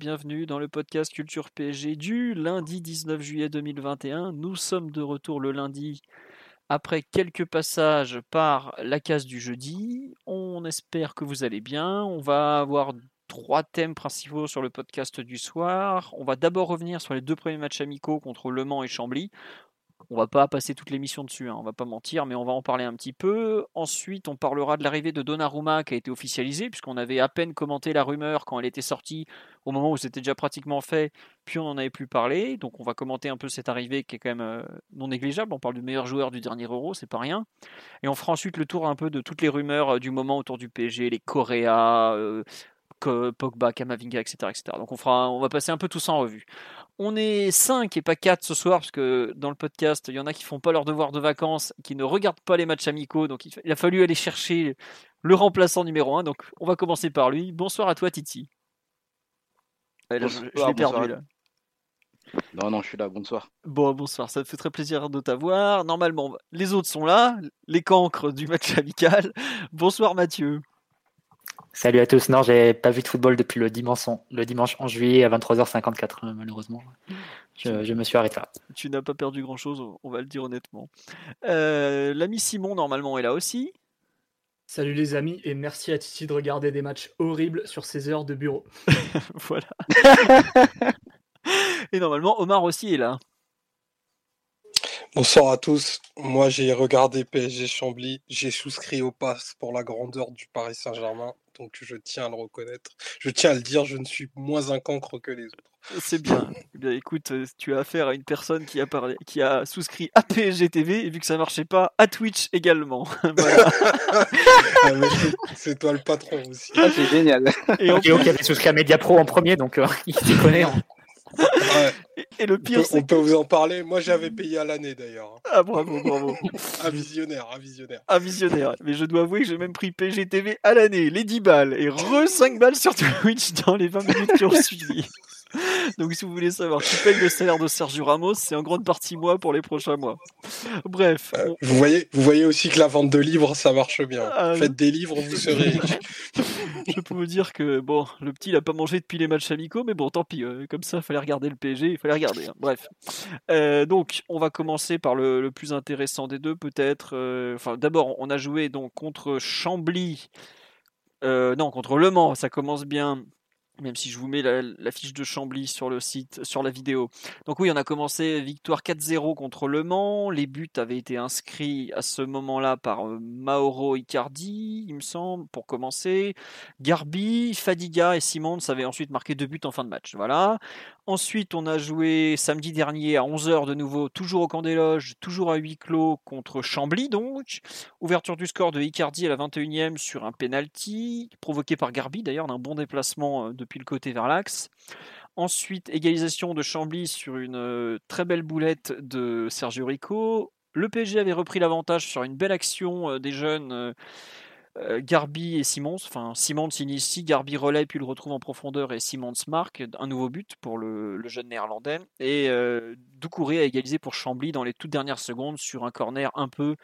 Bienvenue dans le podcast Culture PSG du lundi 19 juillet 2021. Nous sommes de retour le lundi après quelques passages par la case du jeudi. On espère que vous allez bien. On va avoir trois thèmes principaux sur le podcast du soir. On va d'abord revenir sur les deux premiers matchs amicaux contre Le Mans et Chambly. On va pas passer toute l'émission dessus, hein, on va pas mentir, mais on va en parler un petit peu. Ensuite, on parlera de l'arrivée de Donnarumma qui a été officialisée, puisqu'on avait à peine commenté la rumeur quand elle était sortie, au moment où c'était déjà pratiquement fait, puis on n'en avait plus parlé. Donc on va commenter un peu cette arrivée qui est quand même euh, non négligeable. On parle du meilleur joueur du dernier Euro, c'est pas rien. Et on fera ensuite le tour un peu de toutes les rumeurs euh, du moment autour du PSG, les Coréas, euh, Pogba, Kamavinga, etc., etc. Donc on va passer un peu tout ça en revue. On est 5 et pas 4 ce soir, parce que dans le podcast, il y en a qui font pas leur devoir de vacances, qui ne regardent pas les matchs amicaux, donc il a fallu aller chercher le remplaçant numéro 1. Donc on va commencer par lui. Bonsoir à toi Titi. Là, je- je l'ai perdu bonsoir. là. Non, non, je suis là, bonsoir. Bon, bonsoir, ça me fait très plaisir de t'avoir. Normalement, les autres sont là, les cancres du match amical. Bonsoir Mathieu. Salut à tous. Non, j'ai pas vu de football depuis le dimanche, en- le dimanche 11 juillet à 23h54, euh, malheureusement. Je, je me suis arrêté là. Tu n'as pas perdu grand-chose, on- on va le dire honnêtement. Euh, L'ami Simon, normalement, est là aussi. Salut les amis et merci à Titi de regarder des matchs horribles sur ses heures de bureau. voilà. Et normalement, Omar aussi est là. Bonsoir à tous. Moi, j'ai regardé PSG Chambly. J'ai souscrit au pass pour la grandeur du Paris Saint-Germain. Donc, je tiens à le reconnaître. Je tiens à le dire, je ne suis moins un cancre que les autres. C'est bien. Eh bien, écoute, euh, tu as affaire à une personne qui a, parlé, qui a souscrit à PSG TV et vu que ça marchait pas, à Twitch également. Voilà. Ah, c'est- toi le patron aussi. Ah, c'est génial. Et, plus- qui avait souscrit à Media Pro en premier, donc euh, il s'y connaît. hein. Ouais, et le pire, c'est on peut vous en parler. Moi, j'avais payé à l'année d'ailleurs. Ah, bravo, bravo. Un visionnaire, un visionnaire. Un visionnaire. Mais je dois avouer que j'ai même pris PGTV à l'année, les 10 balles, et re 5 balles sur Twitch dans les 20 minutes qui ont suivi. Donc si vous voulez savoir qui paye le salaire de Sergio Ramos, c'est en grande partie moi pour les prochains mois. Bref, Euh, on- Vous voyez, vous voyez aussi que la vente de livres, ça marche bien. Ah, Faites des livres, vous serez riche. je peux vous dire que bon, le petit il a pas mangé depuis les matchs amicaux, mais bon, tant pis. euh, comme ça, il fallait regarder le PSG, fallait regarder. hein. Bref, Euh, donc on va commencer par le, plus intéressant des deux, peut-être. euh, Enfin, d'abord, on a joué donc contre Chambly. Euh, non, contre Le Mans, ça commence bien. Même si je vous mets la, fiche de Chambly sur le site, sur la vidéo. Donc oui, on a commencé victoire 4-0 contre Le Mans. Les buts avaient été inscrits à ce moment-là par Mauro Icardi, il me semble, pour commencer. Garbi, Fadiga et Simons avaient ensuite marqué deux buts en fin de match. Voilà. Ensuite, on a joué samedi dernier à 11h de nouveau, toujours au camp des loges, toujours à huis clos contre Chambly donc. Ouverture du score de Icardi à la 21e sur un penalty, provoqué par Garbi d'ailleurs d'un bon déplacement euh, depuis le côté vers l'axe. Ensuite, égalisation de Chambly sur une euh, très belle boulette de Sergio Rico. Le PSG avait repris l'avantage sur une belle action euh, des jeunes Garbi et Simons. Enfin, Simons initie, Garbi relaie, puis le retrouve en profondeur et Simons marque un nouveau but pour le, jeune néerlandais. Et euh, Doucouré a égalisé pour Chambly dans les toutes dernières secondes sur un corner un peu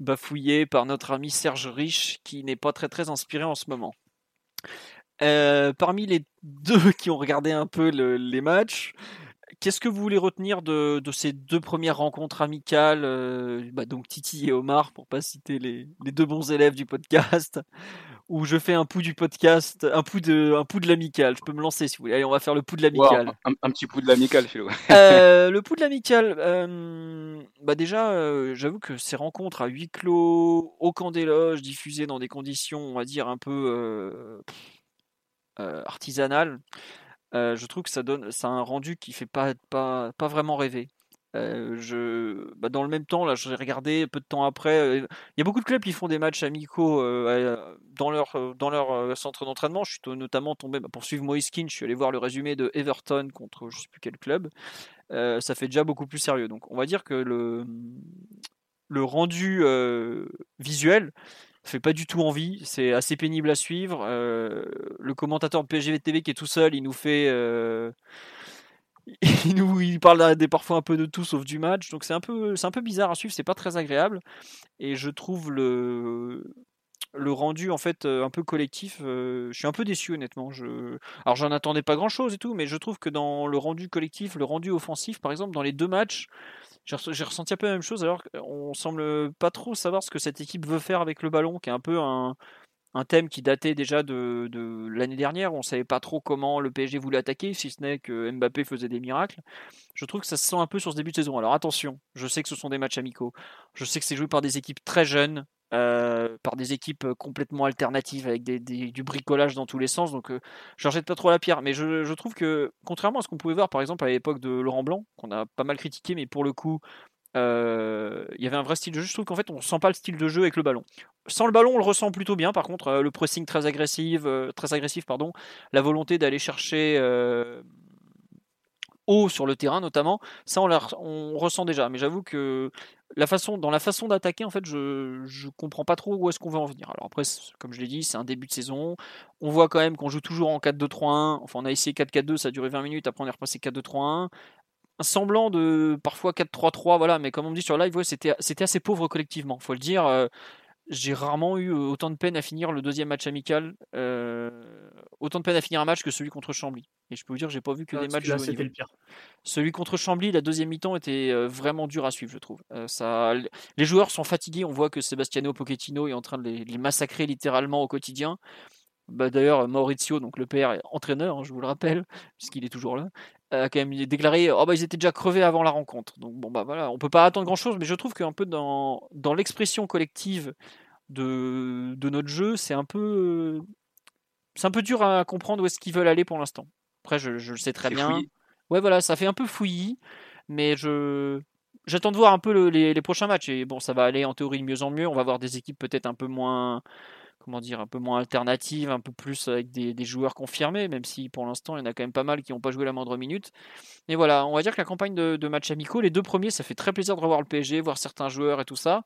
bafouillé par notre ami Serge Rich qui n'est pas très très inspiré en ce moment. Euh, parmi les deux qui ont regardé un peu le- les matchs, qu'est-ce que vous voulez retenir de, de ces deux premières rencontres amicales euh, bah Donc Titi et Omar, pour pas citer les, les deux bons élèves du podcast, où je fais un pouls du podcast, un pouls de, un pouls de l'amical. Je peux me lancer si vous voulez. Allez, on va faire le pouls de Wow, l'amical. un, un petit coup de l'amical, Philo. Euh, le pouls de l'amical, euh, bah déjà, euh, j'avoue que ces rencontres à huis clos, au camp des loges, diffusées dans des conditions, on va dire, un peu artisanales, euh, je trouve que ça donne, ça a un rendu qui fait pas, pas, pas vraiment rêver. Euh, je, bah, dans le même temps, là, j'ai regardé peu de temps après. euh, Il y a beaucoup de clubs qui font des matchs amicaux dans leur, dans leur centre d'entraînement. Je suis notamment tombé bah, pour suivre Moïse Je suis allé voir le résumé de Everton contre je sais plus quel club. Ça fait déjà beaucoup plus sérieux. Donc, on va dire que le, le rendu visuel fait pas du tout envie. C'est assez pénible à suivre. Euh, le commentateur de PSGV TV qui est tout seul, il nous fait. euh, il nous il parle parfois un peu de tout sauf du match donc c'est un peu un peu bizarre à suivre c'est pas très agréable et je trouve le le rendu en fait euh, un peu collectif je suis un peu déçu honnêtement alors j'en attendais pas grand chose et tout mais je trouve que dans le rendu collectif le rendu offensif par exemple dans les deux matchs j'ai res- j'ai ressenti un peu la même chose alors qu'on semble pas trop savoir ce que cette équipe veut faire avec le ballon qui est un peu un thème qui datait déjà de, de l'année dernière. On savait pas trop comment le PSG voulait attaquer, si ce n'est que Mbappé faisait des miracles. Je trouve que ça se sent un peu sur ce début de saison. Alors attention, je sais que ce sont des matchs amicaux. Je sais que c'est joué par des équipes très jeunes, euh, par des équipes euh, complètement alternatives avec du bricolage dans tous les sens. Donc euh, je ne rejette pas trop la pierre. Mais je, trouve que, contrairement à ce qu'on pouvait voir par exemple à l'époque de Laurent Blanc, qu'on a pas mal critiqué, mais pour le coup, euh, il y avait un vrai style de jeu. Je trouve qu'en fait, on sent pas le style de jeu avec le ballon. Sans le ballon, on le ressent plutôt bien. Par contre, le pressing très agressif, très agressif, pardon, la volonté d'aller chercher haut sur le terrain, notamment, ça on, la on ressent déjà. Mais j'avoue que la façon, dans la façon d'attaquer, en fait, je je comprends pas trop où est-ce qu'on veut en venir. Alors après, comme je l'ai dit, c'est un début de saison. On voit quand même qu'on joue toujours en 4-2-3-1. Enfin, on a essayé 4-4-2, ça a duré 20 minutes. Après, on est repassé 4-2-3-1 un semblant de parfois 4-3-3, voilà, mais comme on me dit sur live, c'était assez pauvre collectivement, faut le dire. euh, j'ai rarement eu autant de peine à finir le deuxième match amical, euh, autant de peine à finir un match que celui contre Chambly. Et je peux vous dire, j'ai pas vu que Ah, des matchs c'était le pire. Celui contre Chambly, la deuxième mi-temps était euh, vraiment dur à suivre, je trouve. Euh, ça, les joueurs sont fatigués, on voit que Sebastiano Pochettino est en train de les, de les massacrer littéralement au quotidien. Bah, D'ailleurs, Maurizio, donc le père, entraîneur, hein, je vous le rappelle, puisqu'il est toujours là, a quand même déclaré oh bah, ils étaient déjà crevés avant la rencontre. Donc bon, bah voilà, on peut pas attendre grand chose, mais je trouve qu'un peu dans, dans l'expression collective de, de notre jeu, c'est un peu. C'est un peu dur à comprendre où est-ce qu'ils veulent aller pour l'instant. Après, je, je le sais très bien. fouillis. Ouais, voilà, ça fait un peu fouillis, mais je. J'attends de voir un peu le- les, les prochains matchs. Et bon, ça va aller en théorie de mieux en mieux. On va voir des équipes peut-être un peu moins comment dire, un peu moins alternatives, un peu plus avec des, joueurs confirmés, même si pour l'instant il y en a quand même pas mal qui n'ont pas joué la moindre minute. Mais voilà, on va dire que la campagne de, matchs amicaux, les deux premiers, ça fait très plaisir de revoir le PSG, voir certains joueurs et tout ça.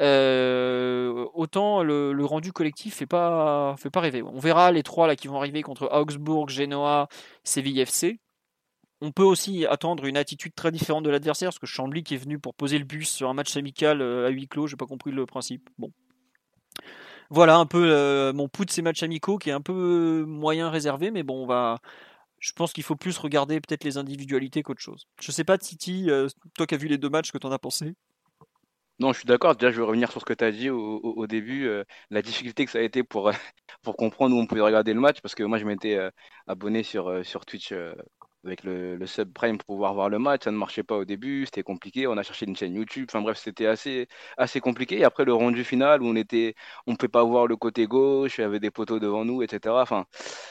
Euh, autant le, le rendu collectif fait pas, fait pas rêver. On verra les trois là qui vont arriver contre Augsbourg, Genoa, Séville FC. On peut aussi attendre une attitude très différente de l'adversaire, parce que Chambly qui est venu pour poser le bus sur un match amical euh, à huis clos, j'ai pas compris le principe. Bon, voilà un peu euh, mon pouls de ces matchs amicaux qui est un peu moyen réservé, mais bon, on va. Je pense qu'il faut plus regarder peut-être les individualités qu'autre chose. Je sais pas, Titi, euh, toi qui as vu les deux matchs, que t'en as pensé? Non, je suis d'accord. Déjà, je veux revenir sur ce que tu as dit au, début, euh, la difficulté que ça a été pour, euh, comprendre où on pouvait regarder le match, parce que moi, je m'étais euh, abonné sur, euh, Twitch euh, avec le, subprime pour pouvoir voir le match. Ça ne marchait pas au début, c'était compliqué. On a cherché une chaîne YouTube. Enfin bref, c'était assez, assez compliqué. Et après, le rendu final où on était, on ne pouvait pas voir le côté gauche, il y avait des poteaux devant nous, etc. Enfin,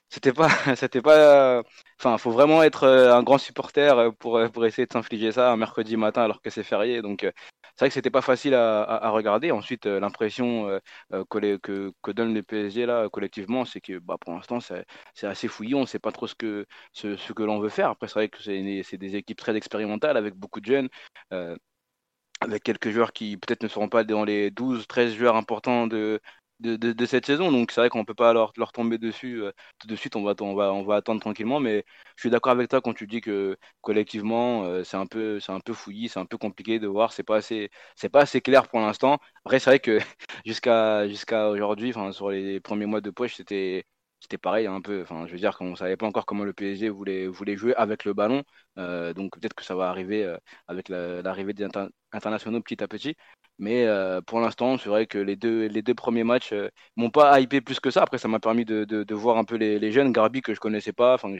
c'était pas, c'était pas. Enfin, faut vraiment être euh, un grand supporter euh, pour, euh, pour essayer de s'infliger ça un mercredi matin alors que c'est férié. Donc, c'est vrai que c'était pas facile à, regarder. Ensuite, l'impression que, que, que donne le PSG là collectivement, c'est que bah, pour l'instant, c'est assez fouillis. On ne sait pas trop ce que, ce que l'on veut faire. Après, c'est vrai que c'est des équipes très expérimentales avec beaucoup de jeunes. euh, avec quelques joueurs qui peut-être ne seront pas dans les 12, 13 joueurs importants de, de, cette saison. Donc c'est vrai qu'on ne peut pas leur, leur tomber dessus euh, tout de suite. On va, on, va, on va attendre tranquillement. Mais je suis d'accord avec toi quand tu dis que collectivement, euh, c'est un peu, c'est un peu fouillis, c'est un peu compliqué de voir. C'est pas assez, pas assez clair pour l'instant. Après, c'est vrai que jusqu'à jusqu'à aujourd'hui, enfin, sur les premiers mois de poche, c'était. C'était pareil un peu, enfin, je veux dire qu'on ne savait pas encore comment le PSG voulait, voulait jouer avec le ballon, Euh, donc peut-être que ça va arriver euh, avec la- l'arrivée des internationaux petit à petit. Mais euh, pour l'instant, c'est vrai que les deux, les deux premiers matchs euh, m'ont pas hypé plus que ça. Après, ça m'a permis de, de, voir un peu les, les jeunes. Garbi, que je connaissais pas, enfin,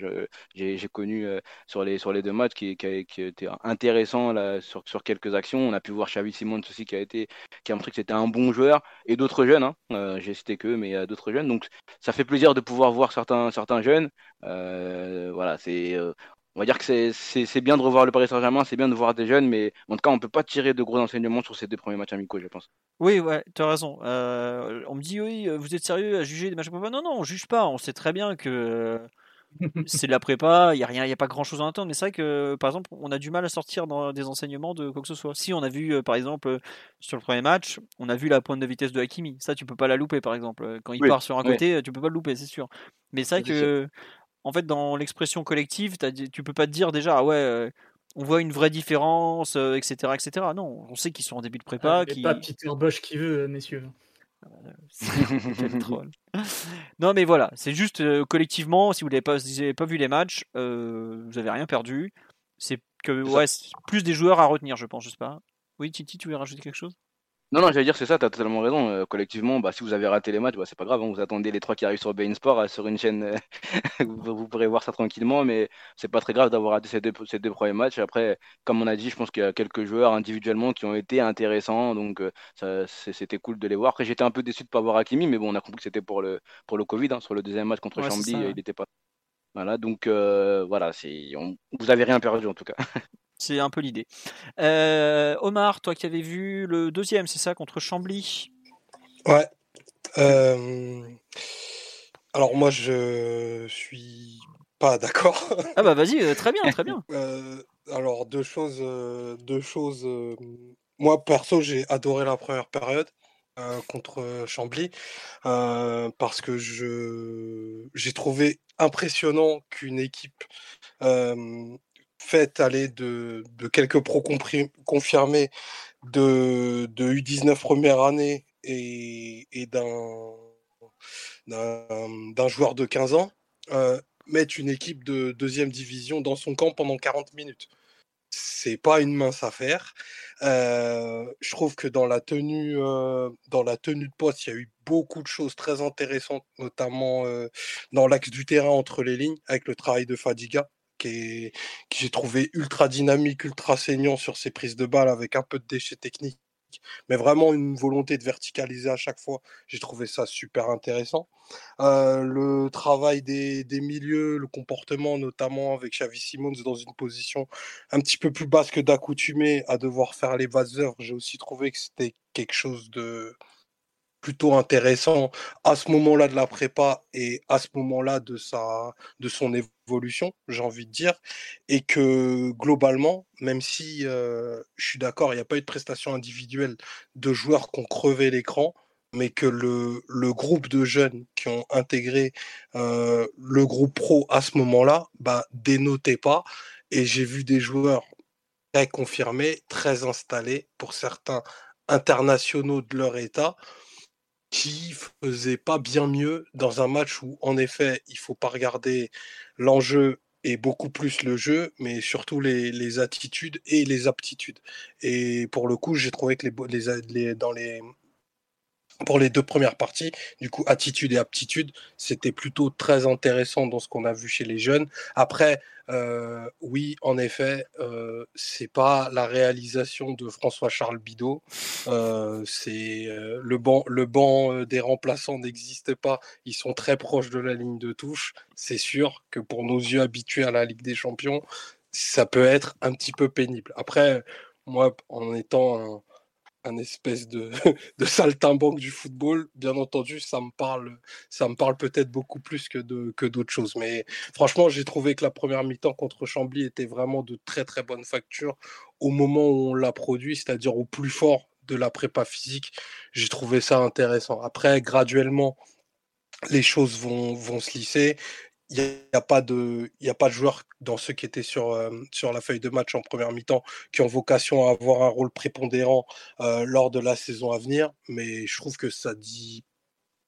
j'ai connu euh, sur, les, sur les deux matchs, qui, qui, qui était intéressant là, sur, sur quelques actions. On a pu voir Xavi Simons aussi, qui a, été, qui a montré que c'était un bon joueur, et d'autres jeunes. Hein. Euh, j'ai cité que, mais d'autres jeunes. Donc, ça fait plaisir de pouvoir voir certains, certains jeunes. Voilà, c'est. Euh, on va dire que c'est bien de revoir le Paris Saint-Germain, c'est bien de voir des jeunes, mais en tout cas, on ne peut pas tirer de gros enseignements sur ces deux premiers matchs amicaux, je pense. Oui, ouais, tu as raison. Euh, on me dit, oui, vous êtes sérieux à juger des matchs prépa Non, non, on juge pas. On sait très bien que c'est de la prépa, il n'y a, rien, y a pas grand chose à attendre. Mais c'est vrai que, par exemple, on a du mal à sortir dans des enseignements de quoi que ce soit. Si on a vu, euh, par exemple, euh, sur le premier match, on a vu la pointe de vitesse de Hakimi. Ça, tu peux pas la louper, par exemple. Quand il part sur un côté, tu peux pas le louper, c'est sûr. Mais c'est vrai que en fait, dans l'expression collective, tu peux pas te dire déjà, ah ouais, euh, on voit une vraie différence, etc., euh, etc. Non, on sait qu'ils sont en début de prépa. Ah, qui... pas Peter Bosch qui veut, euh, messieurs. non, mais voilà, c'est juste collectivement, si vous n'avez pas, pas, vu les matchs, vous avez rien perdu. C'est que ouais, plus des joueurs à retenir, je pense, je sais pas. Oui, Titi, tu veux rajouter quelque chose? Non, non, j'allais dire, c'est ça, tu as totalement raison. Euh, collectivement, bah, si vous avez raté les matchs, bah, c'est pas grave, hein, vous attendez les trois qui arrivent sur Bein Sport, euh, sur une chaîne, euh, vous, pourrez voir ça tranquillement, mais c'est pas très grave d'avoir raté ces deux, ces deux premiers matchs. Après, comme on a dit, je pense qu'il y a quelques joueurs individuellement qui ont été intéressants, donc c'était cool de les voir. Après, j'étais un peu déçu de pas voir Hakimi, mais bon, on a compris que c'était pour le, pour le Covid, hein, sur le deuxième match contre Chambly, il n'était pas. Voilà, donc voilà, on, vous avez rien perdu en tout cas. C'est un peu l'idée. Euh, Omar, toi qui avais vu le deuxième, c'est ça, contre Chambly? Ouais. Euh, alors moi, je suis pas d'accord. ah bah vas-y, euh, très bien, très bien. alors deux choses, deux choses. Moi perso, j'ai adoré la première période. contre Chambly parce que je j'ai trouvé impressionnant qu'une équipe fait aller de, quelques pros confirmés de, de, U19 première année et, d'un, d'un, joueur de 15 ans, euh, mettre une équipe de deuxième division dans son camp pendant 40 minutes. C'est pas une mince affaire. Euh, je trouve que dans la tenue, euh, dans la tenue de poste, il y a eu beaucoup de choses très intéressantes, notamment dans l'axe du terrain entre les lignes, avec le travail de Fadiga qui, j'ai trouvé ultra dynamique, ultra saignant sur ses prises de balles avec un peu de déchets techniques, mais vraiment une volonté de verticaliser à chaque fois. J'ai trouvé ça super intéressant. Euh, le travail des, milieux, le comportement notamment avec Xavi Simons dans une position un petit peu plus basse que d'accoutumé à devoir faire les vaseurs, j'ai aussi trouvé que c'était quelque chose de, plutôt intéressant à ce moment-là de la prépa et à ce moment-là de, sa, de son évolution, j'ai envie de dire. Et que globalement, même si je suis d'accord, il n'y a pas eu de prestation individuelle de joueurs qui ont crevé l'écran, mais que le, le, groupe de jeunes qui ont intégré le groupe pro à ce moment-là, bah, dénotait pas. Et j'ai vu des joueurs très confirmés, très installés, pour certains internationaux de leur état, qui faisait pas bien mieux dans un match où, en effet, il faut pas regarder l'enjeu et beaucoup plus le jeu, mais surtout les, attitudes et les aptitudes. Et pour le coup, j'ai trouvé que les, dans les, pour les deux premières parties, du coup, attitude et aptitude, c'était plutôt très intéressant dans ce qu'on a vu chez les jeunes. Après, euh, oui, en effet, euh, c'est pas la réalisation de François-Charles Bidot. Euh, c'est euh, le banc, le banc des remplaçants n'existe pas. Ils sont très proches de la ligne de touche. C'est sûr que pour nos yeux habitués à la Ligue des Champions, ça peut être un petit peu pénible. Après, moi, en étant un espèce de, de saltimbanque du football, bien entendu, ça me parle, ça me parle peut-être beaucoup plus que, que d'autres choses. Mais franchement, j'ai trouvé que la première mi-temps contre Chambly était vraiment de très très bonne facture au moment où on l'a produit, c'est-à-dire au plus fort de la prépa physique. J'ai trouvé ça intéressant. Après, graduellement, les choses vont, vont se lisser n'y a, pas de, a pas de joueurs dans ceux qui étaient sur, euh, sur la feuille de match en première mi-temps qui ont vocation à avoir un rôle prépondérant euh, lors de la saison à venir, mais je trouve que ça dit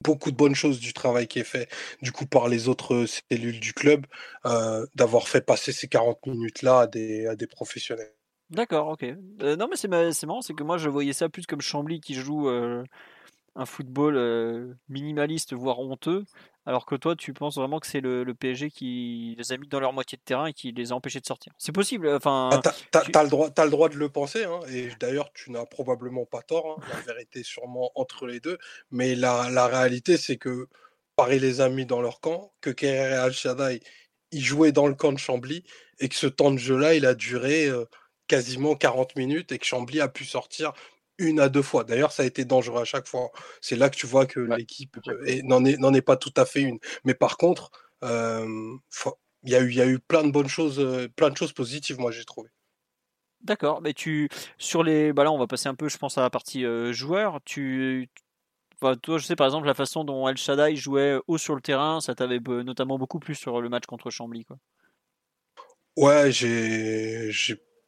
beaucoup de bonnes choses du travail qui est fait du coup par les autres cellules du club, euh, d'avoir fait passer ces 40 minutes-là à des, à des professionnels. D'accord, ok. non mais c'est marrant, c'est que moi je voyais ça plus comme Chambly qui joue un football minimaliste, voire honteux, alors que toi, tu penses vraiment que c'est le, PSG qui les a mis dans leur moitié de terrain et qui les a empêchés de sortir? C'est possible. Enfin, ah, t'as, as, le droit, as le droit de le penser, hein, et d'ailleurs, tu n'as probablement pas tort. Hein, la vérité est sûrement entre les deux, mais la, réalité, c'est que Paris les a mis dans leur camp, que Kerrer Al-Shaddai il jouait dans le camp de Chambly et que ce temps de jeu-là, il a duré quasiment 40 minutes et que Chambly a pu sortir une à deux fois. D'ailleurs, ça a été dangereux à chaque fois. C'est là que tu vois que l'équipe n'en est, est, pas tout à fait une. Mais par contre, il y, a eu, y a eu plein de bonnes choses, plein de choses positives, moi, j'ai trouvé. D'accord, mais tu sur les bah là on va passer un peu je pense à la partie joueur, tu toi, je sais par exemple la façon dont El Shaddai jouait haut sur le terrain, ça t'avait notamment beaucoup plus sur le match contre Chambly. Quoi. Ouais, j'ai,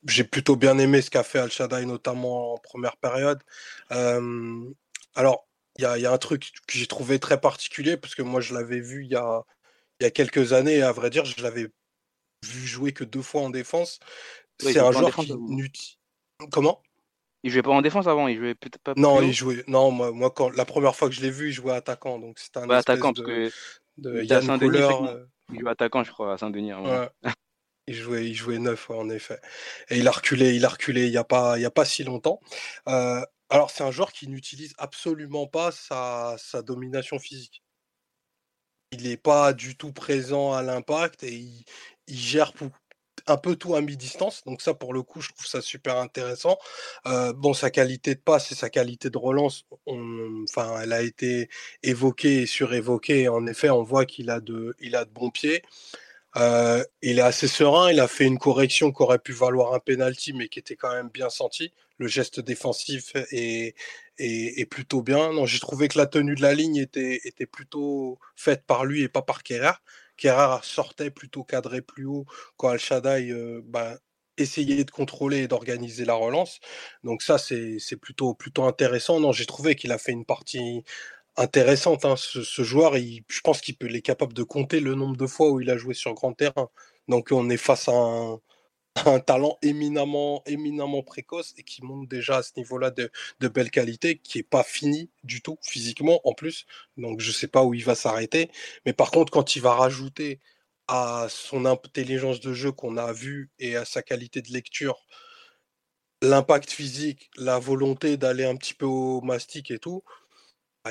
j'ai, plutôt bien aimé ce qu'a fait Al Shaddai, notamment en première période. alors, il y a, y a, un truc que j'ai trouvé très particulier, parce que moi je l'avais vu il y a, y a quelques années, et à vrai dire, je l'avais vu jouer que deux fois en défense. C'est un joueur qui. Comment? Il jouait pas en défense avant, il jouait peut-être pas. Non, il jouait. Non, moi, moi, quand la première fois que je l'ai vu, il jouait attaquant, donc c'était un attaquant parce que de Yann Couleur. Euh. Il jouait attaquant, je crois, à Saint-Denis. Ouais. Il jouait, neuf, en effet. Et il a reculé, il a reculé. Il y a pas, a pas si longtemps. Euh, alors c'est un joueur qui n'utilise absolument pas sa, domination physique. Il n'est pas du tout présent à l'impact et il, gère un peu tout à mi-distance. Donc ça, pour le coup, je trouve ça super intéressant. bon, sa qualité de passe et sa qualité de relance, enfin, elle a été évoquée et surévoquée. En effet, on voit qu'il a de bons pieds. Il est assez serein. Il a fait une correction qui aurait pu valoir un penalty, mais qui était quand même bien senti. Le geste défensif est, est, plutôt bien. J'ai trouvé que la tenue de la ligne était, était plutôt faite par lui et pas par Kerrer. Kerrer sortait plutôt cadré plus haut quand Al Shaddai euh, bah, essayait de contrôler et d'organiser la relance. Donc ça, c'est plutôt, plutôt intéressant. Non, j'ai trouvé qu'il a fait une partie intéressante. Hein. Ce, joueur, je pense qu'il est capable de compter le nombre de fois où il a joué sur grand terrain. Donc on est face à un, talent éminemment, éminemment précoce et qui montre déjà à ce niveau-là de, de, belle qualité, qui est pas fini du tout physiquement en plus. Donc je sais pas où il va s'arrêter. Mais par contre, quand il va rajouter à son intelligence de jeu qu'on a vu et à sa qualité de lecture, l'impact physique, la volonté d'aller un petit peu au mastic et tout,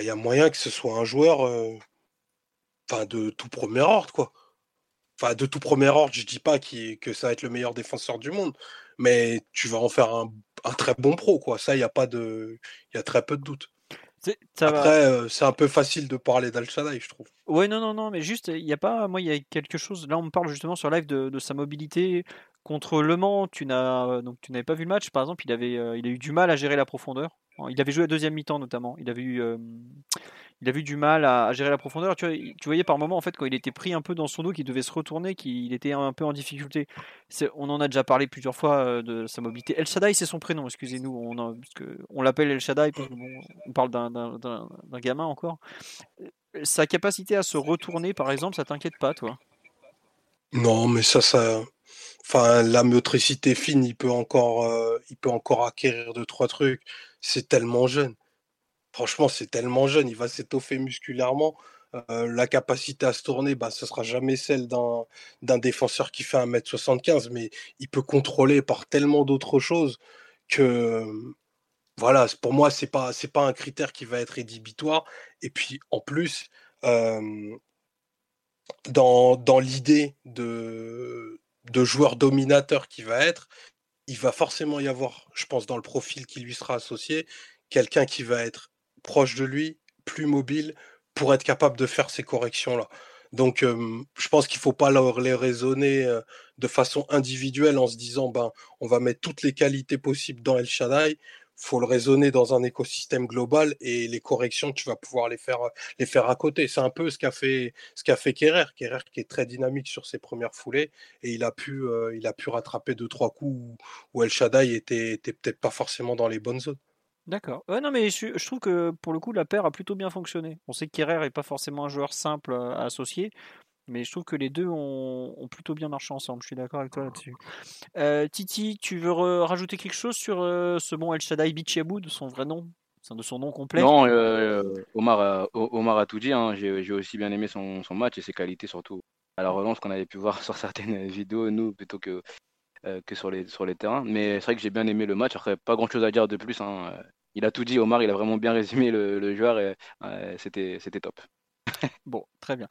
il y a moyen que ce soit un joueur euh, enfin de tout premier ordre, quoi enfin de tout premier ordre, je dis pas que ça va être le meilleur défenseur du monde, mais tu vas en faire un, très bon pro, quoi. Ça, il y a pas de, il y a très peu de doute. Après, euh, c'est un peu facile de parler d'Al Shaddai, je trouve. Ouais, non, non, non, mais juste, il n'y a pas, moi, il y a quelque chose. Là, on me parle justement sur live de, sa mobilité contre Le Mans. Tu n'as, donc, tu n'avais pas vu le match, par exemple. Il avait, euh, il a eu du mal à gérer la profondeur. Il avait joué à deuxième mi-temps notamment. Il avait eu, euh, il a eu du mal à, gérer la profondeur. Tu, voyais par moment en fait quand il était pris un peu dans son dos, qu'il devait se retourner, qu'il était un peu en difficulté. On en a déjà parlé plusieurs fois euh, de sa mobilité. El Shaddai, c'est son prénom. Excusez-nous, on, l'appelle El Shaddai parce on parle d'un gamin encore. Sa capacité à se retourner, par exemple, ça t'inquiète pas, toi? Non, mais ça, ça. Enfin, la motricité fine, il peut encore, euh, il peut encore acquérir deux trois trucs. C'est tellement jeune. Franchement, c'est tellement jeune, il va s'étoffer musculairement. Euh, la capacité à se tourner, bah, ce sera jamais celle d'un défenseur qui fait 1m75, mais il peut contrôler par tellement d'autres choses que voilà, pour moi, c'est pas c'est pas un critère qui va être rédhibitoire. Et puis en plus, dans, dans l'idée de, de joueur dominateur qui va être, il va forcément y avoir, je pense, dans le profil qui lui sera associé, quelqu'un qui va être proche de lui, plus mobile, pour être capable de faire ces corrections-là. Donc, je pense qu'il ne faut pas les raisonner de façon individuelle en se disant, ben, on va mettre toutes les qualités possibles dans El Shaddai. Faut le raisonner dans un écosystème global et les corrections, tu vas pouvoir les faire, les faire à côté. C'est un peu ce qu'a fait, ce qu'a fait Kerrer. Kerrer qui est très dynamique sur ses premières foulées et il a pu, il a pu rattraper deux, trois coups où, El Shaddai était, était peut-être pas forcément dans les bonnes zones. D'accord. Non, mais je, trouve que pour le coup, la paire a plutôt bien fonctionné. On sait que Kerrer n'est pas forcément un joueur simple à associer, mais je trouve que les deux ont, plutôt bien marché ensemble. Je suis d'accord avec toi là-dessus. Euh, Titi, tu veux rajouter quelque chose sur euh, ce bon El Shaddai Bichiabou, de son vrai nom? De son nom complet? Non, euh, Omar, a, Omar a tout dit. Hein. J'ai aussi bien aimé son, son, match et ses qualités, surtout à la relance qu'on avait pu voir sur certaines vidéos, nous, plutôt que euh, que sur les, sur les terrains. Mais c'est vrai que j'ai bien aimé le match. Après, pas grand chose à dire de plus. Hein. Il a tout dit, Omar, il a vraiment bien résumé le, joueur et c'était top. bon, très bien.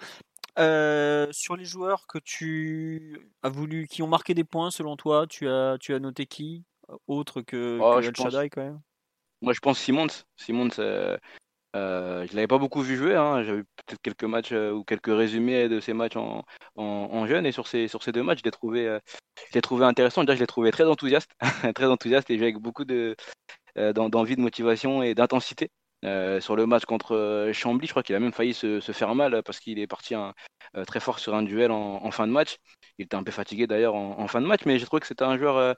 Euh, sur les joueurs que tu as voulu, qui ont marqué des points selon toi, tu as, tu as noté qui autre que, Oh, que je pense, Shaddai quand même? Moi je pense Simons. Simons, euh, euh, je l'avais pas beaucoup vu jouer. Hein. J'avais peut-être quelques matchs euh, ou quelques résumés de ses matchs en, en, en jeune et sur ces, sur ces deux matchs, je l'ai trouvé, euh, je l'ai trouvé intéressant. Déjà, je l'ai trouvé très enthousiaste, très enthousiaste et avec beaucoup de, euh, d'en- d'envie, de motivation et d'intensité. Euh, sur le match contre euh, Chambly, je crois qu'il a même failli se, faire mal euh, parce qu'il est parti euh, très fort sur un duel en, fin de match. Il était un peu fatigué d'ailleurs en, fin de match, mais j'ai trouvé que c'était un joueur,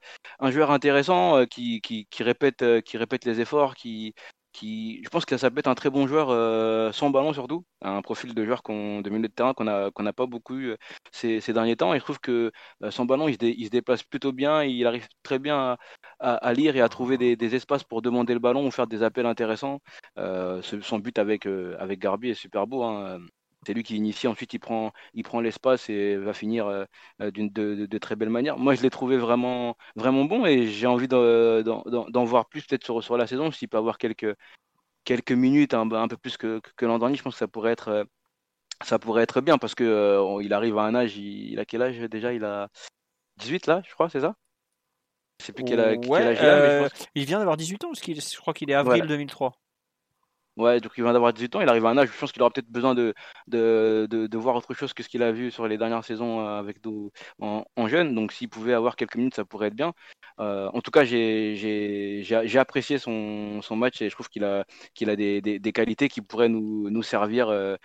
intéressant qui, répète, qui répète les efforts, qui, je pense que ça peut être un très bon joueur euh, sans ballon surtout, un profil de joueur qu'on, de milieu de terrain qu'on a, qu'on n'a pas beaucoup eu ces, derniers temps. Et je trouve que euh, sans ballon, il se, déplace plutôt bien, il arrive très bien à, lire et à trouver des, espaces pour demander le ballon ou faire des appels intéressants. Euh, son but avec, euh, avec Garbi est super beau. hein. C'est lui qui initie, ensuite il prend, il prend l'espace et va finir euh, euh, d'une de, de- de très belle manière. Moi, je l'ai trouvé vraiment, vraiment bon et j'ai envie d'en voir plus peut-être sur, sur la saison. S'il peut avoir quelques, quelques minutes, un, un peu plus que, que l'an dernier, je pense que ça pourrait être, euh, ça pourrait être bien parce que euh, il arrive à un âge, il, il a quel âge déjà? Il a 18 là, je crois, c'est ça? Je sais plus quel, âge- quel âge il a, mais je pense il vient d'avoir 18 ans, parce qu'il, je crois qu'il est avril Voilà. 2003. Ouais, donc il vient d'avoir 18 ans, il arrive à un âge, je pense qu'il aura peut-être besoin de, de, de, voir autre chose que ce qu'il a vu sur les dernières saisons euh, avec nous en, en jeune. Donc s'il pouvait avoir quelques minutes, ça pourrait être bien. Euh, en tout cas, j'ai apprécié son, son match et je trouve qu'il a, a des, des, qualités qui pourraient nous, nous servir euh,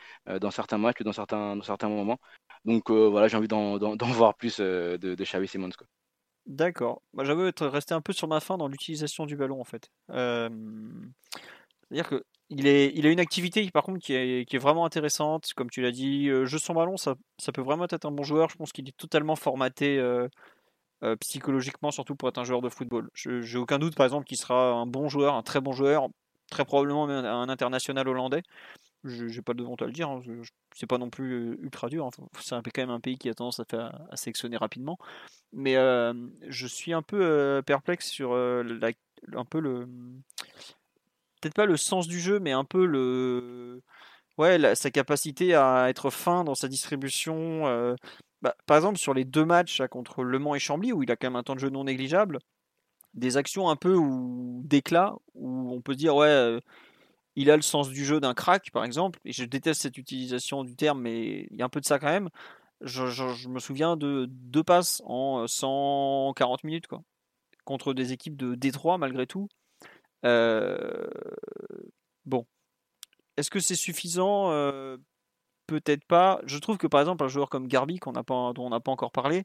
dans certains matchs ou dans certains, dans certains moments. Donc voilà, j'ai envie d'en voir plus de, de Xavi Simons. D'accord. Moi, j'avoue être resté un peu sur ma faim dans l'utilisation du ballon, en fait. C'est-à-dire que il a une activité par contre qui est, vraiment intéressante, comme tu l'as dit. euh, jeu sans ballon, ça, peut vraiment être un bon joueur. Je pense qu'il est totalement formaté euh, euh, psychologiquement, surtout pour être un joueur de football. J'ai aucun doute, par exemple, qu'il sera un bon joueur, un très bon joueur, très probablement un international hollandais. Je n'ai pas de honte à le dire, hein, c'est pas non plus ultra dur. hein. C'est quand même un pays qui a tendance à, sélectionner rapidement. Mais je suis un peu perplexe sur un peu le. Peut-être pas le sens du jeu, mais un peu le. Ouais, sa capacité à être fin dans sa distribution. euh, bah, par exemple, sur les deux matchs contre Le Mans et Chambly, où il a quand même un temps de jeu non négligeable, des actions un peu d'éclat, où on peut se dire, ouais, euh, il a le sens du jeu d'un crack, par exemple, je déteste cette utilisation du terme, mais il y a un peu de ça quand même. Je me souviens de deux passes en 140 minutes, quoi, contre des équipes de Détroit, malgré tout. Euh, Bon, est-ce que c'est suffisant? Euh, Peut-être pas. Je trouve que par exemple un joueur comme Garbi, qu'on pas, dont on n'a pas encore parlé,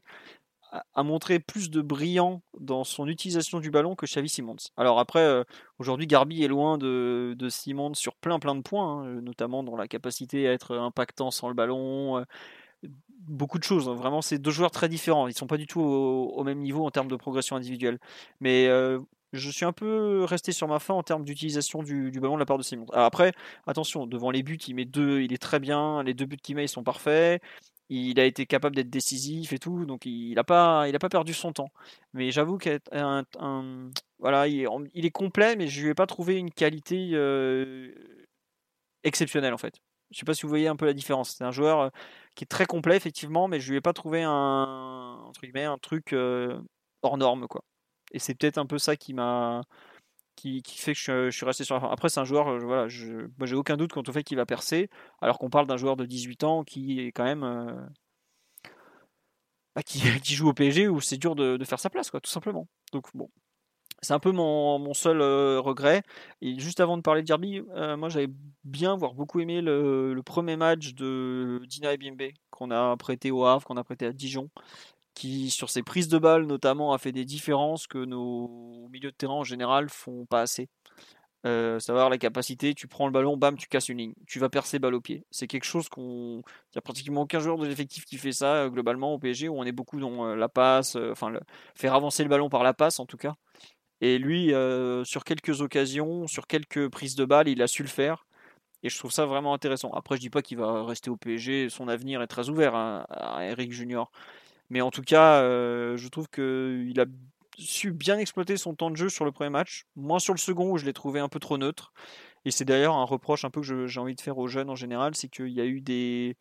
a, montré plus de brillant dans son utilisation du ballon que Xavi Simons. Alors après, euh, aujourd'hui Garbi est loin de, Simons sur plein plein de points, hein, notamment dans la capacité à être impactant sans le ballon. beaucoup de choses. hein. Vraiment, c'est deux joueurs très différents. Ils sont pas du tout au, même niveau en termes de progression individuelle. Mais je suis un peu resté sur ma fin en termes d'utilisation du, ballon de la part de. Alors après, attention, devant les buts, il met deux, il est très bien. Les deux buts qu'il met, ils sont parfaits. Il a été capable d'être décisif et tout, donc il n'a pas, perdu son temps. Mais j'avoue qu'il est, complet, mais je lui ai pas trouvé une qualité euh, exceptionnelle en fait. Je sais pas si vous voyez un peu la différence. C'est un joueur euh, qui est très complet effectivement, mais je lui ai pas trouvé un, un truc euh, hors norme quoi. Et c'est peut-être un peu ça qui m'a qui, qui fait que je, suis resté sur la fin. Après, c'est un joueur, euh, voilà, moi j'ai aucun doute quant au fait qu'il va percer, alors qu'on parle d'un joueur de 18 ans qui est quand même. euh, bah, qui, qui joue au PSG où c'est dur de, de faire sa place, quoi, tout simplement. Donc bon. C'est un peu mon, mon seul euh, regret. Et juste avant de parler de Derby, euh, moi j'avais bien, voire beaucoup aimé le, le premier match de Dina Ebimbe qu'on a prêté au Havre, qu'on a prêté à Dijon qui, sur ses prises de balles notamment, a fait des différences que nos milieux de terrain en général font pas assez. Euh, savoir la capacité, tu prends le ballon, bam, tu casses une ligne, tu vas percer balle au pied. C'est quelque chose qu'on. Il n'y a pratiquement aucun joueur de l'effectif qui fait ça euh, globalement au PSG, où on est beaucoup dans euh, la passe, euh, enfin, faire avancer le ballon par la passe en tout cas. Et lui, sur quelques occasions, sur quelques prises de balles, il a su le faire. Et je trouve ça vraiment intéressant. Après, je dis pas qu'il va rester au PSG, son avenir est très ouvert hein, à Eric Junior. Mais en tout cas, euh, je trouve qu'il a su bien exploiter son temps de jeu sur le premier match, moins sur le second où je l'ai trouvé un peu trop neutre. Et c'est d'ailleurs un reproche un peu que j'ai envie de faire aux jeunes en général, c'est qu'il y a eu des,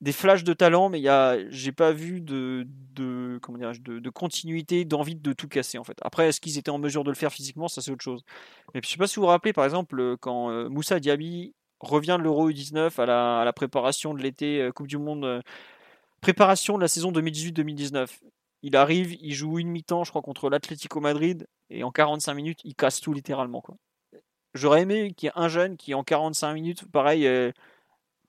des flashs de talent, mais il y j'ai pas vu de, de, comment de, continuité, d'envie de tout casser en fait. Après, est-ce qu'ils étaient en mesure de le faire physiquement, ça c'est autre chose. Mais je sais pas si vous vous rappelez, par exemple, quand euh, Moussa Diaby revient de l'Euro U19 à la, préparation de l'été euh, Coupe du Monde, préparation de la saison 2018-2019. Il arrive, il joue une mi-temps, je crois, contre l'Atlético Madrid, et en 45 minutes, il casse tout littéralement. J'aurais aimé qu'il y ait un jeune qui, en 45 minutes, pareil, euh,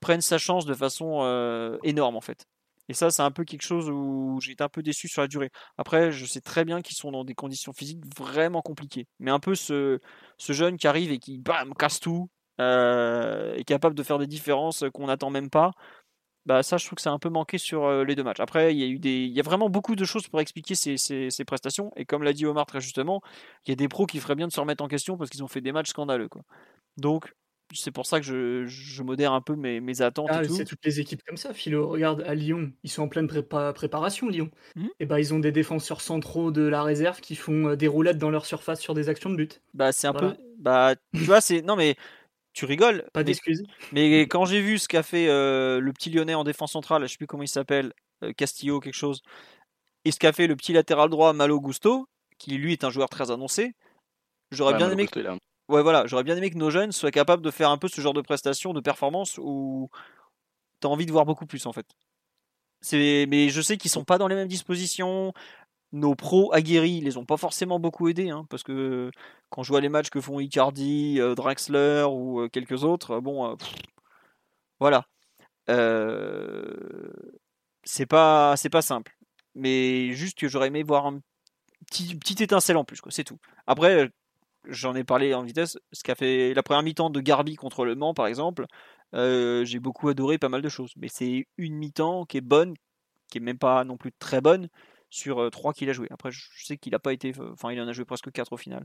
prenne sa chance de façon euh, énorme, en fait. Et ça, c'est un peu quelque chose où j'ai été un peu déçu sur la durée. Après, je sais très bien qu'ils sont dans des conditions physiques vraiment compliquées. Mais un peu ce, ce jeune qui arrive et qui, bam, casse tout, euh, est capable de faire des différences qu'on n'attend même pas. Bah ça, je trouve que c'est un peu manqué sur euh, les deux matchs. Après, il y a eu des, il y a vraiment beaucoup de choses pour expliquer ces, ces- ces prestations. Et comme l'a dit Omar très justement, il y a des pros qui feraient bien de se remettre en question parce qu'ils ont fait des matchs scandaleux. Quoi. Donc, c'est pour ça que je, je modère un peu mes, mes attentes Ah, et tout. c'est toutes les équipes comme ça, Philo. Regarde, à Lyon, ils sont en pleine prépa- préparation, Lyon. Mhm. Et bah, ils ont des défenseurs centraux de la réserve qui font euh, des roulettes dans leur surface sur des actions de but. Bah, c'est un Voilà. peu, bah, tu vois, c'est, non mais tu rigoles. Pas d'excuses. mais quand j'ai vu ce qu'a fait euh, le petit Lyonnais en défense centrale, je sais plus comment il s'appelle, euh, Castillo quelque chose, et ce qu'a fait le petit latéral droit Malo Gusto, qui lui est un joueur très annoncé, j'aurais Ouais, bien Malo aimé Gusto, a- Ouais, voilà, j'aurais bien aimé que nos jeunes soient capables de faire un peu ce genre de prestation, de performance où t'as envie de voir beaucoup plus en fait. C'est, mais je sais qu'ils sont pas dans les mêmes dispositions. Nos pros aguerris, les ont pas forcément beaucoup aidés, hein, parce que quand je vois les matchs que font Icardi, euh, Draxler ou euh, quelques autres, euh, bon, voilà. C'est pas, simple. Mais juste que j'aurais aimé voir un petit, petit étincelle en plus, quoi, c'est tout. Après, j'en ai parlé en vitesse, ce qu'a fait la première mi-temps de Garbi contre Le Mans, par exemple, j'ai beaucoup adoré pas mal de choses. Mais c'est une mi-temps qui est bonne, qui est même pas non plus très bonne, sur euh, trois qu'il a joué. Après, je sais qu'il a pas été, enfin, il en a joué presque quatre au final.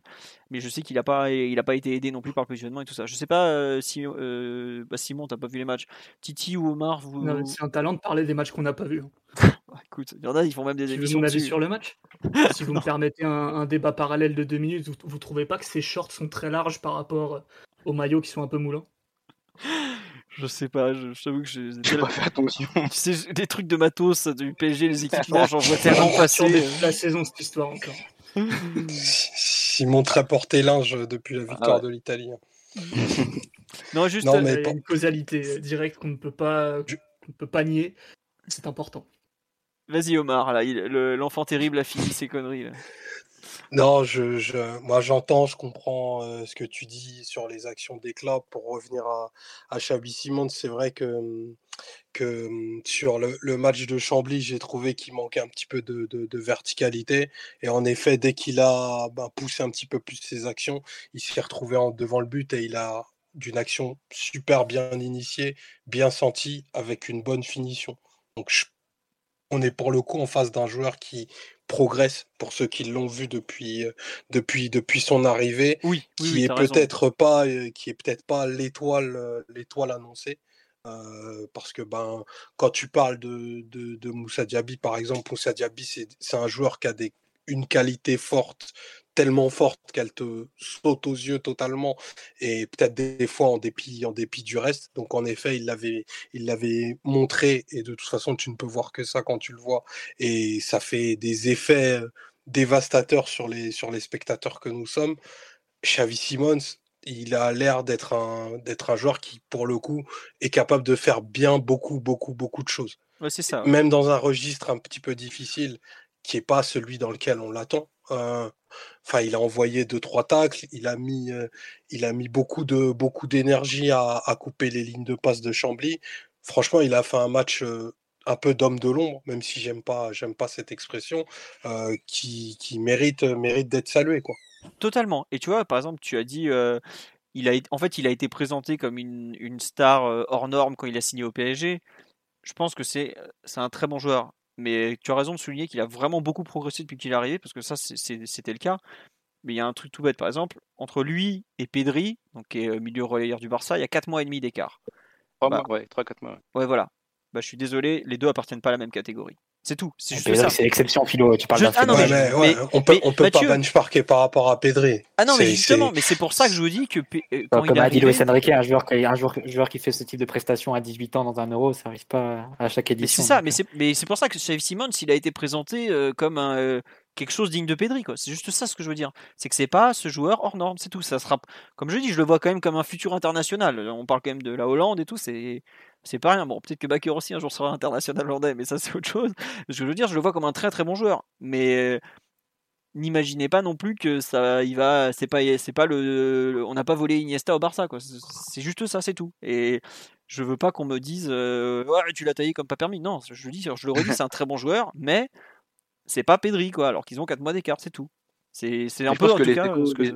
Mais je sais qu'il a pas, il a pas été aidé non plus par le positionnement et tout ça. Je sais pas euh, si euh, bah, Simon, t'as pas vu les matchs. Titi ou Omar, vous. Non, C'est un talent de parler des matchs qu'on n'a pas vus. hein. Bah, écoute, il y en a, ils font même des Tu veux émissions mon avis dessus. sur le match? Si vous me permettez un, un débat parallèle de deux minutes, vous, vous trouvez pas que ces shorts sont très larges par rapport aux maillots qui sont un peu moulants Je sais pas, je, je t'avoue que j'ai J'ai pas fait attention. Tu sais, des trucs de matos du PSG, les équipements, j'en vois tellement passer. Des- la saison, cette histoire encore. Simon très porté linge depuis la victoire ouais. de l'Italie. Non, juste, Non, euh, mais Il y a pour- une causalité euh, directe qu'on ne peut pas, ne peut pas nier. C'est important. vas-y Omar, là, il- le- l'enfant terrible a fini ses conneries. là. Non, je, moi j'entends, je comprends euh, ce que tu dis sur les actions d'éclat. Pour revenir à, à Simons, c'est vrai que, hum, hum, sur le, match de Chambly, j'ai trouvé qu'il manquait un petit peu de, verticalité. Et en effet, dès qu'il a ben, poussé un petit peu plus ses actions, il s'est retrouvé devant le but et il a d'une action super bien initiée, bien sentie, avec une bonne finition. Donc on est pour le coup en face d'un joueur qui progresse pour ceux qui l'ont vu depuis, euh, depuis, depuis son arrivée, Oui, qui oui, est peut-être pas, euh, qui est peut-être pas l'étoile, euh, l'étoile annoncée. euh, parce que ben, quand tu parles de, de, de Moussa Diaby, par exemple, Moussa Diaby, c'est c'est un joueur qui a des, une qualité forte, tellement forte qu'elle te saute aux yeux totalement, et peut-être des, fois en dépit, en dépit du reste. Donc en effet, il l'avait, il l'avait montré, et de toute façon, tu ne peux voir que ça quand tu le vois, et ça fait des effets euh, dévastateurs sur les, sur les spectateurs que nous sommes. Xavi Simons, il a l'air d'être un, d'être un joueur qui, pour le coup, est capable de faire bien beaucoup, beaucoup, beaucoup de choses. Ouais, c'est ça. ouais. Même dans un registre un petit peu difficile, qui n'est pas celui dans lequel on l'attend. Euh, Enfin, il a envoyé deux, trois tacles, il a mis, euh, il a mis beaucoup de, beaucoup d'énergie à, couper les lignes de passe de Chambly. Franchement, il a fait un match euh, un peu d'homme de l'ombre, même si j'aime pas, j'aime pas cette expression, qui, qui mérite, mérite d'être salué, quoi. Totalement. Et tu vois, par exemple, tu as dit, euh, il a, en fait, il a été présenté comme une, une star hors norme quand il a signé au PSG. Je pense que c'est un très bon joueur. Mais tu as raison de souligner qu'il a vraiment beaucoup progressé depuis qu'il est arrivé, parce que ça, c'était le cas. Mais il y a un truc tout bête, par exemple, entre lui et Pedri, donc qui est euh, milieu relayeur du Barça, il y a 4 mois et demi d'écart. Trois Bah. mois, ouais, 3-4 mois. ouais. Ouais, voilà. Bah, je suis désolé, les deux appartiennent pas à la même catégorie. C'est tout. C'est juste Pedri, ça. c'est l'exception, Philo. Tu parles Je- d'un ah non, mais, ouais, mais- on peut, mais on peut Mathieu- pas benchmarker par rapport à Pedri. Ah non, mais justement, c'est- mais c'est pour ça que je vous dis que P- euh, quand il Comme est a dit Luis Enrique, un joueur, qui- un joueur, joueur qui fait ce type de prestation à 18 ans dans un euro, ça arrive pas à chaque édition. c'est ça, donc, mais c'est pour ça que Xavi Simons, il a été présenté euh, comme un, euh, quelque chose digne de Pedri. quoi. C'est juste ça ce que je veux dire. C'est que c'est pas ce joueur hors norme, c'est tout. Ça sera, comme je dis, je le vois quand même comme un futur international. On parle quand même de la Hollande et tout, c'est c'est pas rien. Bon, peut-être que Bakker aussi un jour sera international hollandais, mais ça c'est autre chose. Ce que je veux dire, je le vois comme un très très bon joueur. Mais n'imaginez pas non plus que ça, il va, c'est pas, c'est pas le, le- on n'a pas volé Iniesta au Barça, quoi. C'est- juste ça, c'est tout. Et je veux pas qu'on me dise, euh, ouais, tu l'as taillé comme pas permis. Non, je le dis, je le redis, c'est un très bon joueur, mais c'est pas Pedri, quoi. Alors qu'ils ont 4 mois d'écart, c'est tout. C'est, un je peu pense en que tout les cas échos- ce que- les-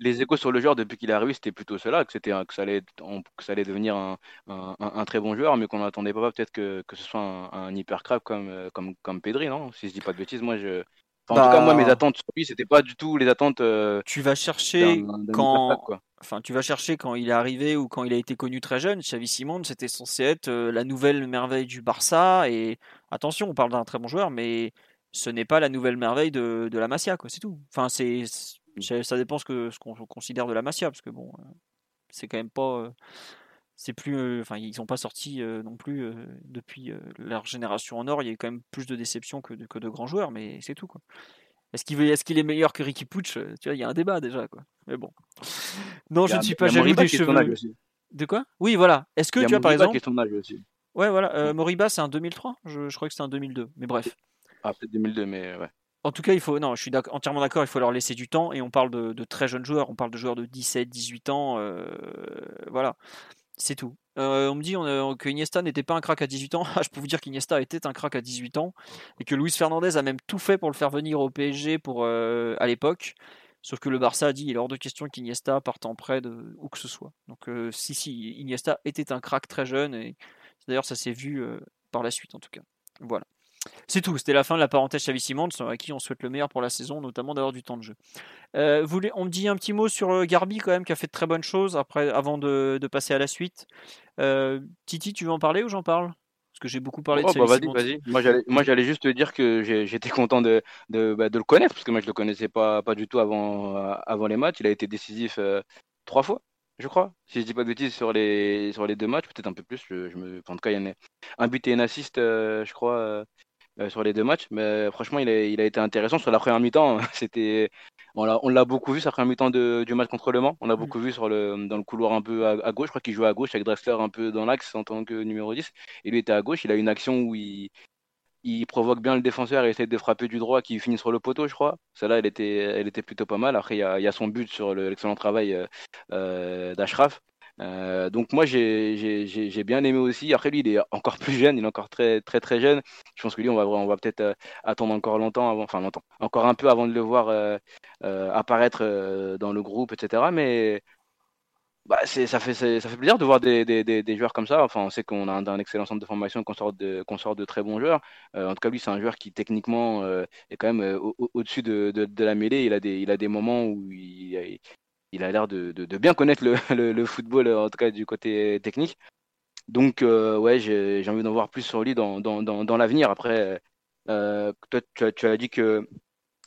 les échos sur le joueur depuis qu'il est arrivé, c'était plutôt cela, que c'était que ça allait, on- que ça allait devenir un, un- un- un très bon joueur, mais qu'on n'attendait pas peut-être que, que ce soit un, un hyper crack comme, euh, comme, comme Pedri, non? Si je dis pas de bêtises, moi je. Enfin, en tout cas, moi, mes Bah. attentes sur lui, c'était pas du tout les attentes euh, tu vas chercher quand, quoi. enfin, tu vas chercher quand il est arrivé ou quand il a été connu très jeune. Xavi Simons, c'était censé être euh, la nouvelle merveille du Barça. Et attention, on parle d'un très bon joueur, mais ce n'est pas la nouvelle merveille de, de la Masia, quoi. C'est tout. Enfin, c'est- ça dépend ce que ce qu'on considère de la Masia, parce que bon, euh, c'est quand même pas, euh, c'est plus, euh, enfin, ils sont pas sortis euh, non plus depuis leur génération en or. Il y a quand même plus de déceptions que de, que de grands joueurs, mais c'est tout, quoi. Est-ce qu'il est meilleur que Ricky Pucci Tu vois, il y a un débat déjà, quoi. Mais bon. Non, je ne suis pas jaloux Moriba des qui cheveux. aussi. De quoi? Oui, voilà. Est-ce que tu vois par qui exemple de son âge aussi. Ouais, voilà. euh, Moriba, c'est un 2003. Je, je crois que c'est un 2002. Mais bref. Ah, peut-être 2002, mais ouais. En tout cas, il faut. Non, je suis entièrement d'accord. Il faut leur laisser du temps. Et on parle de, très jeunes joueurs. On parle de joueurs de 17, 18 ans. euh, voilà. C'est tout. Euh, on me dit on, que Iniesta n'était pas un crack à 18 ans. Ah, je peux vous dire qu'Iniesta était un crack à 18 ans. Et que Luis Fernandez a même tout fait pour le faire venir au PSG pour, euh, à l'époque. Sauf que le Barça a dit il est hors de question qu'Iniesta parte en prêt de où que ce soit. Donc, si, si, Iniesta était un crack très jeune. Et d'ailleurs, ça s'est vu par la suite, en tout cas. Voilà. C'est tout, c'était la fin de la parenthèse Xavi Simons, à qui on souhaite le meilleur pour la saison, notamment d'avoir du temps de jeu. Euh, vous on me dit un petit mot sur euh, Garbi quand même, qui a fait de très bonnes choses après, avant de, de passer à la suite. Euh, Titi, tu veux en parler ou j'en parle? Parce que j'ai beaucoup parlé Oh, de bah, Xavi vas-y, vas-y. Moi, j'allais, juste te dire que j'étais content de, de, bah, de le connaître, parce que moi, je le connaissais pas, pas du tout avant, avant les matchs. Il a été décisif euh, trois fois, je crois. Si je dis pas de bêtises sur les, sur les deux matchs, peut-être un peu plus. Je, je me, en tout cas, il y en a un but et un assist, euh, je crois, euh, sur les deux matchs. Mais franchement, il a, il a été intéressant. Sur la première mi-temps, c'était, on l'a, on l'a beaucoup vu, sa première mi-temps de- du match contre Le Mans. On l'a beaucoup vu sur le, dans le couloir un peu à, à gauche. Je crois qu'il jouait à gauche avec Drexler un peu dans l'axe en tant que numéro 10. Et lui était à gauche. Il a une action où il, il provoque bien le défenseur et essaie de frapper du droit qui finit sur le poteau, je crois. Celle-là, elle était, elle était plutôt pas mal. Après, il y a, il y a son but sur le- l'excellent travail euh, euh, d'Ashraf. Euh, donc moi j'ai bien aimé aussi. Après lui il est encore plus jeune, il est encore très très très jeune. Je pense que lui on va on va peut-être euh, attendre encore longtemps avant, enfin longtemps, encore un peu avant de le voir euh, apparaître dans le groupe, etc. Mais bah, ça, fait, ça fait plaisir de voir des, des, des, des joueurs comme ça. Enfin, on sait qu'on a un, excellent centre de formation, qu'on sort de, qu'on sort de très bons joueurs. En tout cas, lui, c'est un joueur qui techniquement est quand même au- au- au-dessus de, de, la mêlée. Il a des, il a des moments où il, a- il a l'air de, bien connaître le, football, en tout cas du côté technique. Donc, euh, ouais, j'ai, envie d'en voir plus sur lui dans, l'avenir. Après, euh, toi, tu as dit que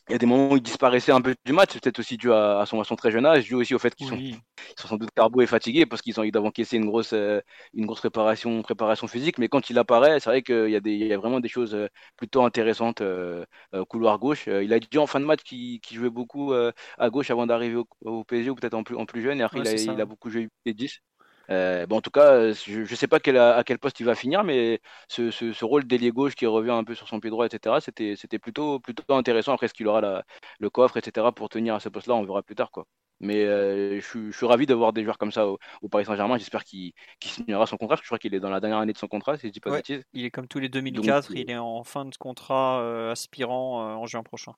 il y a des moments où il disparaissait un peu du match, c'est peut-être aussi dû à, à son, à son très jeune âge, dû aussi au fait qu'ils sont, Oui. ils sont sans doute carbo et fatigués parce qu'ils ont, ils doivent encaisser une grosse, euh, une grosse préparation, préparation physique. Mais quand il apparaît, c'est vrai qu'il y a des, il y a vraiment des choses euh, plutôt intéressantes euh, euh, couloir gauche. Euh, il a dit en fin de match qu'il jouait beaucoup euh, à gauche avant d'arriver au, au PSG ou peut-être en plus, en plus jeune. Et après, Ouais, il, a, il beaucoup joué les 10. Euh, bon, en tout cas, euh, je ne sais pas quel, à quel poste il va finir, mais ce, ce, ce rôle d'ailier gauche qui revient un peu sur son pied droit, etc., c'était, c'était plutôt, plutôt intéressant. Après, est-ce qu'il aura la, le coffre, etc., pour tenir à ce poste-là, on verra plus tard. Quoi. Mais euh, je, suis, je suis ravi d'avoir des joueurs comme ça au, au Paris Saint-Germain. J'espère qu'il, qu'il signera son contrat, parce que je crois qu'il est dans la dernière année de son contrat, si je dis pas de bêtises. Il est comme tous les 2004, Donc, euh, il est en fin de contrat euh, aspirant en juin prochain.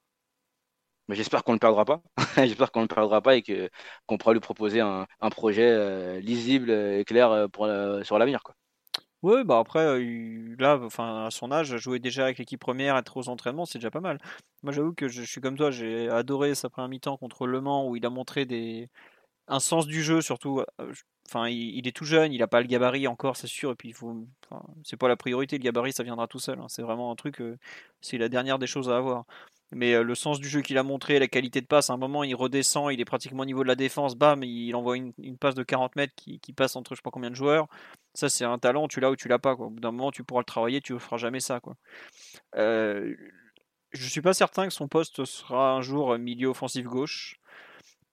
Mais j'espère qu'on ne le perdra pas. j'espère qu'on le perdra pas et que, qu'on pourra lui proposer un, un projet euh, lisible et clair euh, pour, euh, sur l'avenir. Quoi. Oui, bah après, euh, là, enfin, à son âge, jouer déjà avec l'équipe première, être aux entraînements, c'est déjà pas mal. Moi, j'avoue que je, suis comme toi, j'ai adoré sa première mi-temps contre Le Mans où il a montré des... un sens du jeu, surtout. euh, Enfin, il, est tout jeune, il n'a pas le gabarit encore, c'est sûr. Et puis, il faut, c'est pas la priorité. Le gabarit, ça viendra tout seul. Hein. C'est vraiment un truc, euh, c'est la dernière des choses à avoir. Mais euh, le sens du jeu qu'il a montré, la qualité de passe, à un moment, il redescend, il est pratiquement au niveau de la défense, bam, il envoie une, passe de 40 mètres qui, passe entre je sais pas combien de joueurs. Ça, c'est un talent, tu l'as ou tu l'as pas. Au bout d'un moment, tu pourras le travailler, tu ne feras jamais ça. Quoi. Euh, je suis pas certain que son poste sera un jour milieu offensif gauche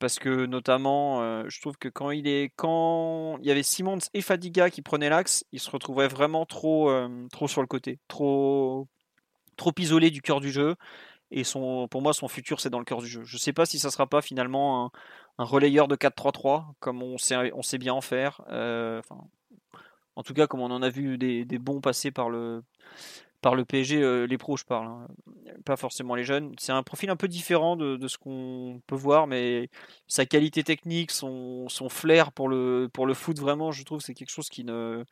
parce que notamment, euh, je trouve que quand il est, quand il y avait Simons et Fadiga qui prenaient l'axe, il se retrouvait vraiment trop, euh, trop sur le côté, trop, trop isolé du cœur du jeu. Et son, pour moi, son futur, c'est dans le cœur du jeu. Je ne sais pas si ça sera pas finalement un, relayeur de 4-3-3, comme on sait, on sait bien en faire. Euh, en tout cas, comme on en a vu des, bons passer par le, par le PSG, euh, les pros, je parle, hein. pas forcément les jeunes. C'est un profil un peu différent de, ce qu'on peut voir, mais sa qualité technique, son, flair pour le, pour le foot, vraiment, je trouve c'est quelque chose qui, ne,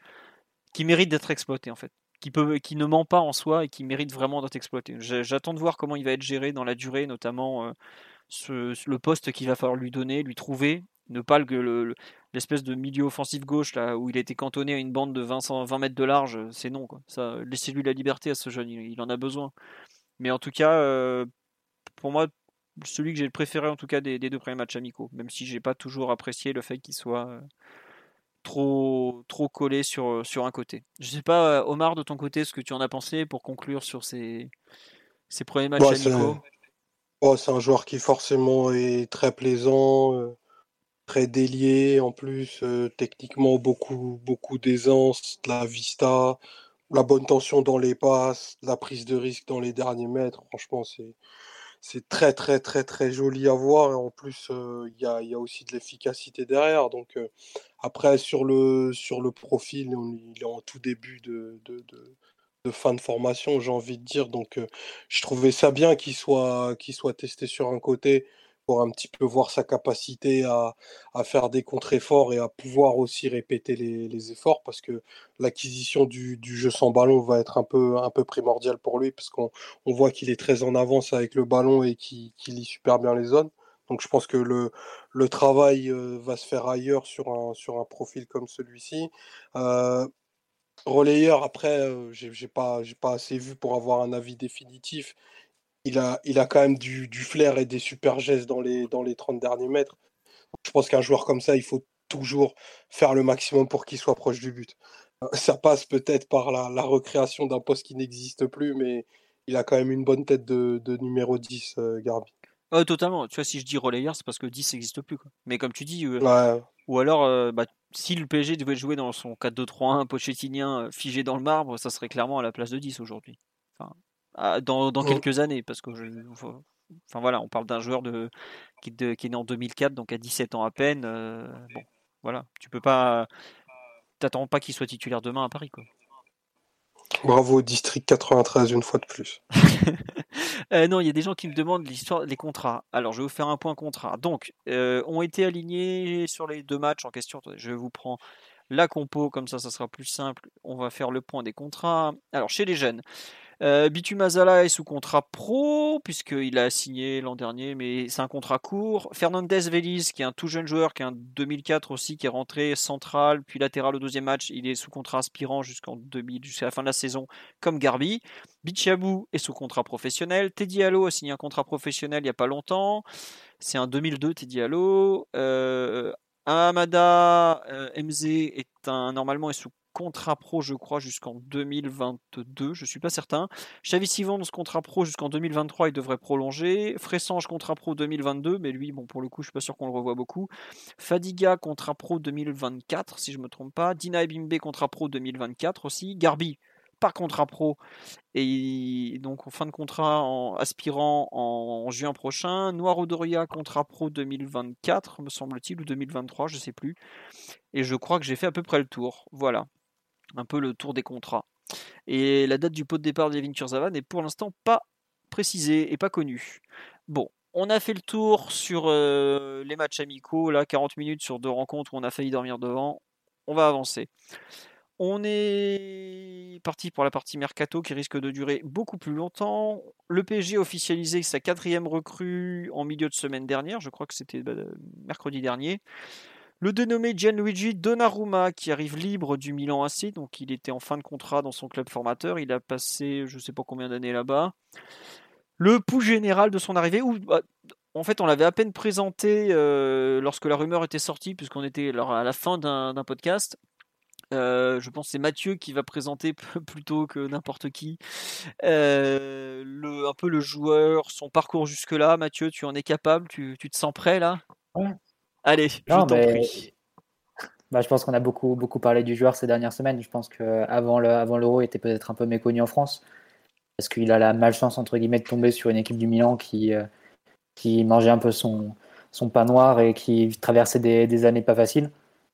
qui mérite d'être exploité en fait. Qui, ne ment pas en soi et qui mérite vraiment d'être exploité. J'attends de voir comment il va être géré dans la durée, notamment euh, le poste qu'il va falloir lui donner, lui trouver, ne pas le, l'espèce de milieu offensif gauche là où il a été cantonné à une bande de 20, 20 mètres de large, c'est non quoi. Laissez-lui la liberté à ce jeune, il, en a besoin. Mais en tout cas, euh, pour moi, celui que j'ai préféré en tout cas des, deux premiers matchs amicaux, même si j'ai pas toujours apprécié le fait qu'il soit euh, trop trop collé sur sur un côté. Je sais pas, Omar, de ton côté, ce que tu en as pensé pour conclure sur ces ces premiers matchs amicaux? Oh, c'est un joueur qui forcément est très plaisant. Euh, très délié, en plus, euh, techniquement beaucoup, beaucoup d'aisance, de la vista, la bonne tension dans les passes, la prise de risque dans les derniers mètres. Franchement, c'est, c'est très, très, très, très joli à voir. Et en plus, euh, il y, a, y, a, aussi de l'efficacité derrière. Donc, euh, après, sur le, sur le profil, il est en tout début de, de, fin de formation, j'ai envie de dire. Donc, je trouvais ça bien qu'il soit, qu'il soit testé sur un côté un petit peu voir sa capacité à, faire des contre-efforts et à pouvoir aussi répéter les, efforts parce que l'acquisition du, jeu sans ballon va être un peu, un peu primordial pour lui parce qu'on voit qu'il est très en avance avec le ballon et qu'il lit super bien les zones. Donc je pense que le, le travail euh, va se faire ailleurs sur un, sur un profil comme celui-ci. Euh, relayeur, après, euh, j'ai pas, pas assez vu pour avoir un avis définitif il a, il a quand même du, flair et des super gestes dans les, dans les 30 derniers mètres. Je pense qu'un joueur comme ça, il faut toujours faire le maximum pour qu'il soit proche du but. Euh, ça passe peut-être par la, recréation d'un poste qui n'existe plus, mais il a quand même une bonne tête de, numéro 10, euh, Garbi. totalement. Tu vois, si je dis relayeur, c'est parce que 10 n'existe plus. Mais comme tu dis, euh, ou alors, bah, si le PSG devait jouer dans son 4-2-3-1 pochettinien figé dans le marbre, ça serait clairement à la place de 10 aujourd'hui. Enfin, dans, dans quelques années, parce que je, enfin voilà, on parle d'un joueur de, qui, de, qui, est né en 2004, donc à 17 ans à peine. Euh, bon, voilà, tu peux pas, t'attends pas qu'il soit titulaire demain à Paris, quoi. Bravo au district 93 une fois de plus. euh, non, il y a des gens qui me demandent l'histoire des contrats. Alors, je vais vous faire un point contrat. Donc, euh, ont été alignés sur les deux matchs en question. Je vous prends la compo, comme ça, ça sera plus simple. On va faire le point des contrats. Alors, chez les jeunes, euh, Bitumazala est sous contrat pro, puisqu'il a signé l'an dernier, mais c'est un contrat court. Fernandez Veliz, qui est un tout jeune joueur, qui est un 2004 aussi, qui est rentré central, puis latéral au deuxième match, il est sous contrat aspirant jusqu'en 2000, jusqu'à la fin de la saison, comme Garbi. Bichabou est sous contrat professionnel. Teddy Allo a signé un contrat professionnel il n'y a pas longtemps. C'est un 2002, Teddy Allo. Euh, Amada euh, MZ est un, normalement est sous contrat pro, je crois, jusqu'en 2022, je suis pas certain. Xavi Simons, contrat pro jusqu'en 2023, il devrait prolonger. Fressange, contrat pro 2022, mais lui, bon, pour le coup, je suis pas sûr qu'on le revoit beaucoup. Fadiga, contrat pro 2024, si je me trompe pas. Dina Ebimbe, contrat pro 2024 aussi. Garbi, pas contrat pro et donc en fin de contrat en aspirant en, juin prochain. Noir Odoria contrat pro 2024 me semble-t-il ou 2023 je sais plus et je crois que j'ai fait à peu près le tour voilà un peu le tour des contrats. Et la date du pot de départ d'Evin Kurzawa n'est pour l'instant pas précisée et pas connue. Bon, on a fait le tour sur euh, les matchs amicaux, là 40 minutes sur deux rencontres où on a failli dormir devant. On va avancer. On est parti pour la partie mercato qui risque de durer beaucoup plus longtemps. Le PSG a officialisé sa quatrième recrue en milieu de semaine dernière, je crois que c'était bah, mercredi dernier. Le dénommé Gianluigi Donnarumma qui arrive libre du Milan AC, donc il était en fin de contrat dans son club formateur, il a passé je ne sais pas combien d'années là-bas. Le pouls général de son arrivée, bah, en fait on l'avait à peine présenté euh, lorsque la rumeur était sortie, puisqu'on était à la fin d'un podcast. Euh, je pense que c'est Mathieu qui va présenter plutôt que n'importe qui. Euh, un peu le joueur, son parcours jusque-là. Mathieu, tu en es capable? Tu, te sens prêt là? Allez, je t'en prie. Bah, je pense qu'on a beaucoup, beaucoup parlé du joueur ces dernières semaines. Je pense qu'avant l'euro, avant il était peut-être un peu méconnu en France. Parce qu'il a la malchance, entre guillemets, de tomber sur une équipe du Milan qui, euh, qui mangeait un peu son, son pain noir et qui traversait des, des années pas faciles.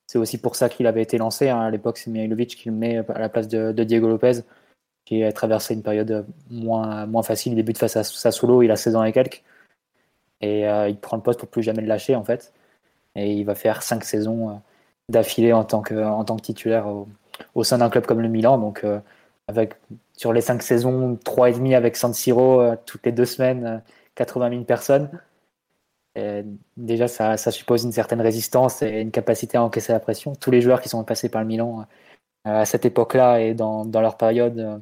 C'est aussi pour ça qu'il avait été lancé. Hein. À l'époque, c'est Mihailovic qui le met à la place de, Diego Lopez, qui a traversé une période moins, moins facile. Il débute face à Sassuolo, il a 16 ans et quelques. Et euh, il prend le poste pour plus jamais le lâcher, en fait. Et il va faire 5 saisons euh, d'affilée en, tant que, en tant que titulaire au, sein d'un club comme le Milan. Donc, euh, avec, sur les 5 saisons, 3,5 avec San Siro, toutes les deux semaines, 80 000 personnes déjà, ça, suppose une certaine résistance et une capacité à encaisser la pression. Tous les joueurs qui sont passés par le Milan euh, à cette époque-là et dans, leur période euh,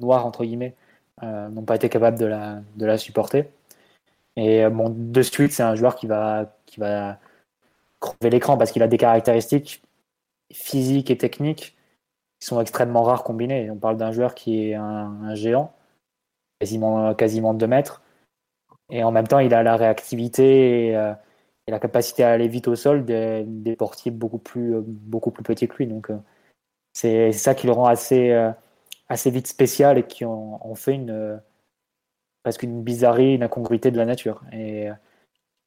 noire, entre guillemets, euh, n'ont pas été capables de la, de la supporter. Et bon, de suite, c'est un joueur qui va, qui va crever l'écran parce qu'il a des caractéristiques physiques et techniques qui sont extrêmement rares combinées. On parle d'un joueur qui est un, géant, quasiment, quasiment 2 mètres, et en même temps, il a la réactivité et, euh, la capacité à aller vite au sol des, portiers beaucoup plus, euh, beaucoup plus petits que lui. Donc, euh, c'est ça qui le rend assez, assez vite spécial et qui en, fait une, presque une bizarrerie, une incongruité de la nature. Et,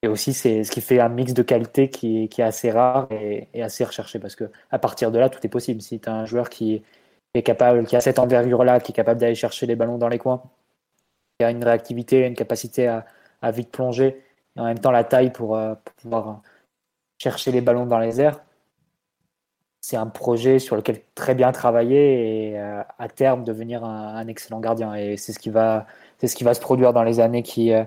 et aussi, c'est ce qui fait un mix de qualité qui, qui est assez rare et, assez recherché parce que à partir de là, tout est possible. Si tu as un joueur qui est capable, qui a cette envergure-là, qui est capable d'aller chercher les ballons dans les coins, il a une réactivité, une capacité à, vite plonger, et en même temps la taille pour, euh, pouvoir chercher les ballons dans les airs. C'est un projet sur lequel très bien travailler et euh, à terme devenir un, excellent gardien. Et c'est ce qui va, c'est ce qui va se produire dans les années qui, euh,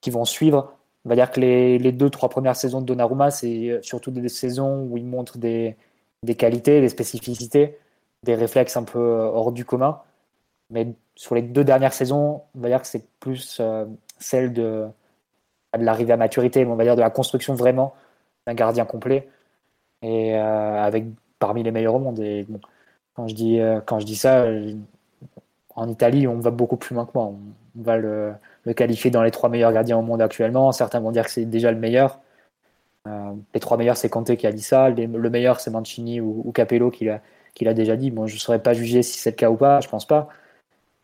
qui vont suivre. On va dire que les, deux, trois premières saisons de Donnarumma, c'est surtout des saisons où il montre des, des qualités, des spécificités, des réflexes un peu hors du commun. Mais sur les deux dernières saisons, on va dire que c'est plus euh, celle de, de l'arrivée à maturité, on va dire de la construction vraiment d'un gardien complet et euh, avec parmi les meilleurs au monde. Et quand je dis euh, quand je dis ça, en Italie, on va beaucoup plus loin que moi. On, va le, qualifier dans les trois meilleurs gardiens au monde actuellement. Certains vont dire que c'est déjà le meilleur. les trois meilleurs, c'est Conte qui a dit ça. le meilleur, c'est Mancini ou, Capello qui l'a déjà dit. Bon, je ne saurais pas juger si c'est le cas ou pas, je pense pas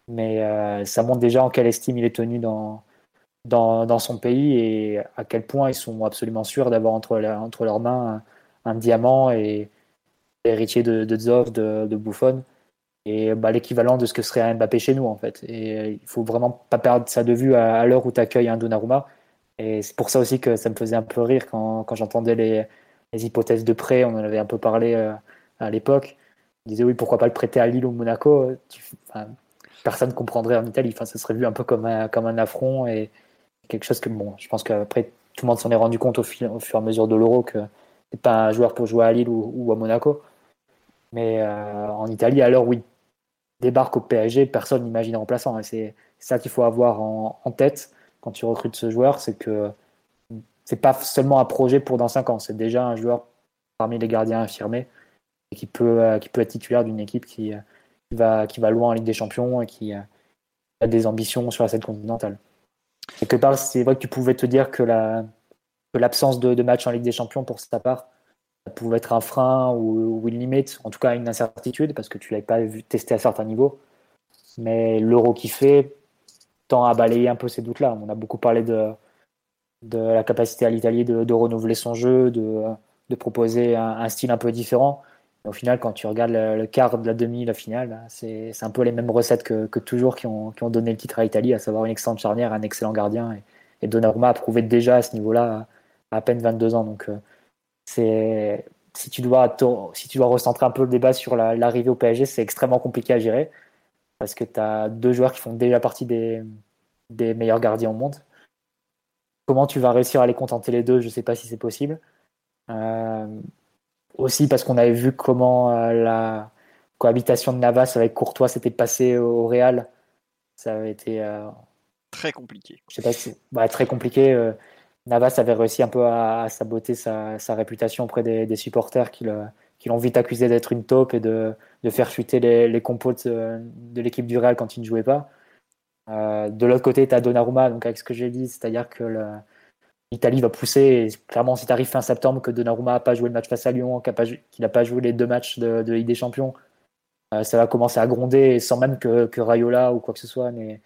mais euh, ça montre déjà en quelle estime il est tenu dans, son pays et à quel point ils sont absolument sûrs d'avoir entre, leurs mains un, diamant et l'héritier de, de Zoff, de, de et bah, l'équivalent de ce que serait un Mbappé chez nous en fait. Et il faut vraiment pas perdre ça de vue à, l'heure où tu accueilles un Donnarumma. Et c'est pour ça aussi que ça me faisait un peu rire quand, quand j'entendais les, les, hypothèses de prêt, on en avait un peu parlé euh, à l'époque. On disait oui, pourquoi pas le prêter à Lille ou Monaco? Personne comprendrait en Italie. Enfin, ça serait vu un peu comme un, comme un affront et quelque chose que, bon, je pense qu'après, tout le monde s'en est rendu compte au, fur et à mesure de l'euro que c'est pas un joueur pour jouer à Lille ou, à Monaco. Mais euh, en Italie, à l'heure où il débarque au PSG, personne n'imagine remplaçant. C'est ça qu'il faut avoir en, tête quand tu recrutes ce joueur, c'est que c'est pas seulement un projet pour dans 5 ans, c'est déjà un joueur parmi les gardiens affirmés et qui peut, euh, qui peut être titulaire d'une équipe qui, euh, qui va, qui va loin en Ligue des Champions et qui a des ambitions sur la scène continentale. Quelque part, c'est vrai que tu pouvais te dire que l'absence de, de match en Ligue des Champions pour sa part, pouvait être un frein ou, une limite, en tout cas une incertitude, parce que tu l'avais pas vu tester à certains niveaux. Mais l'euro qui fait tend à balayer un peu ces doutes-là. On a beaucoup parlé de, la capacité à l'Italie de, renouveler son jeu, de, proposer un, style un peu différent au final, quand tu regardes le, quart la demi, la finale, c'est un peu les mêmes recettes que, toujours qui ont, donné le titre à l'Italie, à savoir une excellente charnière, un excellent gardien. Et, et Donnarumma a prouvé déjà à ce niveau-là à, peine 22 ans. Donc, euh, c'est si tu dois si tu dois recentrer un peu le débat sur l'arrivée au PSG, c'est extrêmement compliqué à gérer parce que tu as deux joueurs qui font déjà partie des, des meilleurs gardiens au monde. Comment tu vas réussir à les contenter les deux Je ne sais pas si c'est possible. aussi parce qu'on avait vu comment la cohabitation de Navas avec Courtois s'était passée au Real. Ça avait été très compliqué. Je sais pas si bah, très compliqué. Navas avait réussi un peu à, saboter sa, réputation auprès des, supporters qui, l'ont vite accusé d'être une taupe et de, faire chuter les, les compos de, l'équipe du Real quand il ne jouait pas. Euh, de l'autre côté, tu as Donnarumma, donc avec ce que j'ai dit, c'est-à-dire que l'Italie va pousser. clairement, si tu arrives fin septembre, que Donnarumma n'a pas joué le match face à Lyon, qu'il n'a pas, joué les deux matchs de, de Ligue des Champions, euh, ça va commencer à gronder sans même que, que Rayola ou quoi que ce soit n'ait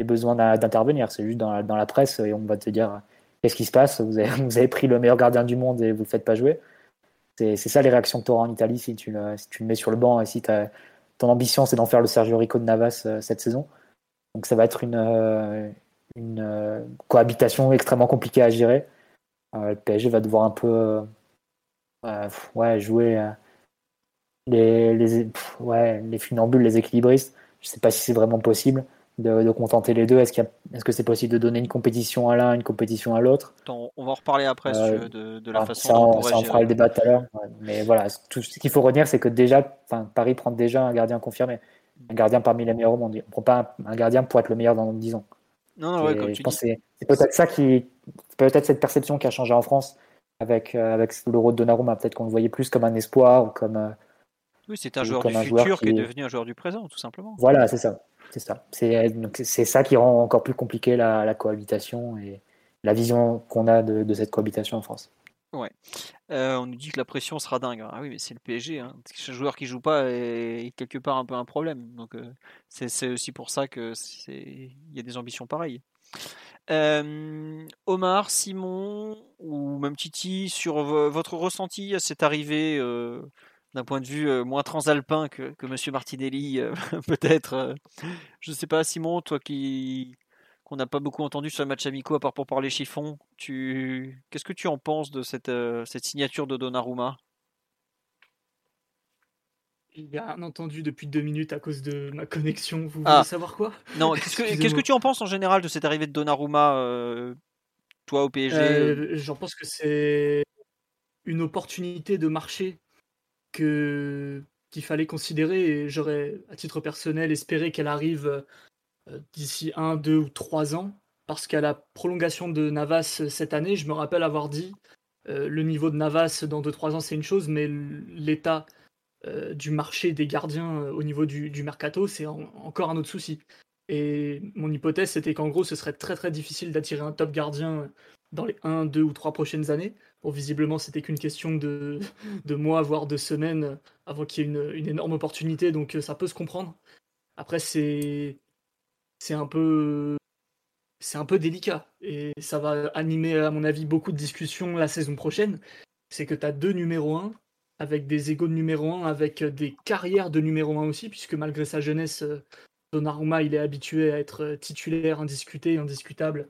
besoin d'intervenir. C'est juste dans, dans, la presse et on va te dire qu'est-ce qui se passe vous avez, pris le meilleur gardien du monde et vous ne le faites pas jouer. C'est ça les réactions que tu auras en Italie si tu, le, mets sur le banc et si ton ambition c'est d'en faire le Sergio Rico de Navas euh, cette saison. Donc ça va être une, euh, euh, cohabitation extrêmement compliquée à gérer. le PSG va devoir un peu jouer les, les, ouais, les funambules, les équilibristes. Je ne sais pas si c'est vraiment possible de, contenter les deux Est-ce est que c'est possible de donner une compétition à l'un, une compétition à l'autre? On va en reparler après euh, de, la façon ça, dont on, ça, on fera le débat tout à l'heure. Mais voilà, tout ce qu'il faut retenir, c'est que déjà, Paris prend déjà un gardien confirmé, un gardien parmi les meilleurs au monde. On ne prend pas un, gardien pour être le meilleur dans 10 ans. Non, non je pense c'est peut-être ça qui, peut-être cette perception qui a changé en France avec euh, avec l'euro de Donnarumma. Peut-être qu'on le voyait plus comme un espoir ou comme. Euh, oui, c'est un joueur du futur qui... qui est devenu un joueur du présent, tout simplement. Voilà, c'est ça. C'est ça. C'est ça qui rend encore plus compliqué la, cohabitation et la vision qu'on a de, cette cohabitation en France. Ouais. Euh, on nous dit que la pression sera dingue. Ah oui, mais c'est le PSG. Hein. Un joueur qui joue pas est, quelque part un peu un problème. Donc euh, c'est aussi pour ça que il y a des ambitions pareilles. Euh, Omar, Simon ou même Titi, sur votre ressenti à cette arrivée d'un point de vue moins transalpin que, que Monsieur Martinelli, peut-être. je ne sais pas, Simon, toi qui qu'on n'a pas beaucoup entendu sur le match amicaux à part pour parler chiffon, tu qu'est-ce que tu en penses de cette, cette signature de Donnarumma? Il y a un entendu depuis deux minutes à cause de ma connexion. Vous voulez ah. savoir quoi? Non, qu'est-ce que, qu'est-ce que tu en penses en général de cette arrivée de Donnarumma, toi au PSG J'en pense que c'est une opportunité de marché qu'il fallait considérer et j'aurais, à titre personnel, espéré qu'elle arrive euh, d'ici un, deux ou trois ans. Parce qu'à la prolongation de Navas cette année, je me rappelle avoir dit euh, le niveau de Navas dans deux trois ans, c'est une chose, mais l'état euh, du marché des gardiens au niveau du, mercato, c'est encore un autre souci. Et mon hypothèse, c'était qu'en gros, ce serait très très difficile d'attirer un top gardien dans les 1, 2 ou 3 prochaines années. Bon, visiblement, c'était qu'une question de, de mois, voire de semaines, avant qu'il y ait une, énorme opportunité, donc euh, ça peut se comprendre. Après, c'est, c'est un peu. C'est un peu délicat et ça va animer, à mon avis, beaucoup de discussions la saison prochaine. C'est que tu as deux numéros 1 avec des égaux de numéro 1, avec des carrières de numéro 1 aussi, puisque malgré sa jeunesse, euh, Donnarumma, il est habitué à être titulaire indiscuté, indiscutable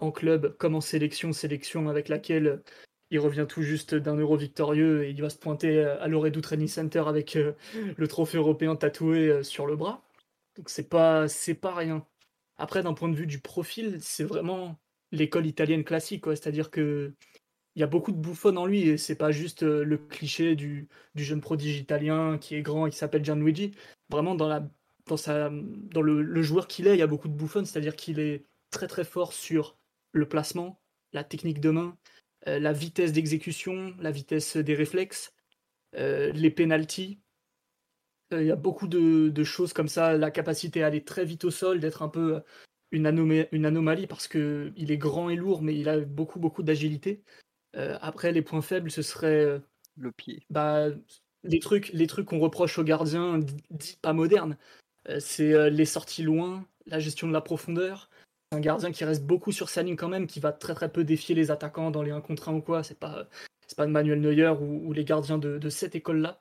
en club comme en sélection, sélection avec laquelle il revient tout juste d'un euro victorieux et il va se pointer à l'Oredo Training Center avec euh, le trophée européen tatoué euh, sur le bras. Donc c'est pas c'est pas rien. Après d'un point de vue du profil, c'est vraiment l'école italienne classique c'est-à-dire que il y a beaucoup de bouffon en lui et c'est pas juste euh, le cliché du, jeune prodige italien qui est grand et qui s'appelle Gianluigi. Vraiment dans la dans sa dans le, le joueur qu'il est, il y a beaucoup de bouffon, c'est-à-dire qu'il est très très fort sur le placement, la technique de main, euh, la vitesse d'exécution, la vitesse des réflexes, euh, les pénalties. Euh, il y a beaucoup de, choses comme ça, la capacité à aller très vite au sol, d'être un peu une, anomalie parce qu'il est grand et lourd, mais il a beaucoup, beaucoup d'agilité. après, les points faibles, ce serait. Le pied. Bah, les trucs, les trucs qu'on reproche aux gardiens dits pas modernes, c'est les sorties loin, la gestion de la profondeur, un gardien qui reste beaucoup sur sa ligne quand même, qui va très très peu défier les attaquants dans les 1 contre 1 ou quoi. C'est pas, c'est pas Manuel Neuer ou, les gardiens de, cette école-là.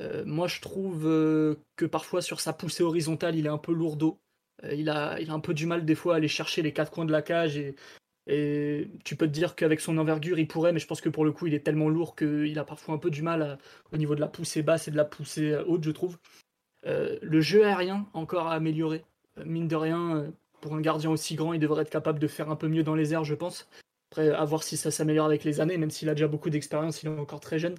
Euh, moi, je trouve euh, que parfois sur sa poussée horizontale, il est un peu lourdeau. Euh, il, a, il a un peu du mal des fois à aller chercher les quatre coins de la cage et, tu peux te dire qu'avec son envergure, il pourrait, mais je pense que pour le coup, il est tellement lourd qu'il a parfois un peu du mal au niveau de la poussée basse et de la poussée haute, je trouve. le jeu aérien, encore à améliorer. Mine de rien, pour un gardien aussi grand, il devrait être capable de faire un peu mieux dans les airs, je pense. Après, à voir si ça s'améliore avec les années, même s'il a déjà beaucoup d'expérience, il est encore très jeune.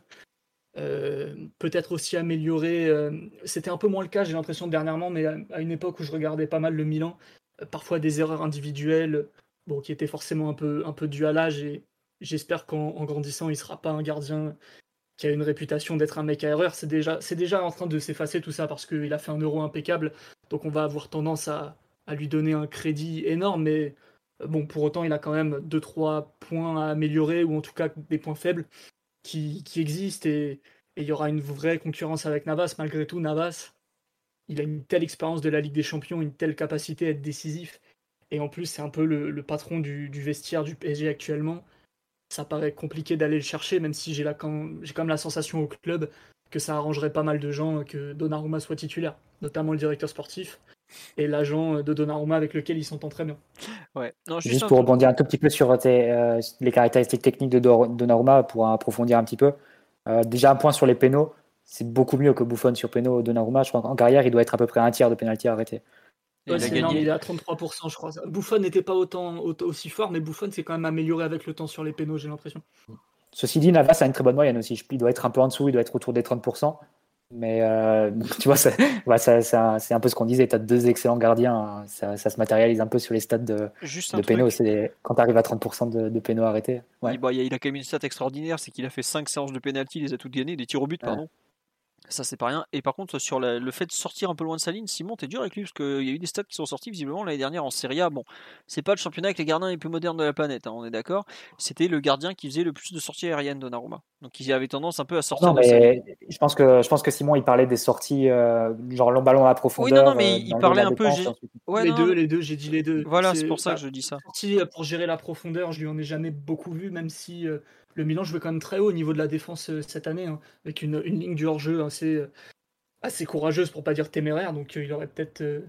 Euh, peut-être aussi améliorer. Euh, c'était un peu moins le cas, j'ai l'impression, dernièrement, mais à, une époque où je regardais pas mal le Milan, euh, parfois des erreurs individuelles, bon, qui étaient forcément un peu, un dues à l'âge. Et j'espère qu'en grandissant, il sera pas un gardien qui a une réputation d'être un mec à erreur. C'est déjà en train de s'effacer tout ça parce qu'il a fait un euro impeccable. Donc on va avoir tendance à, à lui donner un crédit énorme. Mais bon, pour autant, il a quand même 2-3 points à améliorer ou en tout cas des points faibles qui, existe et, il y aura une vraie concurrence avec Navas. Malgré tout, Navas, il a une telle expérience de la Ligue des Champions, une telle capacité à être décisif. Et en plus, c'est un peu le, patron du, vestiaire du PSG actuellement. Ça paraît compliqué d'aller le chercher, même si j'ai quand même la sensation au club que ça arrangerait pas mal de gens que Donnarumma soit titulaire, notamment le directeur sportif et l'agent de Donnarumma avec lequel il s'entend très bien. Ouais. juste, pour rebondir un tout petit peu sur euh, les caractéristiques techniques de Donnarumma, pour approfondir un petit peu. Euh, déjà un point sur les pénaux, c'est beaucoup mieux que Buffon sur pénaux Donnarumma. Je crois qu'en carrière, il doit être à peu près un tiers de pénalty arrêté. il, est à 33%, je crois. Buffon n'était pas autant, aussi fort, mais Buffon s'est quand même amélioré avec le temps sur les pénaux, j'ai l'impression. Ceci dit, Navas a une très bonne moyenne aussi. Il doit être un peu en dessous, il doit être autour des 30%. Mais euh, tu vois, c'est un peu ce qu'on disait. Tu as deux excellents gardiens. Ça, se matérialise un peu sur les stats de, de pénaux. Quand tu arrives à 30% de, de pénaux arrêtés. Ouais. Il, il, a quand même une stat extraordinaire c'est qu'il a fait 5 séances de pénalty, il les a toutes gagnées, des tirs au but, pardon. Ça, c'est pas rien. Et par contre, sur le fait de sortir un peu loin de sa ligne, Simon, t'es dur avec lui parce qu'il y a eu des stats qui sont sortis visiblement l'année dernière en Serie A. Bon, c'est pas le championnat avec les gardiens les plus modernes de la planète, hein, on est d'accord. C'était le gardien qui faisait le plus de sorties aériennes Donnarumma. Donc il avait tendance un peu à sortir. Non, mais je pense que je pense que Simon il parlait des sorties euh, genre long ballon à profondeur. Oui, non, non, mais euh, il parlait un peu. les deux, les deux, j'ai dit les deux. Voilà, c'est pour ça que je dis ça. Euh, pour gérer la profondeur, je lui en ai jamais beaucoup vu, même si le Milan jouait quand même très haut au niveau de la défense cette année, hein, avec une, ligne du hors-jeu assez, assez courageuse pour pas dire téméraire, donc euh, il aurait peut-être euh,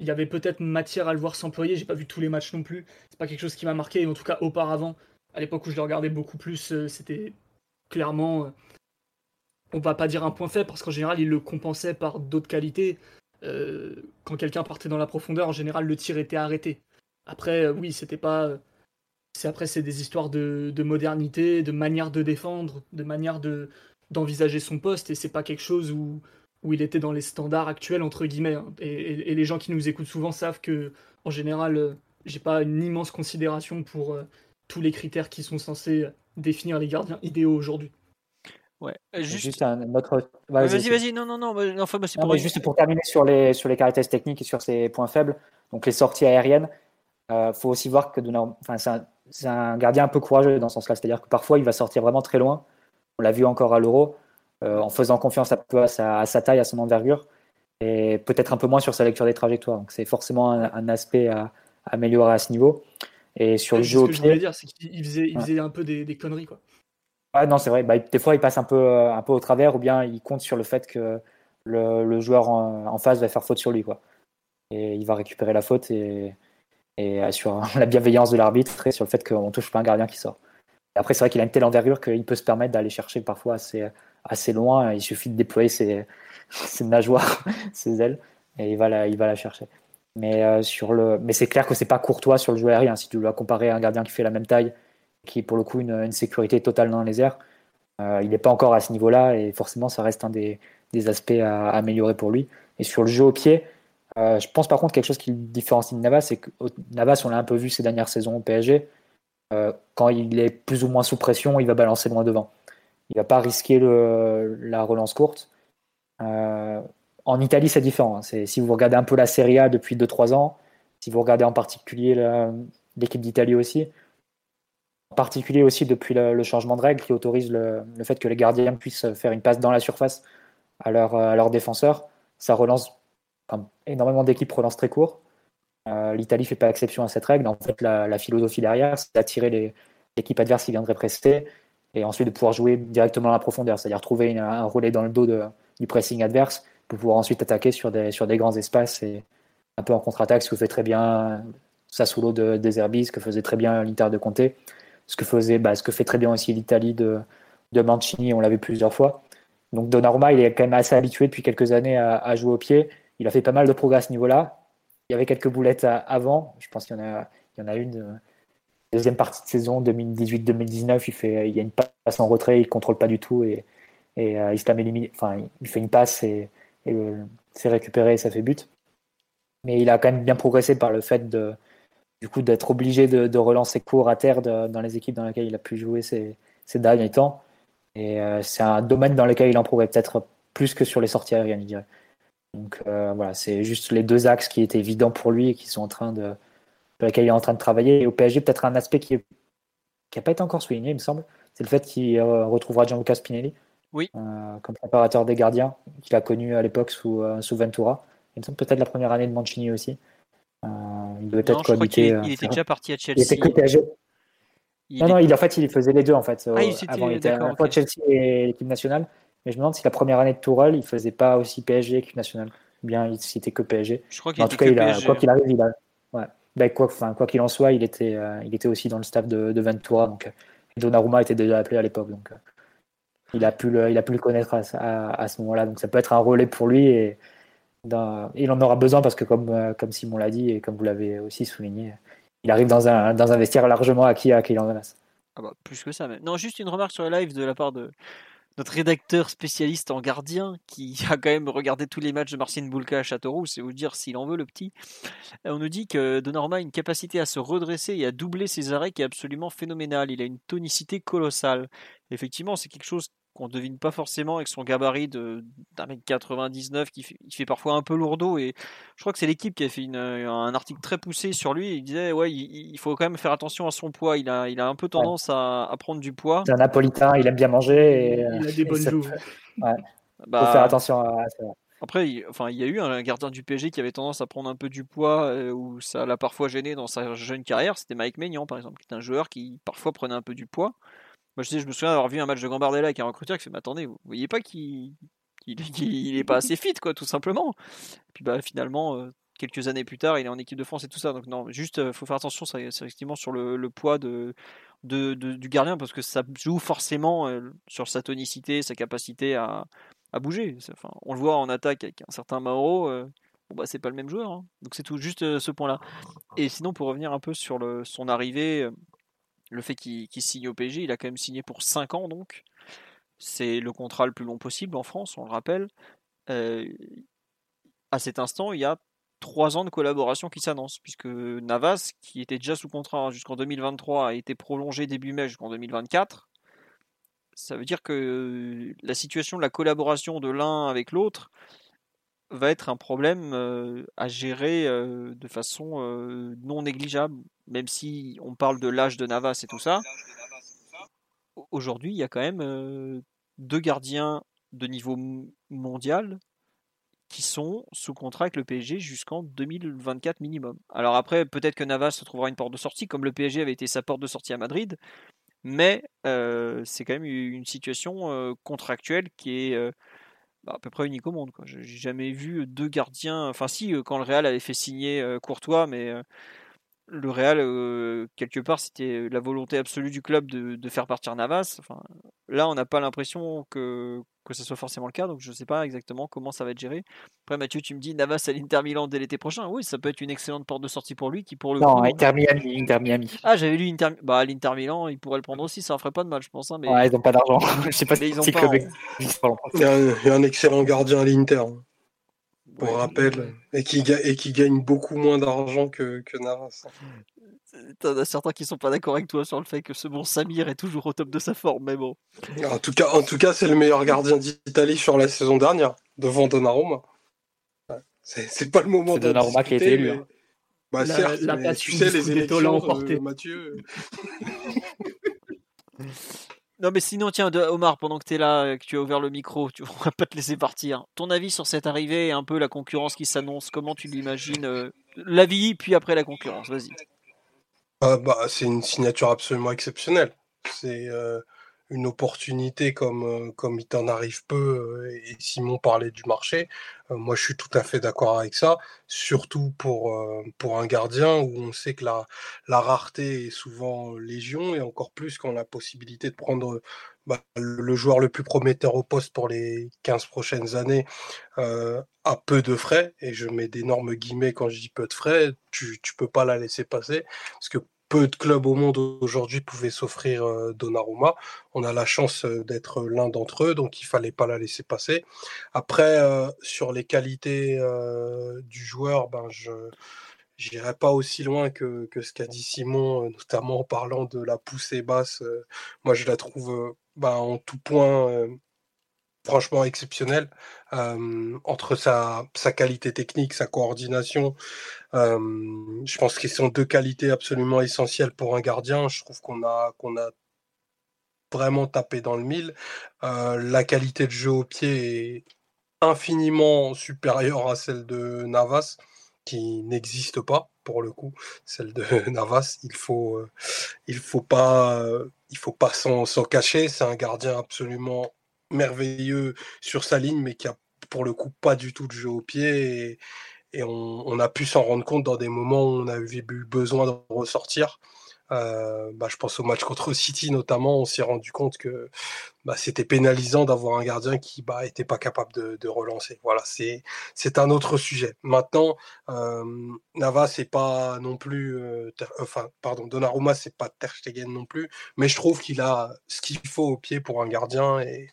il y avait peut-être matière à le voir s'employer. J'ai pas vu tous les matchs non plus. C'est pas quelque chose qui m'a marqué. En tout cas, auparavant, à l'époque où je le regardais beaucoup plus, euh, c'était clairement, on va pas dire un point faible parce qu'en général, il le compensait par d'autres qualités. quand quelqu'un partait dans la profondeur, en général, le tir était arrêté. Après, oui, c'était pas. C'est après, c'est des histoires de, de, modernité, de manière de défendre, de manière de d'envisager son poste, et c'est pas quelque chose où où il était dans les standards actuels entre guillemets. Hein. Et, les gens qui nous écoutent souvent savent que en général, euh, j'ai pas une immense considération pour euh, tous les critères qui sont censés définir les gardiens idéaux aujourd'hui. Ouais, euh, juste, un autre. Vas-y, vas-y, non, non, non, enfin, c'est pour... juste pour terminer sur les, sur les caractéristiques techniques et sur ses points faibles, donc les sorties aériennes, il faut aussi voir que enfin, c'est un, un, gardien un peu courageux dans ce sens-là, c'est-à-dire que parfois il va sortir vraiment très loin. On l'a vu encore à l'Euro, euh, en faisant confiance à, à, sa, à, sa, taille, à son envergure, et peut-être un peu moins sur sa lecture des trajectoires. Donc c'est forcément un, aspect à, améliorer à ce niveau. Et sur le jeu au pied, je voulais dire, c'est qu'il faisait, il faisait un peu des, des conneries, quoi. Ouais, non, c'est vrai. Bah, des fois, il passe un peu, euh, un peu au travers, ou bien il compte sur le fait que le, le joueur en, face va faire faute sur lui, quoi. Et il va récupérer la faute et, et sur la bienveillance de l'arbitre et sur le fait qu'on touche pas un gardien qui sort. Et après, c'est vrai qu'il a une telle envergure qu'il peut se permettre d'aller chercher parfois assez, loin. Il suffit de déployer ses, nageoires, ses ailes, et il va la, chercher. Mais, euh, sur le... mais c'est clair que c'est pas courtois sur le jeu aérien. Si tu dois comparer à un gardien qui fait la même taille, qui est pour le coup une, une sécurité totale dans les airs, euh, il n'est pas encore à ce niveau-là et forcément ça reste un des, aspects à, améliorer pour lui. Et sur le jeu au pied, euh, je pense par contre quelque chose qui différencie de Navas, c'est que Navas, on l'a un peu vu ces dernières saisons au PSG, quand il est plus ou moins sous pression, il va balancer loin devant. Il va pas risquer la relance courte. Euh, en Italie, c'est différent. Hein. Si vous regardez un peu la Serie A depuis 2-3 ans, si vous regardez en particulier l'équipe d'Italie aussi, en particulier aussi depuis le, changement de règle qui autorise le, fait que les gardiens puissent faire une passe dans la surface à leur, à leur défenseur, ça relance énormément d'équipes relancent très court. Euh, L'Italie fait pas exception à cette règle. En fait, la, philosophie derrière, c'est d'attirer les équipes adverses qui viendraient presser et ensuite de pouvoir jouer directement à la profondeur, c'est-à-dire trouver un relais dans le dos du pressing adverse pour pouvoir ensuite attaquer sur des, grands espaces et un peu en contre-attaque, ce que fait très bien Sassuolo de, des Herbis, ce que faisait très bien l'Inter de Conte, ce que, faisait, bah, fait très bien aussi l'Italie de, de Mancini, on l'a vu plusieurs fois. Donc Donnarumma, il est quand même assez habitué depuis quelques années à, jouer au pied. Il a fait pas mal de progrès à ce niveau-là. Il y avait quelques boulettes avant. Je pense qu'il y en a, il une deuxième partie de saison 2018-2019, il, fait, il y a une passe en retrait, il ne contrôle pas du tout et, euh, Islam élimine, enfin, il fait une passe et, et c'est récupéré et ça fait but. Mais il a quand même bien progressé par le fait du coup, d'être obligé de, relancer court à terre dans les équipes dans lesquelles il a pu jouer ces, derniers temps. Et euh, c'est un domaine dans lequel il en progresse peut-être plus que sur les sorties aériennes, je dirais. Donc euh, voilà, c'est juste les deux axes qui étaient évidents pour lui et qui sont en train de, sur lesquels il est en train de travailler. Et au PSG, peut-être un aspect qui n'a pas été encore souligné, il me semble, c'est le fait qu'il euh, retrouvera Gianluca Spinelli oui. Euh, comme préparateur des gardiens, qu'il a connu à l'époque sous, sous Ventura. Il me semble peut-être la première année de Mancini aussi. il devait être cohabiter. Il, il, était déjà parti à Chelsea. Il était que PSG. non, non, il, en fait, il faisait les deux en fait. Ah, il avant, il était à la fois Chelsea et l'équipe nationale. Mais je me demande si la première année de Tourelle, il faisait pas aussi PSG équipe nationale. Bien, il c'était que PSG. Je crois qu'il en tout cas, il a, quoi qu'il arrive, il a, ouais. Ben, quoi, enfin, en soit, il était, euh, il était aussi dans le staff de, de Ventura. Donc, euh, Donnarumma était déjà appelé à l'époque. Donc, euh, il, a pu le, il a pu le connaître à, à, ce moment-là. Donc, ça peut être un relais pour lui. Et il en aura besoin parce que, comme, comme Simon l'a dit et comme vous l'avez aussi souligné, il arrive dans un, dans un vestiaire largement acquis à Kylian Mbappé. Ah bah, plus que ça. Mais... Non, juste une remarque sur le live de la part de, notre rédacteur spécialiste en gardien, qui a quand même regardé tous les matchs de Marcin Boulka à Châteauroux, c'est vous dire s'il en veut le petit. On nous dit que Donnarumma a une capacité à se redresser et à doubler ses arrêts qui est absolument phénoménale. Il a une tonicité colossale. Effectivement, c'est quelque chose qu'on devine pas forcément avec son gabarit de d'un mètre 99 qui fait, il fait parfois un peu lourdeau. Et je crois que c'est l'équipe qui a fait un article très poussé sur lui. Il disait ouais il, faut quand même faire attention à son poids. Il a il a un peu tendance à, à, prendre du poids. C'est un napolitain il aime bien manger et, il a des bonnes joues. ouais. Bah, faut faire attention à ça. après, il, enfin, il y a eu un gardien du PSG qui avait tendance à prendre un peu du poids, euh, ou ça l'a parfois gêné dans sa jeune carrière. C'était Mike Maignan, par exemple, qui est un joueur qui parfois prenait un peu du poids. Moi, je, sais, je me souviens d'avoir vu un match de Gambardella avec un recruteur qui fait Mais attendez, vous voyez pas qu'il il, est pas assez fit, quoi, tout simplement. Et puis, bah, finalement, euh, quelques années plus tard, il est en équipe de France et tout ça. Donc, non, juste, il euh, faut faire attention, c'est effectivement sur le, poids de, de, du gardien parce que ça joue forcément euh, sur sa tonicité, sa capacité à, à bouger. Enfin, on le voit en attaque avec un certain Mauro. Bon, bah, c'est pas le même joueur. Hein. Donc, c'est tout juste ce point-là. Et sinon, pour revenir un peu sur le, son arrivée le fait qu'il signe au PSG, il a quand même signé pour 5 ans donc. C'est le contrat le plus long possible en France, on le rappelle. Euh, à cet instant, il y a 3 ans de collaboration qui s'annoncent, puisque Navas, qui était déjà sous contrat jusqu'en 2023, a été prolongé début mai jusqu'en 2024. Ça veut dire que la situation de la collaboration de l'un avec l'autre va être un problème euh, à gérer euh, de façon non négligeable même si on parle de l'âge de Navas et tout ça, aujourd'hui, il y a quand même euh, deux gardiens de niveau mondial qui sont sous contrat avec le PSG jusqu'en 2024 minimum. Alors après, peut-être que Navas se trouvera une porte de sortie, comme le PSG avait été sa porte de sortie à Madrid, mais euh, c'est quand même une situation euh, contractuelle qui est bah, à peu près unique au monde. J'ai jamais vu deux gardiens, enfin si, quand le Real avait fait signer Courtois, mais le Real, euh, quelque part, c'était la volonté absolue du club de, faire partir Navas. Enfin, là, on n'a pas l'impression que, que ce soit forcément le cas, donc je ne sais pas exactement comment ça va être géré. Après, Mathieu, tu me dis Navas à l'Inter Milan dès l'été prochain. Oui, ça peut être une excellente porte de sortie pour lui, qui pour le non, Inter Miami, Inter Miami. Ah, j'avais lu Inter, bah, l'Inter Milan, il pourrait le prendre aussi, ça ne ferait pas de mal, je pense. Hein, mais... Ouais, ils n'ont pas d'argent. je sais pas si ils ont pas. Il, y a un, il y a un excellent gardien à l'Inter. Hein pour rappel, et qui, et qui gagne beaucoup moins d'argent que, que Navas. T'en as certains qui sont pas d'accord avec toi sur le fait que ce bon Samir est toujours au top de sa forme, mais bon. En tout cas, en tout cas, c'est le meilleur gardien d'Italie sur la saison dernière, devant Donnarumma. C'est pas le moment de Donnarumma qui a été élu. Hein. Bah, la, certes, la tu sais, les élections, euh, Mathieu. Non, mais sinon, tiens, Omar, pendant que tu es là, que tu as ouvert le micro, tu, va pas te laisser partir. Ton avis sur cette arrivée et un peu la concurrence qui s'annonce, comment tu l'imagines euh, L'avis, puis après la concurrence, vas-y. Ah, bah, c'est une signature absolument exceptionnelle. C'est euh, une opportunité comme, euh, comme il t'en arrive peu, euh, et Simon parlait du marché, euh, moi je suis tout à fait d'accord avec ça, surtout pour, pour un gardien où on sait que la, la rareté est souvent légion, et encore plus quand on a la possibilité de prendre bah, le joueur le plus prometteur au poste pour les 15 prochaines années à peu de frais, et je mets d'énormes guillemets quand je dis peu de frais, tu ne peux pas la laisser passer, parce que peu de clubs au monde aujourd'hui pouvaient s'offrir euh, Donnarumma. On a la chance euh, d'être l'un d'entre eux, donc il fallait pas la laisser passer. Après, euh, sur les qualités du joueur, ben je n'irai pas aussi loin que, ce qu'a dit Simon, notamment en parlant de la poussée basse. moi, je la trouve ben, en tout point franchement exceptionnel entre sa, sa, qualité technique, sa coordination. je pense qu'ils sont deux qualités absolument essentielles pour un gardien. Je trouve qu'on a, a vraiment tapé dans le mille. la qualité de jeu au pied est infiniment supérieure à celle de Navas, qui n'existe pas pour le coup. Celle de Navas, il faut, il faut pas, il faut pas s'en cacher. C'est un gardien absolument merveilleux sur sa ligne, mais qui a pour le coup pas du tout de jeu au pied. Et, on, a pu s'en rendre compte dans des moments où on avait eu besoin de ressortir. Euh, bah, je pense au match contre City notamment, on s'est rendu compte que bah, c'était pénalisant d'avoir un gardien qui bah, était pas capable de, relancer. Voilà, c'est un autre sujet. Maintenant, euh, Nava c'est pas non plus, euh, enfin pardon, Donnarumma c'est pas Ter Stegen non plus, mais je trouve qu'il a ce qu'il faut au pied pour un gardien et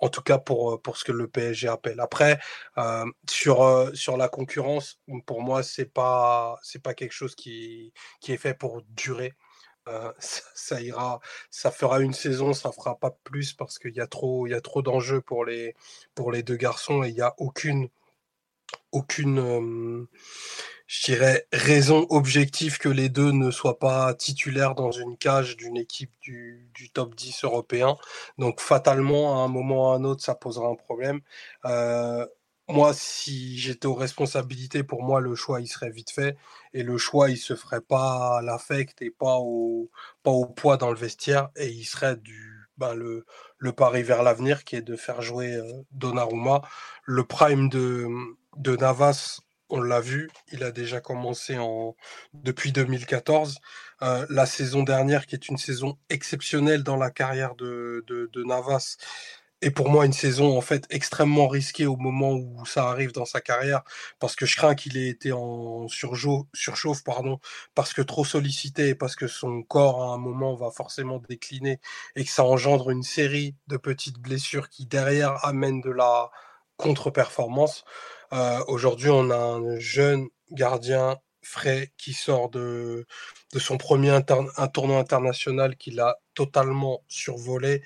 en tout cas pour, euh, pour ce que le PSG appelle. Après, euh, sur, euh, sur la concurrence, pour moi, c'est pas pas quelque chose qui, qui est fait pour durer. ça, ira, ça fera une saison, ça fera pas plus parce qu'il y a trop, il y a trop d'enjeux pour les, pour les deux garçons et il n'y a aucune, aucune, je dirais, raison objective que les deux ne soient pas titulaires dans une cage d'une équipe du, top 10 européen. Donc fatalement, à un moment ou à un autre, ça posera un problème. Euh, moi, si j'étais aux responsabilités, pour moi, le choix, il serait vite fait. Et le choix, il se ferait pas à l'affect et pas au, pas au poids dans le vestiaire. Et il serait du, ben, le, le pari vers l'avenir qui est de faire jouer euh, Donnarumma. Le prime de, de Navas, on l'a vu, il a déjà commencé en depuis 2014. Euh, la saison dernière, qui est une saison exceptionnelle dans la carrière de, de, Navas, est pour moi une saison en fait extrêmement risquée au moment où ça arrive dans sa carrière, parce que je crains qu'il ait été en surchauffe, pardon, parce que trop sollicité, parce que son corps à un moment va forcément décliner et que ça engendre une série de petites blessures qui derrière amènent de la contre-performance. Euh, aujourd'hui, on a un jeune gardien frais qui sort de, de son premier un tournoi international qu'il a totalement survolé.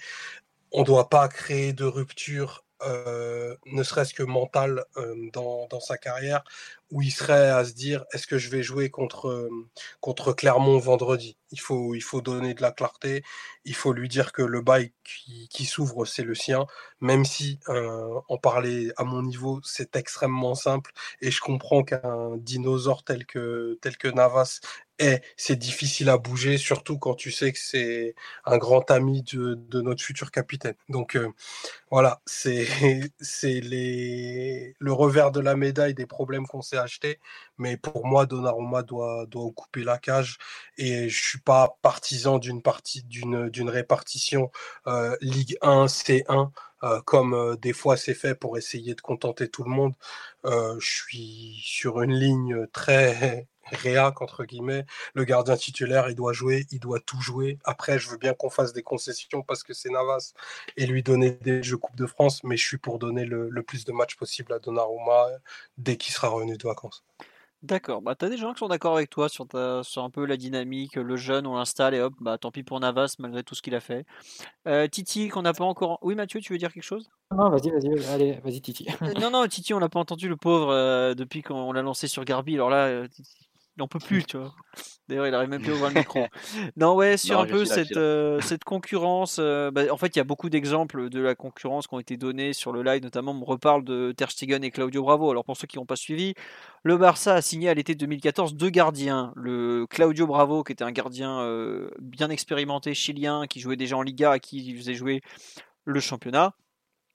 On ne doit pas créer de rupture euh, ne serait-ce que mental euh, dans, sa carrière, où il serait à se dire est-ce que je vais jouer contre, euh, contre Clermont vendredi? Il faut, il faut donner de la clarté, il faut lui dire que le bail qui, qui s'ouvre, c'est le sien, même si en parler à mon niveau, c'est extrêmement simple, et je comprends qu'un dinosaure tel que, tel que Navas c'est difficile à bouger, surtout quand tu sais que c'est un grand ami de, notre futur capitaine. Donc euh, voilà, c'est le revers de la médaille des problèmes qu'on s'est achetés. Mais pour moi, Donnarumma doit, doit occuper la cage et je suis pas partisan d'une d'une répartition euh, Ligue 1 C1. Euh, comme des fois c'est fait pour essayer de contenter tout le monde. je suis sur une ligne très réac entre guillemets. Le gardien titulaire, il doit jouer, il doit tout jouer. Après, je veux bien qu'on fasse des concessions parce que c'est Navas et lui donner des jeux Coupe de France, mais je suis pour donner le, plus de matchs possible à Donnarumma dès qu'il sera revenu de vacances. D'accord, bah t'as des gens qui sont d'accord avec toi sur, sur un peu la dynamique, le jeune, on l'installe et hop, bah tant pis pour Navas malgré tout ce qu'il a fait. Euh, Titi, qu'on n'a pas encore. Oui, Mathieu, tu veux dire quelque chose? Non, vas-y, vas-y, allez, vas-y, Titi. Euh, non, non, Titi, on l'a pas entendu, le pauvre, euh, depuis qu'on l'a lancé sur Garbi. Alors là, il n'en peut plus, tu vois. D'ailleurs, il arrive même plus à ouvrir le micro. Non, ouais, sur un peu cette, euh, cette concurrence. Euh, bah, en fait, il y a beaucoup d'exemples de la concurrence qui ont été donnés sur le live, notamment on me reparle de Ter Stegen et Claudio Bravo. Alors, pour ceux qui n'ont pas suivi, le Barça a signé à l'été 2014 deux gardiens. Le Claudio Bravo, qui était un gardien euh, bien expérimenté chilien, qui jouait déjà en Liga, à qui il faisait jouer le championnat.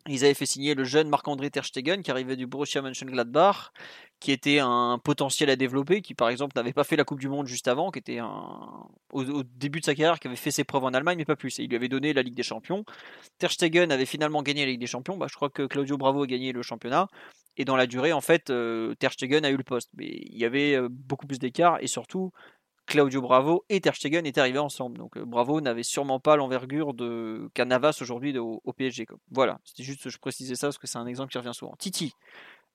Ils avaient fait signer le jeune Marc-André Ter Stegen qui arrivait du Borussia Mönchengladbach, qui était un potentiel à développer, qui par exemple n'avait pas fait la Coupe du Monde juste avant, qui était au, début de sa carrière, qui avait fait ses preuves en Allemagne, mais pas plus. Et il lui avait donné la Ligue des Champions. Ter Stegen avait finalement gagné la Ligue des Champions. Bah, je crois que Claudio Bravo a gagné le championnat. Et dans la durée, en fait, euh, Ter Stegen a eu le poste. Mais il y avait euh, beaucoup plus d'écart et surtout, Claudio Bravo et Ter Stegen étaient arrivés ensemble. Donc Bravo n'avait sûrement pas l'envergure de qu'a Navas aujourd'hui au, PSG. Voilà, c'était juste je précisais ça parce que c'est un exemple qui revient souvent. Titi,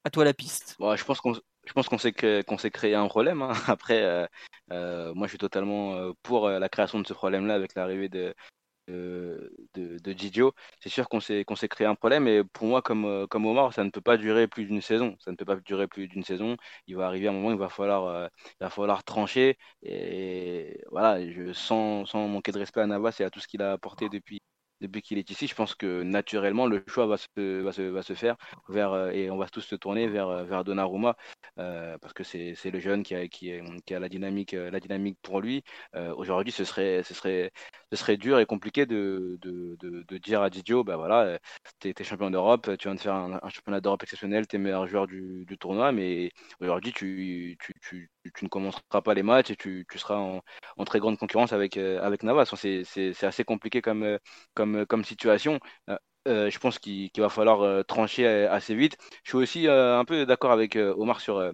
à toi la piste. je pense qu'on qu'on s'est créé un problème. Hein. Après, moi, je suis totalement pour la création de ce problème-là avec l'arrivée de, de, de, Didio, c'est sûr qu'on s'est qu'on s'est créé un problème. Et pour moi, comme, euh, comme Omar, ça ne peut pas durer plus d'une saison. Ça ne peut pas durer plus d'une saison. Il va arriver un moment, il va falloir, euh, il va falloir trancher. Et voilà, je, sans, sans manquer de respect à Navas et à tout ce qu'il a apporté depuis, depuis qu'il est ici, je pense que naturellement le choix va se, va se, va se faire vers, euh, et on va tous se tourner vers, euh, vers Donnarumma euh, parce que c'est le jeune qui a, qui, a la, dynamique, la dynamique pour lui. Aujourd'hui, ce serait, ce, serait, ce serait dur et compliqué de, de, de, dire à Didio bah voilà, tu es, champion d'Europe, tu viens de faire un, championnat d'Europe exceptionnel, tu es meilleur joueur du, du tournoi, mais aujourd'hui, tu, tu, tu, tu, ne commenceras pas les matchs et tu, tu seras en, en, très grande concurrence avec, avec Navas. C'est assez compliqué comme, comme comme, situation. Euh, euh, je pense qu'il va falloir euh, trancher assez vite. Je suis aussi un peu d'accord avec Omar sur,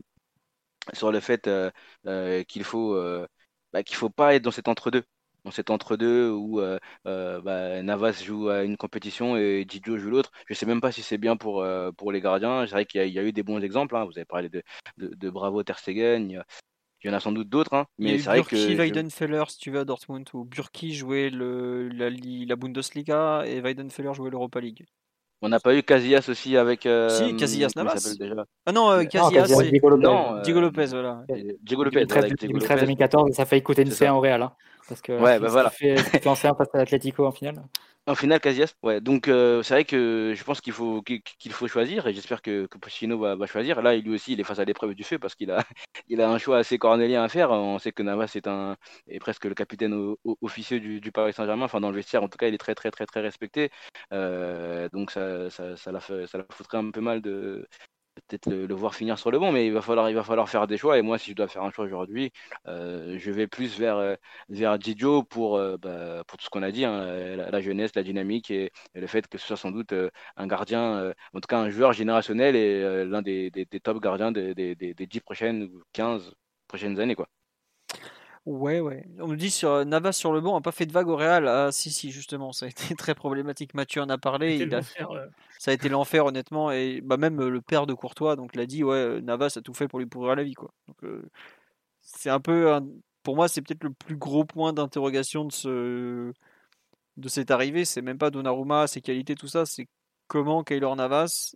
sur le fait qu'il faut bah, faut pas être dans cet entre-deux. Dans cet entre-deux où bah, Navas joue à une compétition et Didio joue l'autre. Je sais même pas si c'est bien pour, pour les gardiens. C'est vrai qu'il y, a eu des bons exemples. Hein. Vous avez parlé de, de, Bravo Ter Stegen. Il y en a sans doute d'autres, hein, mais c'est vrai que. Weidenfeller, si tu veux, à Dortmund, où Burki jouait le, la, la Bundesliga et Weidenfeller jouait l'Europa League. On n'a pas eu Casillas aussi avec. Euh, si, Casillas Navas. Ah non, euh, Casillas, c'est. Diego Lopez. Non, euh, Diego Lopez, voilà. Diego Lopez. 2013-2014, ça a failli coûter une C en Real. Hein, parce que ouais, bah voilà. fait, fait face à l'Atlético en finale. En finale, Casillas, ouais. Donc euh, c'est vrai que je pense qu'il faut qu'il faut choisir et j'espère que, que va, choisir. Là, lui aussi, il est face à l'épreuve du feu parce qu'il a un choix assez cornélien à faire. On sait que Navas est un presque le capitaine officieux du, Paris Saint-Germain. Enfin, dans le vestiaire, en tout cas, il est très très très très respecté. Euh, donc ça ça, ça la ça la foutrait un peu mal de peut-être le, voir finir sur le bon, mais il va falloir, il va falloir faire des choix. Et moi, si je dois faire un choix aujourd'hui, euh, je vais plus vers, euh, vers pour, euh, bah, pour tout ce qu'on a dit, hein, la, jeunesse, la dynamique et, le fait que ce soit sans doute un gardien, en tout cas un joueur générationnel et l'un des, des, top gardiens des, des, des 10 prochaines ou 15 prochaines années. Quoi. Ouais, ouais. On me dit sur Navas sur le banc, n'a pas fait de vague au Real. Ah, si, si, justement, ça a été très problématique. Mathieu en a parlé. Il a... Ça a été l'enfer, honnêtement. Et bah, même le père de Courtois donc l'a dit, ouais, Navas a tout fait pour lui pourrir la vie. Quoi. Donc, c'est un peu. Pour moi, c'est peut-être le plus gros point d'interrogation de, ce... de cette arrivée. C'est même pas Donnarumma, ses qualités, tout ça. C'est comment Kaylor Navas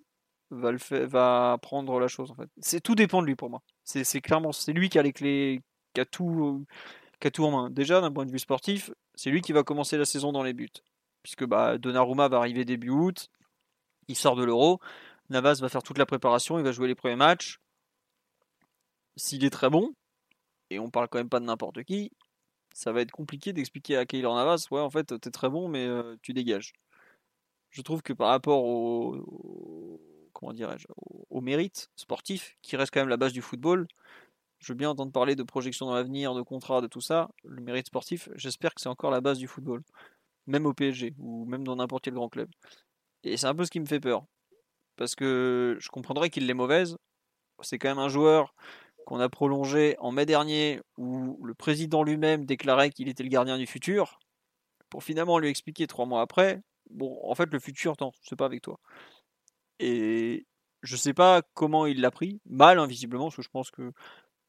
va, le va prendre la chose. En fait. c'est Tout dépend de lui pour moi. C'est clairement c'est lui qui a les clés qui a tout, tout en main. Déjà, d'un point de vue sportif, c'est lui qui va commencer la saison dans les buts. Puisque bah, Donnarumma va arriver début août, il sort de l'Euro, Navas va faire toute la préparation, il va jouer les premiers matchs. S'il est très bon, et on parle quand même pas de n'importe qui, ça va être compliqué d'expliquer à Keylor Navas, ouais en fait t'es très bon mais euh, tu dégages. Je trouve que par rapport au, comment dirais-je au mérite sportif, qui reste quand même la base du football, je veux bien entendre parler de projection dans l'avenir, de contrat, de tout ça. Le mérite sportif, j'espère que c'est encore la base du football. Même au PSG, ou même dans n'importe quel grand club. Et c'est un peu ce qui me fait peur. Parce que je comprendrais qu'il est mauvaise. C'est quand même un joueur qu'on a prolongé en mai dernier, où le président lui-même déclarait qu'il était le gardien du futur, pour finalement lui expliquer trois mois après, bon, en fait, le futur, non, c'est pas avec toi. Et je sais pas comment il l'a pris, mal, invisiblement, hein, parce que je pense que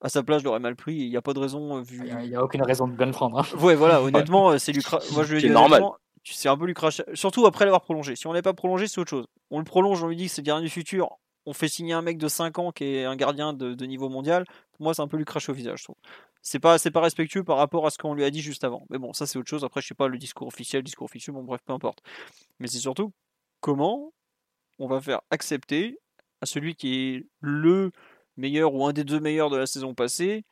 à sa place, je l'aurais mal pris. Il n'y a pas de raison. Euh, vu... Il n'y a, aucune raison de bien le prendre. Hein. Ouais, voilà, honnêtement, euh, c'est lucra... Moi, je c'est normal. C'est un peu lucratif. Surtout après l'avoir prolongé. Si on l'avait pas prolongé, c'est autre chose. On le prolonge, on lui dit que c'est le gardien du futur. On fait signer un mec de 5 ans qui est un gardien de, niveau mondial. Pour moi, c'est un peu lucratif au visage, je trouve. C'est pas, respectueux par rapport à ce qu'on lui a dit juste avant. Mais bon, ça, c'est autre chose. Après, je sais pas le discours officiel, le discours officieux, bon, bref, peu importe. Mais c'est surtout comment on va faire accepter à celui qui est le meilleur ou un des deux meilleurs de la saison passée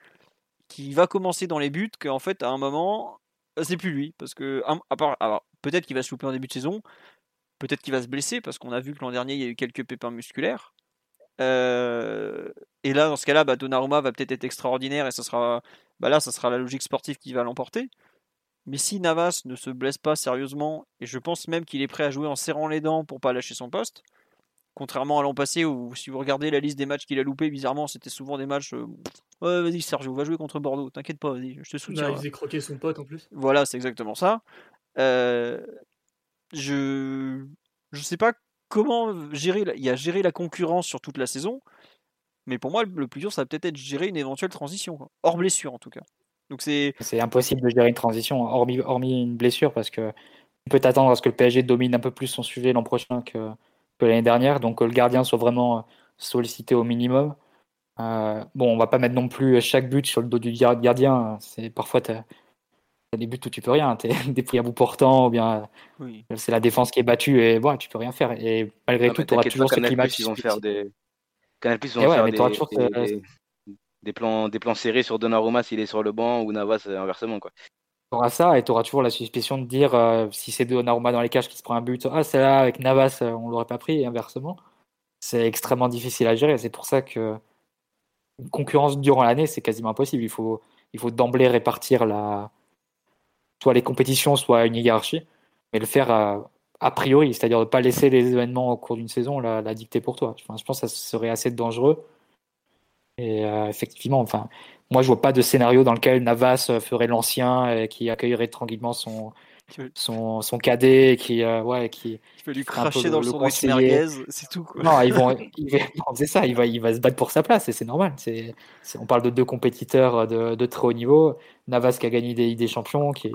qui va commencer dans les buts, qu'en fait, à un moment, euh, c'est plus lui. Parce que, à part, alors, peut-être qu'il va se louper en début de saison, peut-être qu'il va se blesser, parce qu'on a vu que l'an dernier, il y a eu quelques pépins musculaires. Euh, et là, dans ce cas-là, bah, Donnarumma va peut-être être extraordinaire, et ça sera, bah là, ça sera la logique sportive qui va l'emporter. Mais si Navas ne se blesse pas sérieusement, et je pense même qu'il est prêt à jouer en serrant les dents pour pas lâcher son poste, Contrairement à l'an passé où si vous regardez la liste des matchs qu'il a loupé, bizarrement c'était souvent des matchs. euh, ouais, vas-y Sergio, va jouer contre Bordeaux, t'inquiète pas, vas-y, je te soutiens. Là, il faisait croquer son pote en plus. Voilà, c'est exactement ça. Euh, je je sais pas comment gérer. la- Il y a gérer la concurrence sur toute la saison, mais pour moi le plus dur ça va peut-être être gérer une éventuelle transition, quoi. hors blessure en tout cas. Donc c'est C'est impossible de gérer une transition, hormis, hormis une blessure, parce que tu peux t'attendre à ce que le PSG domine un peu plus son sujet l'an prochain que, que l'année dernière, donc que le gardien soit vraiment sollicité au minimum. Euh, bon, on va pas mettre non plus chaque but sur le dos du gar- gardien. C'est parfois as des buts où tu peux rien, t'es des prix à bout portant, ou bien oui. c'est la défense qui est battue et bon, tu peux rien faire. Et malgré Ah, tout, tu auras toujours ce climat. ils vont faire des. Canal+, ils Et vont ouais, faire mais des, t'auras toujours ce- des, des plans, des plans serrés sur Donnarumma s'il est sur le banc ou Navas euh, inversement. Quoi. Auras ça et tu auras toujours la suspicion de dire euh, si c'est Donnarumma dans les cages qui se prend un but, ah c'est là avec Navas euh, on l'aurait pas pris et inversement. C'est extrêmement difficile à gérer. C'est pour ça que une concurrence durant l'année c'est quasiment impossible. Il faut il faut d'emblée répartir la soit les compétitions soit une hiérarchie, mais le faire à, a priori, c'est-à-dire de pas laisser les événements au cours d'une saison la, dicter pour toi. Je pense que ça serait assez dangereux. Et euh, effectivement, enfin, moi, je vois pas de scénario dans lequel Navas euh, ferait l'ancien et qui accueillerait tranquillement son, son, son cadet, et qui, euh, ouais, qui. Je vais lui cracher dans le le sandwich merguez, c'est tout. Quoi. Non, ils vont, c'est ça, il va, il va se battre pour sa place et c'est normal. C'est, on parle de deux compétiteurs de, de très haut niveau. Navas qui a gagné des, des champions, qui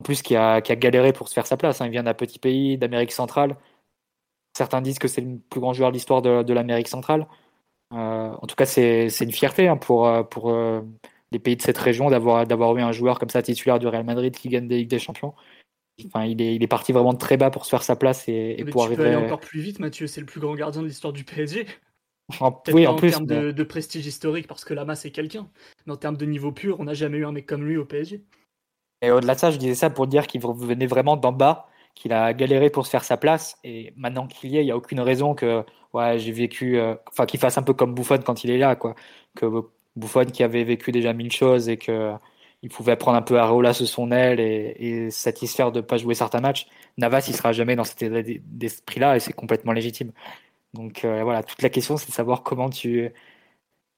en plus qui a, qui a galéré pour se faire sa place. hein. Il vient d'un petit pays d'Amérique centrale. Certains disent que c'est le plus grand joueur de l'histoire de, de l'Amérique centrale. Euh, en tout cas, c'est, une fierté hein, pour, euh, pour euh, les pays de cette région d'avoir, eu un joueur comme ça titulaire du Real Madrid qui gagne des Ligues des Champions. Enfin, il est, il est parti vraiment de très bas pour se faire sa place et, et pour tu peux aller arriver. encore plus vite, Mathieu. C'est le plus grand gardien de l'histoire du PSG. En- oui, pas en en plus. termes mais- de, de prestige historique parce que Lama c'est quelqu'un. Mais en termes de niveau pur, on n'a jamais eu un mec comme lui au PSG. Et au-delà de ça, je disais ça pour dire qu'il venait vraiment d'en bas, qu'il a galéré pour se faire sa place. Et maintenant qu'il y est, il n'y a aucune raison que ouais, j'ai vécu. euh, Enfin, qu'il fasse un peu comme Buffon quand il est là. Quoi. Que Buffon qui avait vécu déjà mille choses et que il pouvait prendre un peu Areola sous son aile et, satisfaire de ne pas jouer certains matchs. Navas, il sera jamais dans cet état d'esprit-là et c'est complètement légitime. Donc euh, voilà, toute la question, c'est de savoir comment tu,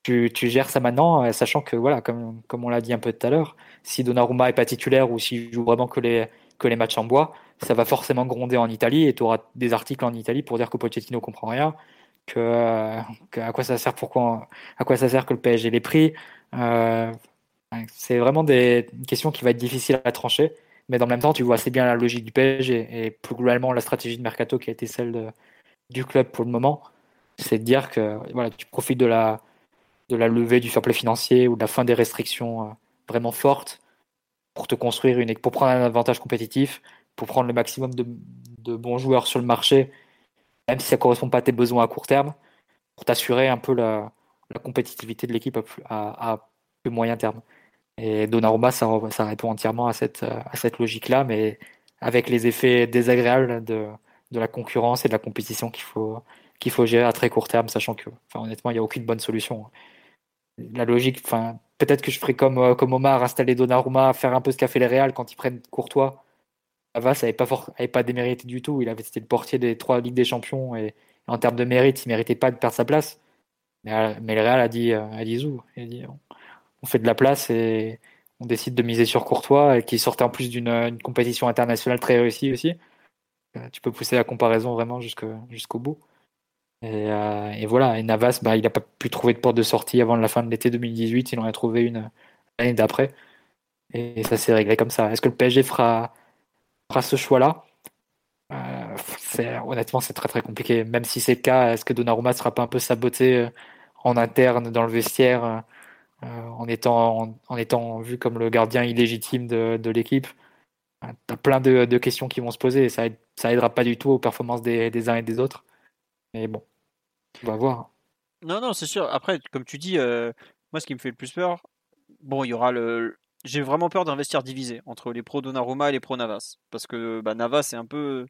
tu, gères ça maintenant, euh, sachant que, voilà, comme, comme on l'a dit un peu tout à l'heure, si Donnarumma est pas titulaire ou s'il joue vraiment que les, que les matchs en bois, ça va forcément gronder en Italie et tu auras des articles en Italie pour dire que Pochettino comprend rien, que, à quoi ça sert, pourquoi, à quoi ça sert que le PSG l'ait pris. Euh, c'est vraiment des une question qui va être difficile à trancher, mais dans le même temps, tu vois assez bien la logique du PSG et plus globalement la stratégie de mercato qui a été celle du club pour le moment, c'est de dire que voilà, tu profites de la de la levée du fair play financier ou de la fin des restrictions euh, vraiment fortes pour te construire une pour prendre un avantage compétitif, pour prendre le maximum de, bons joueurs sur le marché, même si ça correspond pas à tes besoins à court terme, pour t'assurer un peu la, compétitivité de l'équipe à, à, à plus moyen terme. Et Donnarumma, ça, ça répond entièrement à cette, à cette logique-là, mais avec les effets désagréables de, de la concurrence et de la compétition qu'il faut, qu'il faut gérer à très court terme, sachant que, enfin, honnêtement, il n'y a aucune bonne solution. La logique, enfin, peut-être que je ferai comme, euh, comme Omar, installer Donnarumma, faire un peu ce qu'a fait les Real quand ils prennent Courtois. Avas n'avait pas, for- pas démérité du tout. Il avait été le portier des trois Ligues des Champions et, en termes de mérite, il méritait pas de perdre sa place. Mais, euh, mais le Real a dit, euh, a zou. Dit, on, fait de la place et on décide de miser sur Courtois, et qui sortait en plus d'une une compétition internationale très réussie aussi. Tu peux pousser la comparaison vraiment jusqu'au bout. Et, euh, et voilà, et Navas, bah, il n'a pas pu trouver de porte de sortie avant la fin de l'été 2018, il en a trouvé une l'année d'après. Et ça s'est réglé comme ça. Est-ce que le PSG fera, fera ce choix-là? Euh, Honnêtement, c'est très très compliqué. Même si c'est le cas, est-ce que Donnarumma ne sera pas un peu saboté euh, en interne dans le vestiaire en étant, en, étant vu comme le gardien illégitime de, l'équipe? T'as plein de, de questions qui vont se poser et ça, aide- ça aidera pas du tout aux performances des, des uns et des autres. Mais bon, on va voir. Non, non, c'est sûr. Après, comme tu dis, euh, moi, ce qui me fait le plus peur, bon, il y aura le. J'ai vraiment peur d'un vestiaire divisé entre les pros Donnarumma et les pros Navas. Parce que bah, Navas, c'est un peu.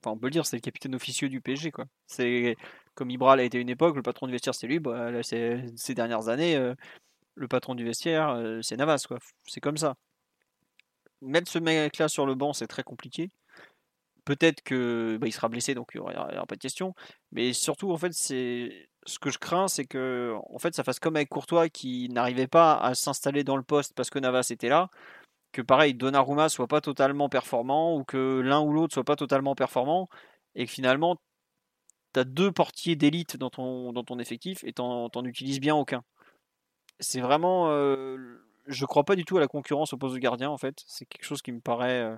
Enfin, on peut le dire, c'est le capitaine officieux du PSG, quoi. C'est comme Ibra l'a été une époque, le patron du vestiaire, c'est lui. Bah, là, ces dernières années, euh, le patron du vestiaire, euh, c'est Navas, quoi. C'est comme ça. Mettre ce mec-là sur le banc, c'est très compliqué. peut-être que bah, il sera blessé, donc il n'y aura, pas de question. Mais surtout, en fait, c'est ce que je crains, c'est que en fait, ça fasse comme avec Courtois qui n'arrivait pas à s'installer dans le poste parce que Navas était là. Que pareil, Donnarumma soit pas totalement performant ou que l'un ou l'autre soit pas totalement performant et que finalement, tu as deux portiers d'élite dans ton, dans ton effectif et tu n'en utilises bien aucun. C'est vraiment. Euh, je crois pas du tout à la concurrence au poste de gardien en fait. C'est quelque chose qui me paraît. Euh,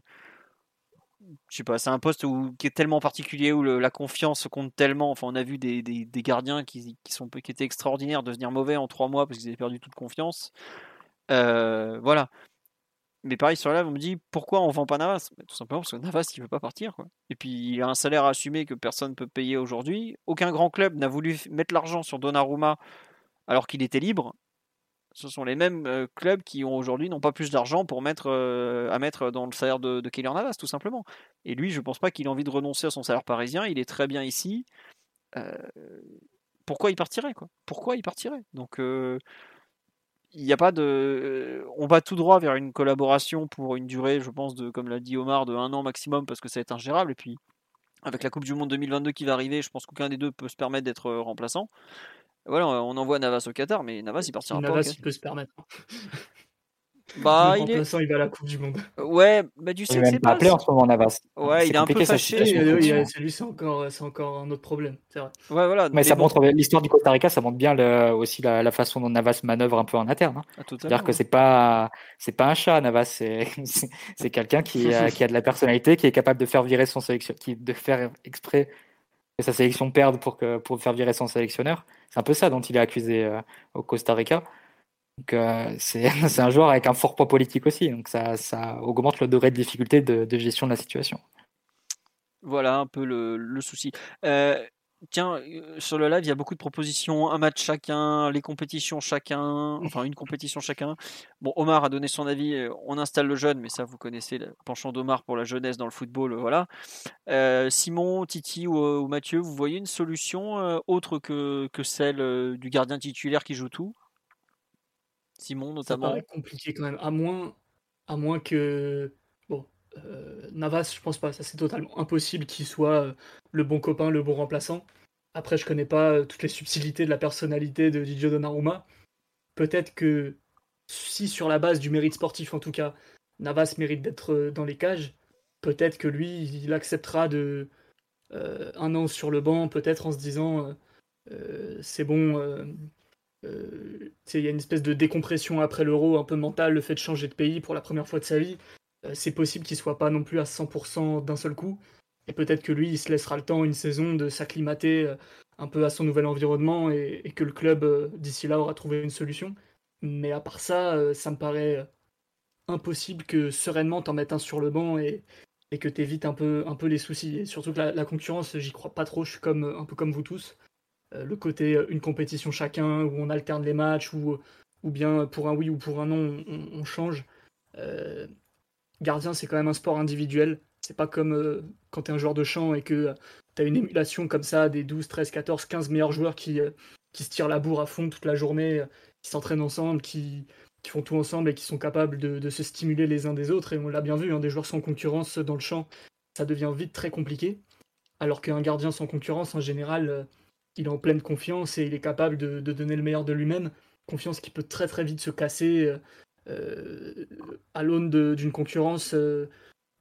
je sais pas, c'est un poste où, qui est tellement particulier où la confiance compte tellement. Enfin, on a vu des, des, gardiens qui, qui, sont, qui étaient extraordinaires devenir mauvais en trois mois parce qu'ils avaient perdu toute confiance. Euh, voilà. Mais pareil, sur live, on me dit pourquoi on vend pas Navas? Bah, Tout simplement parce que Navas, il veut pas partir. Et puis, il a un salaire à assumer que personne ne peut payer aujourd'hui. Aucun grand club n'a voulu mettre l'argent sur Donnarumma alors qu'il était libre ce sont les mêmes euh, clubs qui aujourd'hui n'ont pas plus d'argent pour mettre euh, à mettre dans le salaire de, de Keylor Navas, tout simplement. Et lui, je ne pense pas qu'il ait envie de renoncer à son salaire parisien. Il est très bien ici. Euh, pourquoi il partirait quoi? Pourquoi il partirait? Donc il n'y a pas de. On va tout droit vers une collaboration pour une durée, je pense, de, comme l'a dit Omar, de un an maximum parce que ça va être ingérable. Et puis avec la Coupe du Monde 2022 qui va arriver, je pense qu'aucun des deux peut se permettre d'être remplaçant. Voilà, on envoie Navas au Qatar, mais Navas il partira pas. Navas il peut se permettre. Bah, il est. il va à la Coupe du Monde. Ouais, bah tu sais il c'est pas appelé en ce moment Navas. Ouais, il est un peu fâché. C'est lui, c'est encore, c'est encore un autre problème. C'est vrai. Ouais, voilà. Mais, ça montre l'histoire du Costa Rica, ça montre bien le, aussi la, la, façon dont Navas manœuvre un peu en interne. Hein. Ah, C'est-à-dire que c'est pas, c'est pas un chat, Navas. C'est, c'est quelqu'un qui, a, qui a de la personnalité, qui est capable de faire virer son sélection, qui de faire exprès que sa sélection perde pour que pour faire virer son sélectionneur. C'est un peu ça dont il est accusé euh, au Costa Rica. Donc euh, c'est un joueur avec un fort poids politique aussi, donc ça, ça augmente le degré de difficulté de, gestion de la situation. Voilà un peu le, le souci. Euh, tiens, sur le live, il y a beaucoup de propositions, un match chacun, les compétitions chacun, enfin une compétition chacun. Bon, Omar a donné son avis, on installe le jeune, mais ça vous connaissez le penchant d'Omar pour la jeunesse dans le football, voilà. Simon, Titi ou, Mathieu, vous voyez une solution autre que, que celle du gardien titulaire qui joue tout? Simon notamment? Ça paraît compliqué quand même, à moins, à moins que Navas, je pense pas, c'est totalement impossible qu'il soit le bon copain, le bon remplaçant. Après, je connais pas toutes les subtilités de la personnalité de Didier Donnarumma. Peut-être que si sur la base du mérite sportif en tout cas, Navas mérite d'être dans les cages, peut-être que lui, il acceptera de un an sur le banc, peut-être en se disant c'est bon, il y a une espèce de décompression après l'euro un peu mentale, le fait de changer de pays pour la première fois de sa vie. Euh, c'est possible qu'il soit pas non plus à 100% d'un seul coup. Et peut-être que lui, il se laissera le temps, une saison, de s'acclimater euh, un peu à son nouvel environnement et, que le club, euh, d'ici là, aura trouvé une solution. Mais à part ça, ça me paraît impossible que sereinement t'en mettes un sur le banc et, que t'évites un peu, un peu les soucis. Surtout que la, concurrence, j'y crois pas trop, je suis comme, un peu comme vous tous. le côté une compétition chacun, où on alterne les matchs, ou bien pour un oui ou pour un non, on, change gardien, c'est quand même un sport individuel. C'est pas comme euh, quand tu un joueur de champ et que euh, tu une émulation comme ça des 12, 13, 14, 15 meilleurs joueurs qui, euh, qui se tirent la bourre à fond toute la journée, qui s'entraînent ensemble, qui, qui, font tout ensemble et qui sont capables de, se stimuler les uns des autres. Et on l'a bien vu, hein, des joueurs sans concurrence dans le champ, ça devient vite très compliqué. Alors qu'un gardien sans concurrence, en général, il est en pleine confiance et il est capable de, de donner le meilleur de lui-même. Confiance qui peut très très vite se casser à l'aune d'une concurrence euh,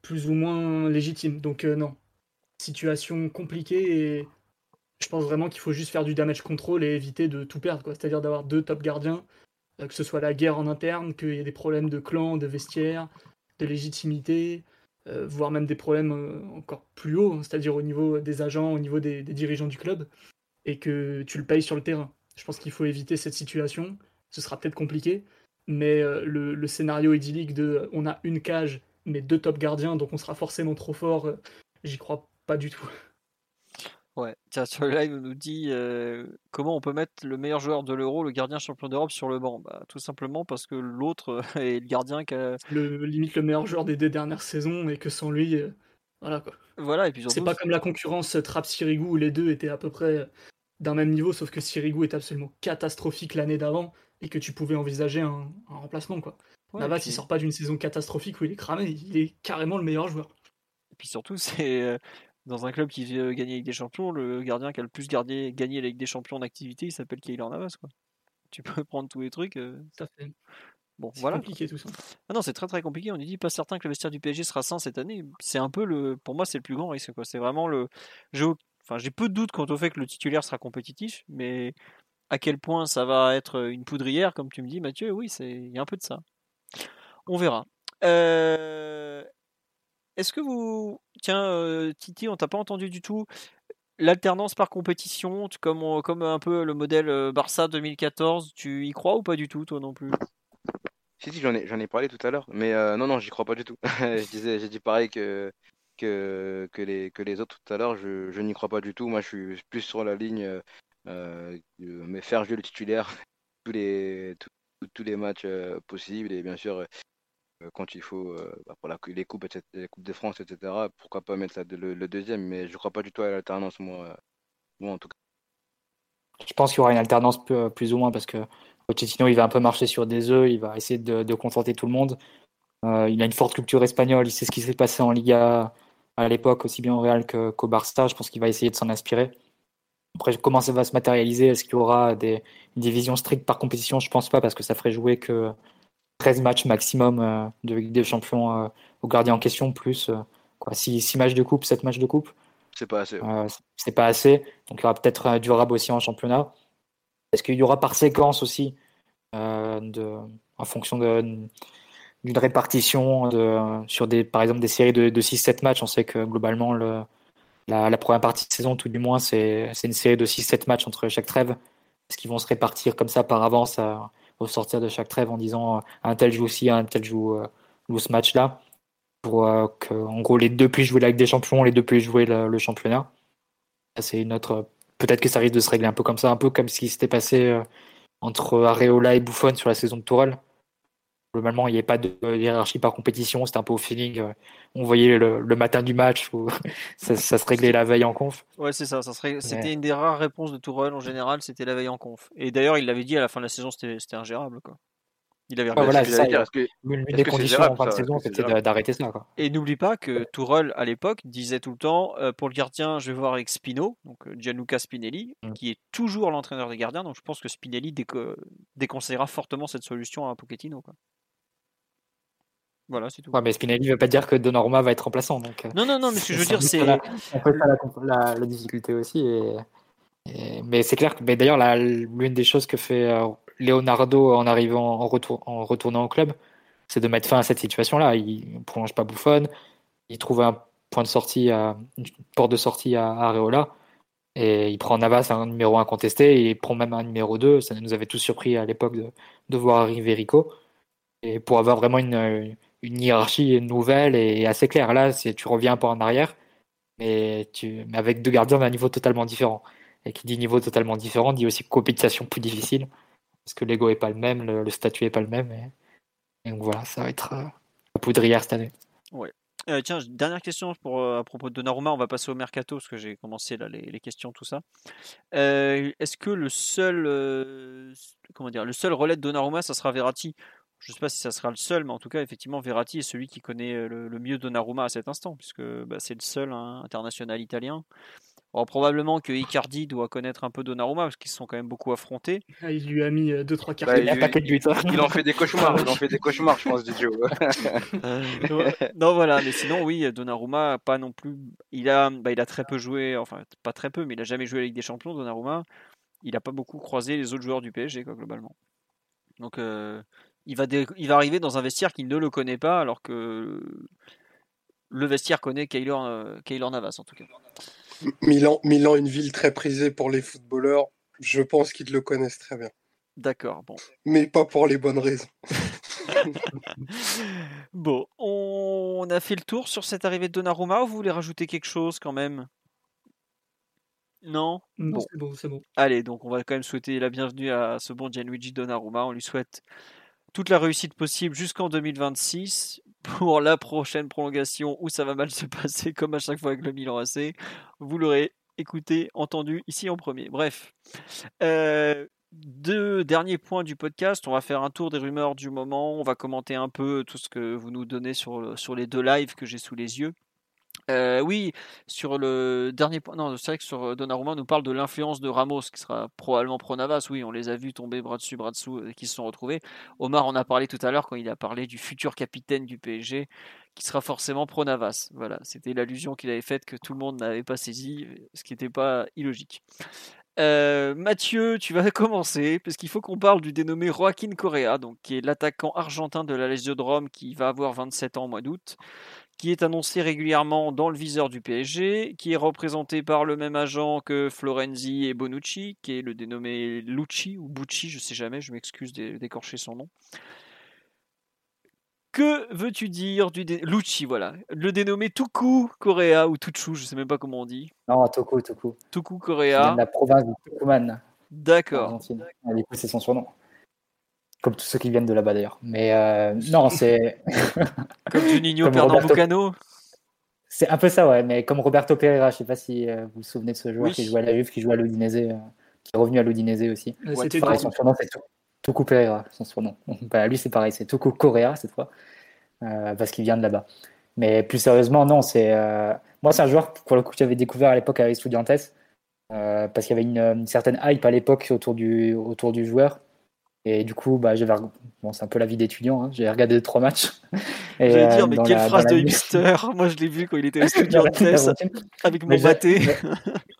plus ou moins légitime. Donc euh, non, situation compliquée et je pense vraiment qu'il faut juste faire du damage control et éviter de tout perdre. C'est-à-dire d'avoir deux top gardiens, que ce soit la guerre en interne, qu'il y ait des problèmes de clan, de vestiaire, de légitimité, voire même des problèmes encore plus hauts, hein, c'est-à-dire au niveau des agents, au niveau des, dirigeants du club, et que tu le payes sur le terrain. Je pense qu'il faut éviter cette situation. Ce sera peut-être compliqué, mais euh, le, scénario idyllique de euh, on a une cage mais deux top gardiens donc on sera forcément trop fort, euh, j'y crois pas du tout. Ouais, tiens, sur le live, on nous dit comment on peut mettre le meilleur joueur de l'Euro, le gardien champion d'Europe, sur le banc? Bah, Tout simplement parce que l'autre est le gardien qui a. Le, limite le meilleur joueur des deux dernières saisons et que sans lui, voilà quoi. Voilà, et puis C'est pas comme la concurrence Trapp-Sirigu où les deux étaient à peu près d'un même niveau, sauf que Sirigu est absolument catastrophique l'année d'avant et que tu pouvais envisager un, remplacement. Quoi. Navas, il sort pas d'une saison catastrophique où il est cramé, il est carrément le meilleur joueur. Et puis surtout, c'est euh, dans un club qui veut gagner avec des champions, le gardien qui a le plus gardé, gagné Ligue des champions en activité, il s'appelle Keylor Navas. Quoi. Tu peux prendre tous les trucs. euh, à fait. Bon, C'est voilà. compliqué tout ça. Ah non, c'est très très compliqué. On est dit pas certain que le vestiaire du PSG sera sain cette année. C'est un peu le, pour moi, c'est le plus grand risque. Quoi. C'est vraiment le. J'ai, enfin, j'ai peu de doutes quant au fait que le titulaire sera compétitif, mais à quel point ça va être une poudrière, comme tu me dis, Mathieu, oui, il y a un peu de ça. On verra. Euh, Est-ce que vous, tiens, euh, Titi, on t'a pas entendu du tout. L'alternance par compétition, comme, un peu le modèle euh, Barça 2014, tu y crois ou pas du tout, toi non plus? Si, si, j'en ai, parlé tout à l'heure, mais non, non, j'y crois pas du tout. Je disais, j'ai dit pareil que les autres tout à l'heure, je, je n'y crois pas du tout. Moi, je suis plus sur la ligne, euh, me faire jouer le titulaire tous les, tous, tous les matchs euh, possibles, et bien sûr, euh, quand il faut, bah, pour la, les coupes, etc., les coupes de France, etc., pourquoi pas mettre le, deuxième, mais je crois pas du tout à l'alternance, moi, moi en tout cas. Je pense qu'il y aura une alternance plus ou moins parce que Pochettino, il va un peu marcher sur des œufs, il va essayer de, de contenter tout le monde. Il a une forte culture espagnole, il sait ce qui s'est passé en Liga à l'époque, aussi bien au Real qu'au Barça. Je pense qu'il va essayer de s'en inspirer. Après, comment ça va se matérialiser? Est-ce qu'il y aura des une division stricte par compétition? Je pense pas parce que ça ferait jouer que 13 matchs maximum euh, de Ligue des Champions euh, au gardien en question, plus euh, quoi, 6, matchs de coupe, 7 matchs de coupe? C'est pas assez. Euh, c'est pas assez. Donc il y aura peut-être du rab aussi en championnat. Est-ce qu'il y aura par séquence aussi, euh, de, en fonction d'une répartition de, sur des, par exemple des séries de, de 6-7 matchs? On sait que globalement, le, la, première partie de saison, tout du moins, c'est une série de 6-7 matchs entre chaque trêve. Est-ce qu'ils vont se répartir comme ça par avance euh, au sortir de chaque trêve en disant euh, un tel joue aussi, un tel joue, euh, joue ce match-là pour que, en gros, les deux puissent jouer la Ligue des Champions, les deux puissent jouer le, le championnat. C'est une autre. Peut-être que ça risque de se régler un peu comme ça, un peu comme ce qui s'était passé entre Areola et Buffon sur la saison de Tourelle. Globalement, il n'y avait pas de hiérarchie par compétition, c'était un peu au feeling. euh, On voyait le, le matin du match où ça, ça se réglait la veille en conf. Ouais, c'est ça. ça serait, c'était Ouais. une des rares réponses de Tourelle en général, c'était la veille en conf. Et d'ailleurs, il l'avait dit à la fin de la saison, c'était, c'était ingérable. Quoi. Il avait Ouais, regretté. voilà, ça, dire. Est-ce que, L'une Est-ce des conditions en fin de saison, c'était d'arrêter ça. Quoi. Et n'oublie pas que Tourelle, à l'époque, disait tout le temps euh, pour le gardien, je vais voir avec Spino, donc euh, Gianluca Spinelli, Mm. qui est toujours l'entraîneur des gardiens. Donc je pense que Spinelli déco- déconseillera fortement cette solution à Pochettino. Quoi. Voilà, c'est tout. Ouais, mais Spinelli ne veut pas dire que Donnarumma va être remplaçant. Donc, euh, Non, non, non, mais ce que je veux dire, c'est. ça la- la, la- difficulté aussi. Et, et- mais c'est clair que mais d'ailleurs, l'une des choses que fait euh, Leonardo en arrivant, en, retour, en retournant au club, c'est de mettre fin à cette situation-là. Il ne prolonge pas Buffon, il trouve un point de sortie, à, une porte de sortie à, Areola, et il prend Navas un numéro incontesté, et il prend même un numéro 2. Ça nous avait tous surpris à l'époque de, de voir arriver Rico. Et pour avoir vraiment une, une hiérarchie nouvelle et assez claire. Là, c'est tu reviens un peu en arrière, mais, tu, mais avec deux gardiens d'un niveau totalement différent. Et qui dit niveau totalement différent dit aussi compétition plus difficile, parce que l'ego est pas le même, le, statut est pas le même. Et, donc voilà, ça va être euh, la poudrière cette année. Euh, tiens, dernière question pour, euh, à propos de Donnarumma. On va passer au mercato parce que j'ai commencé là les, questions, tout ça. Est-ce que le seul, comment dire, le seul relais de Donnarumma, ça sera Verratti? Je ne sais pas si ça sera le seul, mais en tout cas, effectivement, Verratti est celui qui connaît euh, le, le mieux Donnarumma à cet instant, puisque bah, c'est le seul hein, international italien. Alors, probablement que Icardi doit connaître un peu Donnarumma parce qu'ils se sont quand même beaucoup affrontés. Ah, il lui a mis 2-3 cartes. Bah, Il a il- paquet de buts. hein. Il en fait des cauchemars, il en fait des cauchemars, je pense, Didio. Ouais. non voilà, mais sinon oui, Donnarumma a pas non plus. Il a, bah, il a très peu joué, enfin pas très peu, mais il a jamais joué à la Ligue des Champions. Donnarumma, il a pas beaucoup croisé les autres joueurs du PSG quoi globalement. Donc euh, il va, dé- il va arriver dans un vestiaire qui ne le connaît pas, alors que le vestiaire connaît Keylor, euh, Navas en tout cas. Milan, Milan, une ville très prisée pour les footballeurs. Je pense qu'ils le connaissent très bien. D'accord, bon. Mais pas pour les bonnes raisons. Bon, on a fait le tour sur cette arrivée de Donnarumma. Ou vous voulez rajouter quelque chose quand même? Non? Non, Bon. c'est bon, c'est bon. Allez, donc on va quand même souhaiter la bienvenue à ce bon Gianluigi Donnarumma. On lui souhaite toute la réussite possible jusqu'en 2026 pour la prochaine prolongation où ça va mal se passer comme à chaque fois avec le Milan AC. Vous l'aurez écouté, entendu ici en premier. Bref. Euh, deux derniers points du podcast. On va faire un tour des rumeurs du moment. On va commenter un peu tout ce que vous nous donnez sur, le- sur les deux lives que j'ai sous les yeux. Euh, oui, sur le dernier point, non, c'est vrai que sur euh, Donnarumma, on nous parle de l'influence de Ramos, qui sera probablement pro Navas. Oui, on les a vus tomber bras dessus, bras dessous, et qui se sont retrouvés. Omar en a parlé tout à l'heure quand il a parlé du futur capitaine du PSG, qui sera forcément pro Navas. Voilà, c'était l'allusion qu'il avait faite que tout le monde n'avait pas saisi, ce qui n'était pas illogique. Euh, Mathieu, tu vas commencer parce qu'il faut qu'on parle du dénommé Joaquin Correa, donc qui est l'attaquant argentin de la Lazio de Rome qui va avoir 27 ans au mois d'août qui est annoncé régulièrement dans le viseur du PSG, qui est représenté par le même agent que Florenzi et Bonucci, qui est le dénommé Lucci ou Bucci, je sais jamais, je m'excuse d'écorcher son nom. Que veux-tu dire du dé... Lucci, voilà, le dénommé Tuku Korea ou Tuchu, je sais même pas comment on dit. Non, Tuku, Tuku. Tuku Korea. la province de Tucumán. D'accord. c'est son surnom comme tous ceux qui viennent de là-bas d'ailleurs. Mais euh, non, c'est. comme Juninho Pernambucano C'est un peu ça, ouais, mais comme Roberto Pereira, je sais pas si euh, vous vous souvenez de ce joueur qui jouait à la Juve, qui jouait à l'Udinese, euh, qui est revenu à l'Udinese aussi. C'était son surnom, c'est Tuku Pereira, son surnom. Bah, lui, c'est pareil, c'est Tuku Correa cette fois, parce qu'il vient de là-bas. Mais plus sérieusement, non, c'est. Moi, c'est un joueur, pour le coup, que j'avais découvert à l'époque avec Studiantes, parce qu'il y avait une, une, certaine hype à l'époque autour du, autour du joueur. Et du coup, bah, j'avais... Bon, c'est un peu la vie d'étudiant. Hein. J'ai regardé trois matchs. J'allais dire, euh, mais quelle phrase de hipster Moi, je l'ai vu quand il était étudiant avec mon bâté.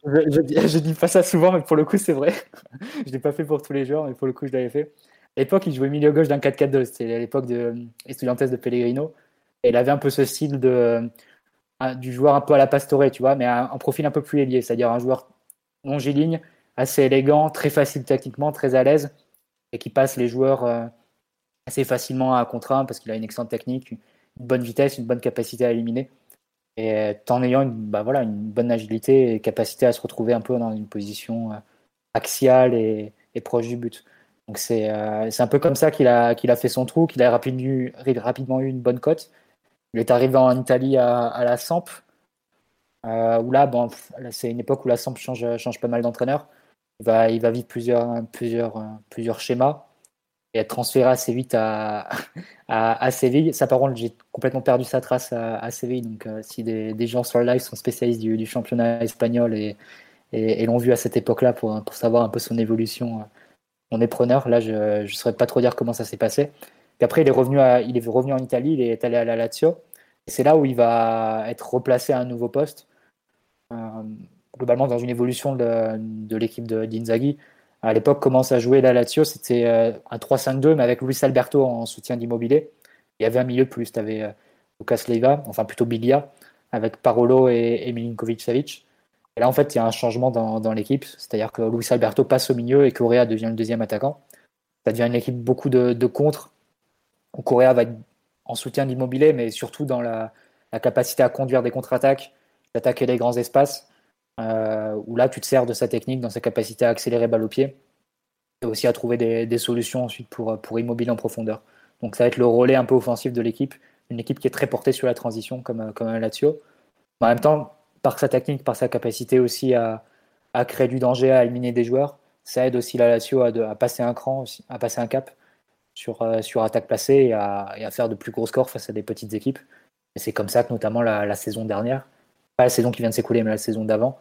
Je, je, dis pas ça souvent, mais pour le coup, c'est vrai. je l'ai pas fait pour tous les joueurs, mais pour le coup, je l'avais fait. À l'époque, il jouait milieu gauche d'un 4-4-2. C'était à l'époque de Estudiantes de Pellegrino. Et il avait un peu ce style de, du joueur un peu à la Pastore, tu vois, mais un, un profil un peu plus ailier. C'est-à-dire un joueur longiligne, assez élégant, très facile techniquement, très à l'aise et qui passe les joueurs euh, assez facilement à contre 1 parce qu'il a une excellente technique, une bonne vitesse, une bonne capacité à éliminer. Et euh, en ayant une, bah voilà, une bonne agilité et capacité à se retrouver un peu dans une position euh, axiale et, proche du but. Donc c'est un peu comme ça qu'il a, a fait son trou, qu'il a rapidement, rapidement eu une bonne cote. Il est arrivé en Italie à, la Samp, où là, bon, c'est une époque où la Samp change, change pas mal d'entraîneurs. Il va, il va vivre plusieurs, plusieurs, plusieurs schémas et être transféré assez vite à, à, Séville. Ça, par j'ai complètement perdu sa trace à, Séville. Donc, euh, si des, gens sur le live sont spécialistes du, championnat espagnol et, et, l'ont vu à cette époque-là pour, pour, savoir un peu son évolution, euh, on est preneur. Là, je ne saurais pas trop dire comment ça s'est passé. Et après, il est, revenu à, il est revenu en Italie, il est allé à la Lazio. C'est là où il va être replacé à un nouveau poste. Euh, globalement dans une évolution de, l'équipe d'Inzaghi. À l'époque, commence à jouer la Lazio, c'était euh, un 3-5-2, mais avec Luis Alberto en soutien d'immobilier. Il y avait un milieu de plus. Tu avais euh, Lucas Leiva, enfin plutôt Biglia, avec Parolo et, Milinkovic-Savic. Et là, en fait, il y a un changement dans, l'équipe, c'est-à-dire que Luis Alberto passe au milieu et Correa devient le deuxième attaquant. Ça devient une équipe beaucoup de, de contre, Correa va être en soutien d'immobilier, mais surtout dans la capacité à conduire des contre-attaques, d'attaquer les grands espaces euh, où là tu te sers de sa technique, dans sa capacité à accélérer balle au pied, et aussi à trouver des, solutions ensuite pour, pour immobiliser en profondeur. Donc ça va être le relais un peu offensif de l'équipe, une équipe qui est très portée sur la transition comme, comme un Lazio. en même temps, par sa technique, par sa capacité aussi à, à créer du danger, à éliminer des joueurs, ça aide aussi la Lazio à, à passer un cran, à passer un cap sur, euh, sur attaque placée et à, à, faire de plus gros scores face à des petites équipes. Et c'est comme ça que notamment la, saison dernière, pas la saison qui vient de s'écouler, mais la saison d'avant,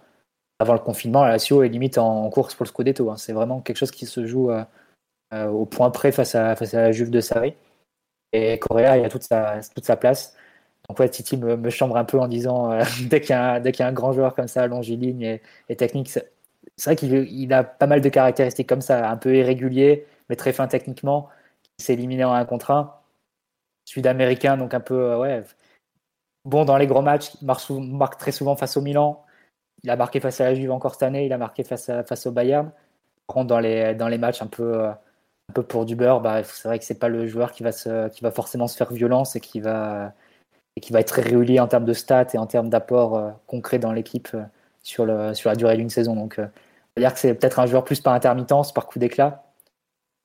avant le confinement, la Lazio est limite en, course pour le Scudetto. Hein. C'est vraiment quelque chose qui se joue euh, euh, au point près face à, la Juve de Sarri. Et Correa, il a toute sa, toute sa place. Donc ouais, Titi me, chambre un peu en disant euh, dès qu'il y, a un grand joueur comme ça, longiligne et, technique, c'est vrai qu'il a pas mal de caractéristiques comme ça, un peu irrégulier, mais très fin techniquement, qui s'est éliminé en un contre un. Sud-américain, donc un peu ouais, bon dans les gros matchs, il marque, marque, très souvent face au Milan, il a marqué face à la Juve encore cette année, il a marqué face, au Bayern. Par contre, dans les, dans les matchs un peu, un peu pour du beurre, bah, c'est vrai que c'est pas le joueur qui va, qui va forcément se faire violence et qui va, et qui va être très en termes de stats et en termes d'apport euh, concret dans l'équipe euh, sur, le, la durée d'une saison. Donc, euh, on va dire que c'est peut-être un joueur plus par intermittence, par coup d'éclat.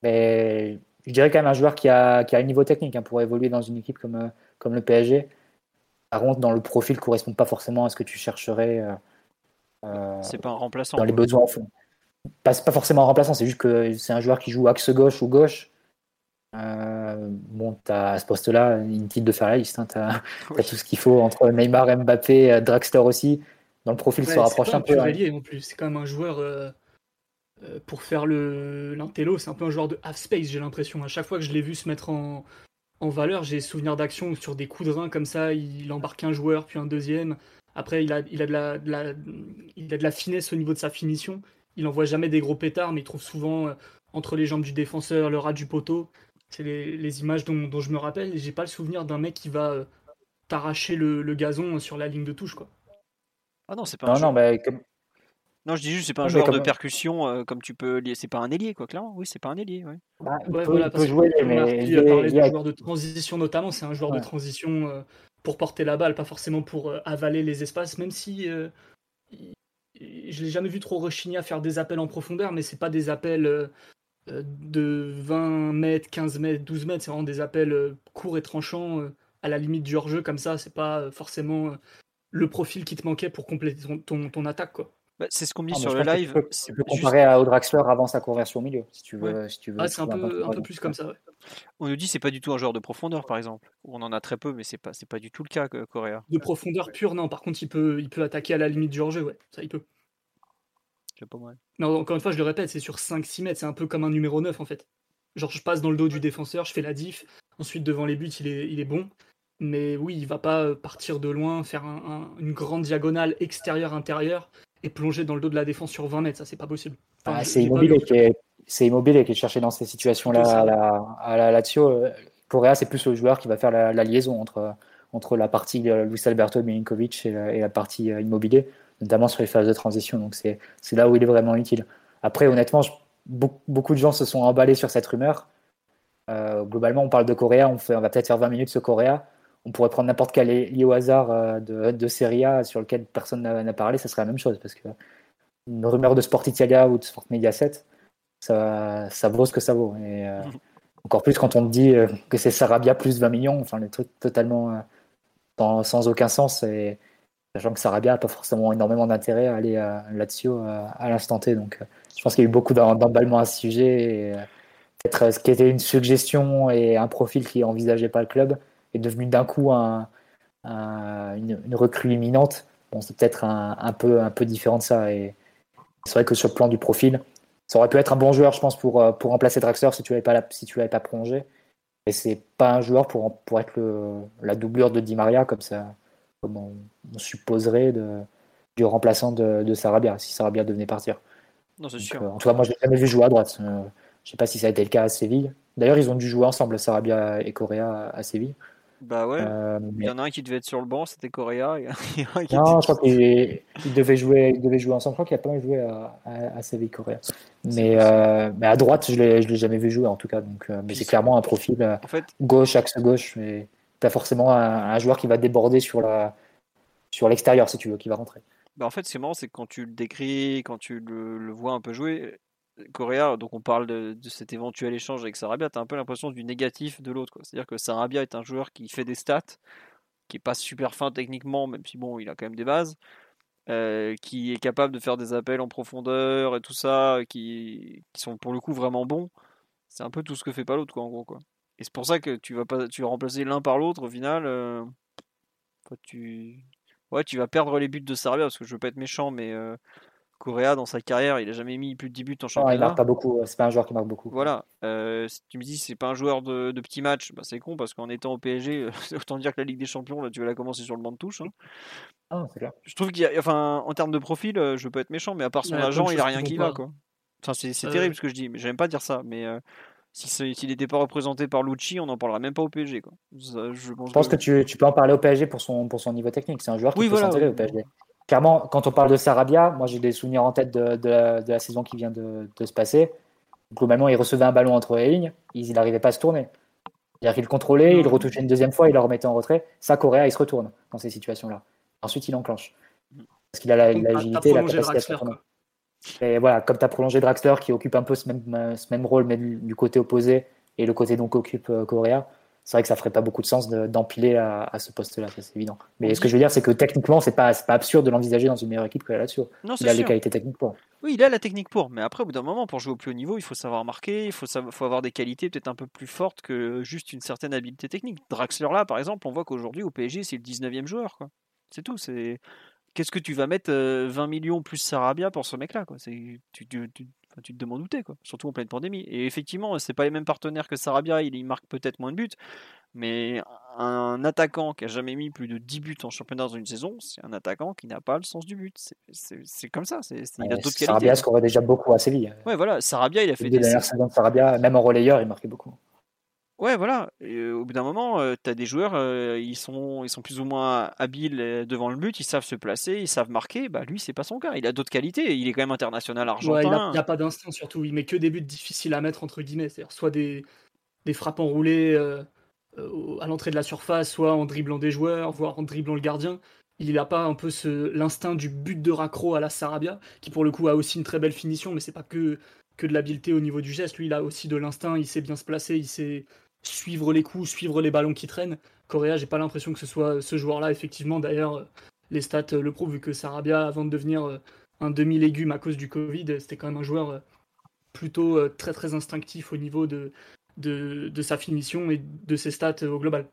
Mais je dirais quand même un joueur qui a, qui a un niveau technique hein, pour évoluer dans une équipe comme, comme le PSG. Par contre, dans le profil, ne correspond pas forcément à ce que tu chercherais euh, c'est pas un remplaçant. Dans les besoins en fond. Pas, pas forcément un remplaçant, c'est juste que c'est un joueur qui joue axe gauche ou gauche. Euh, bon, as, à ce poste-là, inutile de faire la liste. Hein. Tu as, tout ce qu'il faut entre Neymar, Mbappé, euh, Draxler aussi. Dans le profil se rapproche un peu. Hein. en plus. C'est quand même un joueur euh, pour faire le l'intello. C'est un peu un joueur de half space, j'ai l'impression. À chaque fois que je l'ai vu se mettre en, en valeur, j'ai souvenir d'action sur des coups de rein comme ça. Il embarque un joueur, puis un deuxième. Après, il a, il a, de la, de la, il a de la finesse au niveau de sa finition. Il envoie jamais des gros pétards, mais il trouve souvent entre les jambes du défenseur, le ras du poteau. C'est les, images dont, je me rappelle. J'ai pas le souvenir d'un mec qui va euh, t'arracher le, gazon sur la ligne de touche, quoi. Ah non, c'est pas. Non, un non, Non, je dis juste, c'est pas un joueur de percussion euh, comme tu peux lier. C'est pas un ailier, quoi, clairement. Oui, c'est pas un ailier. Ouais. Bah, il, peut, jouer, mais. Il a parlé de joueur de transition, notamment. C'est un joueur de transition euh, pour porter la balle, pas forcément pour avaler les espaces, même si. je l'ai jamais vu trop rechigner à faire des appels en profondeur, mais c'est pas des appels euh, de 20 mètres, 15 mètres, 12 mètres. C'est vraiment des appels euh, courts et tranchants euh, à la limite du hors-jeu comme ça. C'est pas forcément le profil qui te manquait pour compléter ton, ton, attaque. quoi. Bah, c'est ce qu'on dit sur le live. Tu peux, comparer à Draxler avant sa conversion au milieu, si tu veux. Si tu veux ah, c'est un, peu, un peu plus comme ça. On nous dit c'est pas du tout un joueur de profondeur, par exemple. On en a très peu, mais c'est pas c'est pas du tout le cas, Correa. De profondeur pure, non. Par contre, il peut il peut attaquer à la limite du hors-jeu, ouais. Ça, il peut pas mal. encore une fois, je le répète, c'est sur 5-6 mètres, c'est un peu comme un numéro 9 en fait. Genre, je passe dans le dos du défenseur, je fais la diff, ensuite devant les buts, il est, il est bon. Mais oui, il va pas euh, partir de loin, faire une grande diagonale extérieure-intérieure et plonger dans le dos de la défense sur 20 mètres, ça c'est pas possible. Ah, c'est immobile qui est, c'est immobile qui est cherché dans ces situations-là à la, à la Lazio. Correa, c'est plus le joueur qui va faire la, liaison entre, entre la partie euh, Luis Alberto Milinkovic et la, et la partie euh, immobilier notamment sur les phases de transition. Donc c'est là où il est vraiment utile. Après, honnêtement, beaucoup de gens se sont emballés sur cette rumeur. Euh, globalement, on parle de Coréa, on, fait, on va peut-être faire 20 minutes sur Coréa. On pourrait prendre n'importe quel lié au hasard euh, de, de Serie A sur lequel personne n'a parlé, ça serait la même chose. Parce que une rumeur de Sport Italia ou de Sport Mediaset, ça, ça vaut ce que ça vaut. Et, euh, encore plus quand on te dit que c'est Sarabia plus 20 millions, enfin, les trucs totalement sans aucun sens. Et, sachant que Sarabia n'a pas forcément énormément d'intérêt à aller à Lazio euh, à, l'instant T. Donc, euh, je pense qu'il y a eu beaucoup d'emballements à ce sujet. Euh, peut-être ce qui était une suggestion et un profil qui n'envisageait pas le club est devenu d'un coup un, une, recrue imminente. Bon, c'est peut-être un, peu, un peu différent de ça. Et c'est vrai que sur le plan du profil, ça aurait pu être un bon joueur, je pense, pour, pour remplacer Draxler si tu l'avais pas, si tu l'avais pas prolongé. Et c'est pas un joueur pour, pour être le, la doublure de Di Maria comme ça comme on, supposerait de, du remplaçant de, de, Sarabia, si Sarabia devenait partir. Non, c'est sûr. Euh, en tout cas, moi, je l'ai jamais vu jouer à droite. Euh, je sais pas si ça a été le cas à Séville. D'ailleurs, ils ont dû jouer ensemble, Sarabia et Correa, à Séville. Bah ouais. Euh, il y en a un qui devait être sur le banc, c'était Correa. non, je crois qu'ils devaient jouer, ils devaient jouer ensemble. Je crois qu'il a pas mal joué à, à, Séville, Correa. Mais, mais à droite, je ne l'ai jamais vu jouer en tout cas. Donc, mais c'est clairement un profil en fait... gauche, axe gauche. Mais tu forcément un, joueur qui va déborder sur la sur l'extérieur si tu veux, qui va rentrer. Bah en fait, c'est marrant, c'est que quand tu le décris, quand tu le, vois un peu jouer, Correa, donc on parle de, cet éventuel échange avec Sarabia, tu as un peu l'impression du négatif de l'autre. C'est-à-dire que Sarabia est un joueur qui fait des stats, qui est pas super fin techniquement, même si bon, il a quand même des bases, euh, qui est capable de faire des appels en profondeur et tout ça, qui, sont pour le coup vraiment bons. C'est un peu tout ce que fait pas l'autre, quoi, en gros. Quoi. Et c'est pour ça que tu vas pas, tu vas remplacer l'un par l'autre au final. Euh, tu, ouais, tu vas perdre les buts de Sarabia parce que je veux pas être méchant, mais euh, Correa dans sa carrière, il a jamais mis plus de 10 buts en championnat. il marque pas beaucoup. C'est pas un joueur qui marque beaucoup. Voilà. Euh, si tu me dis c'est pas un joueur de, de petits matchs, bah, c'est con parce qu'en étant au PSG, autant dire que la Ligue des Champions, là, tu vas la commencer sur le banc de touche. Hein. Ah, c'est clair. Je trouve qu'il y a, enfin, en termes de profil, je veux pas être méchant, mais à part son agent, il a rien qui va, quoi. Enfin, c'est terrible ce que je dis, mais j'aime pas dire ça, mais s'il n'était pas représenté par Lucci, on n'en parlera même pas au PSG. Quoi. je, pense, que, tu, peux en parler au PSG pour son, pour son niveau technique. C'est un joueur qui peut s'intégrer au PSG. Clairement, quand on parle de Sarabia, moi j'ai des souvenirs en tête de, la, saison qui vient de, se passer. Globalement, il recevait un ballon entre les lignes, il n'arrivait pas à se tourner. C'est-à-dire qu'il le contrôlait, il le retouchait une deuxième fois, il le remettait en retrait. Ça, Correa, il se retourne dans ces situations-là. Ensuite, il enclenche. Parce qu'il a l'agilité, la, capacité à se tourner. Et voilà, comme tu as prolongé Draxler qui occupe un peu ce même, ce même rôle, mais du, côté opposé, et le côté donc occupe euh, Correa, c'est vrai que ça ferait pas beaucoup de sens d'empiler à, ce poste-là, c'est évident. Mais ce que je veux dire, c'est que techniquement, c'est pas, pas absurde de l'envisager dans une meilleure équipe que là-dessus. Il a les qualités techniques pour. Oui, il a la technique pour, mais après, au bout d'un moment, pour jouer au plus haut niveau, il faut savoir marquer, il faut, faut avoir des qualités peut-être un peu plus fortes que juste une certaine habileté technique. Draxler, là, par exemple, on voit qu'aujourd'hui, au PSG, c'est le 19e joueur. C'est tout. C'est Qu'est-ce que tu vas mettre 20 euh, millions plus Sarabia pour ce mec-là tu, tu, tu te demandes où t'es, quoi. Surtout en pleine pandémie. Et effectivement, c'est pas les mêmes partenaires que Sarabia, il, marque peut-être moins de buts, mais un attaquant qui a jamais mis plus de 10 buts en championnat dans une saison, c'est un attaquant qui n'a pas le sens du but. C'est comme ça. C'est, il a d'autres qualités. Sarabia scorait déjà beaucoup à Séville. Ouais, voilà. Sarabia, il a fait des. dernières saisons de Sarabia, même en relayeur, il marquait beaucoup. Ouais, voilà. au bout d'un moment, tu as des joueurs, ils, sont, ils sont plus ou moins habiles devant le but, ils savent se placer, ils savent marquer. Bah, lui, c'est pas son cas. Il a d'autres qualités. Il est quand même international argentin. il n'y a, pas d'instinct, surtout. Il met que des buts difficiles à mettre, entre guillemets. C'est-à-dire soit des, des frappes enroulées à l'entrée de la surface, soit en dribblant des joueurs, voire en dribblant le gardien. Il n'a pas un peu l'instinct du but de raccro à la Sarabia, qui pour le coup a aussi une très belle finition, mais c'est pas que, que de l'habileté au niveau du geste. Lui, il a aussi de l'instinct, il sait bien se placer, il sait suivre les coups, suivre les ballons qui traînent. Correa, j'ai pas l'impression que ce soit ce joueur-là, effectivement. D'ailleurs, euh, les stats euh, le prouvent, vu que Sarabia, avant de devenir euh, un demi-légume à cause du Covid, c'était quand même un joueur plutôt très très instinctif au niveau de, de, sa finition et de ses stats au global.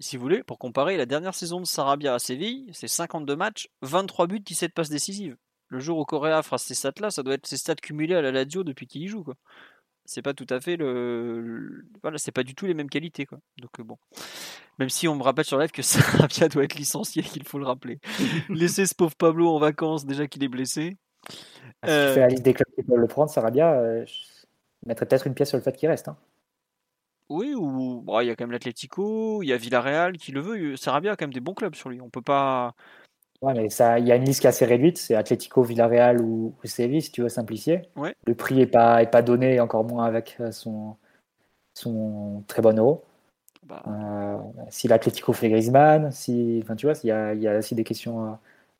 Si vous voulez, pour comparer, la dernière saison de Sarabia à Séville, c'est 52 matchs, 23 buts, 17 passes décisives. Le jour où Correa fera ces stats-là, ça doit être ses stats cumulés à la Lazio depuis qu'il y joue. C'est pas tout à fait le, voilà c'est pas du tout les mêmes qualités quoi. Donc euh, bon. Même si on me rappelle sur live que Sarabia doit être licencié il faut le rappeler. Laisser ce pauvre Pablo en vacances déjà qu'il est blessé. Ah, si euh... tu fais la liste des clubs qui peuvent le prendre Sarabia euh, je mettrais peut-être une pièce sur le fait qu'il reste hein. oui ou il y a quand même l'Atlético il y a Villarreal qui le veut. Sarabia a quand même des bons clubs sur lui. On peut pas Ouais, mais ça, il y a une liste qui est assez réduite, c'est Atlético, Villarreal ou, ou Séville, si tu veux simplifier. Le prix n'est pas, est pas donné, encore moins avec euh, son, son très bon euro. Bah. Euh, si l'Atlético fait Griezmann, si, enfin, tu vois, il y a, y a aussi des questions. Euh,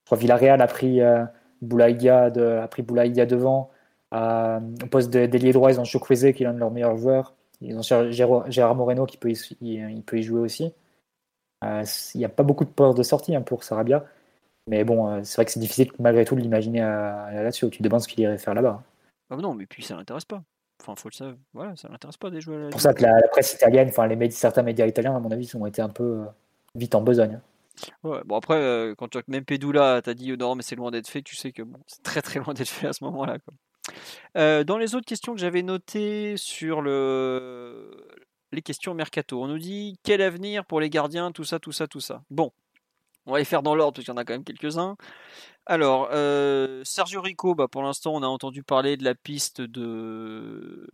je crois Villarreal a pris euh, Boulaïdia, de, a pris devant. Au poste d'ailier droit, ils ont Chokweze, qui est l'un de leurs meilleurs joueurs. Ils ont Gérard Moreno qui peut y, il, peut y jouer aussi. Il n'y a pas beaucoup de portes de sortie hein, pour Sarabia. Mais bon, euh, c'est vrai que c'est difficile malgré tout de l'imaginer là-dessus. Tu te demandes ce qu'il irait faire là-bas. Ah non, mais puis ça l'intéresse pas. Enfin, faut le savoir. Voilà, ça l'intéresse pas des joueurs. C'est pour ça que la, presse italienne, enfin les médias, certains médias italiens, à mon avis, ont été un peu euh, vite en besogne. Ouais, bon après, euh, quand tu que même Pedula t'a dit non, mais c'est loin d'être fait, tu sais que bon, c'est très très loin d'être fait à ce moment-là. dans les autres questions que j'avais notées sur le... les questions mercato, on nous dit quel avenir pour les gardiens, tout ça, tout ça, tout ça. Bon, on va les faire dans l'ordre parce qu'il y en a quand même quelques-uns. Alors, euh, Sergio Rico, bah, pour l'instant, on a entendu parler de la piste de,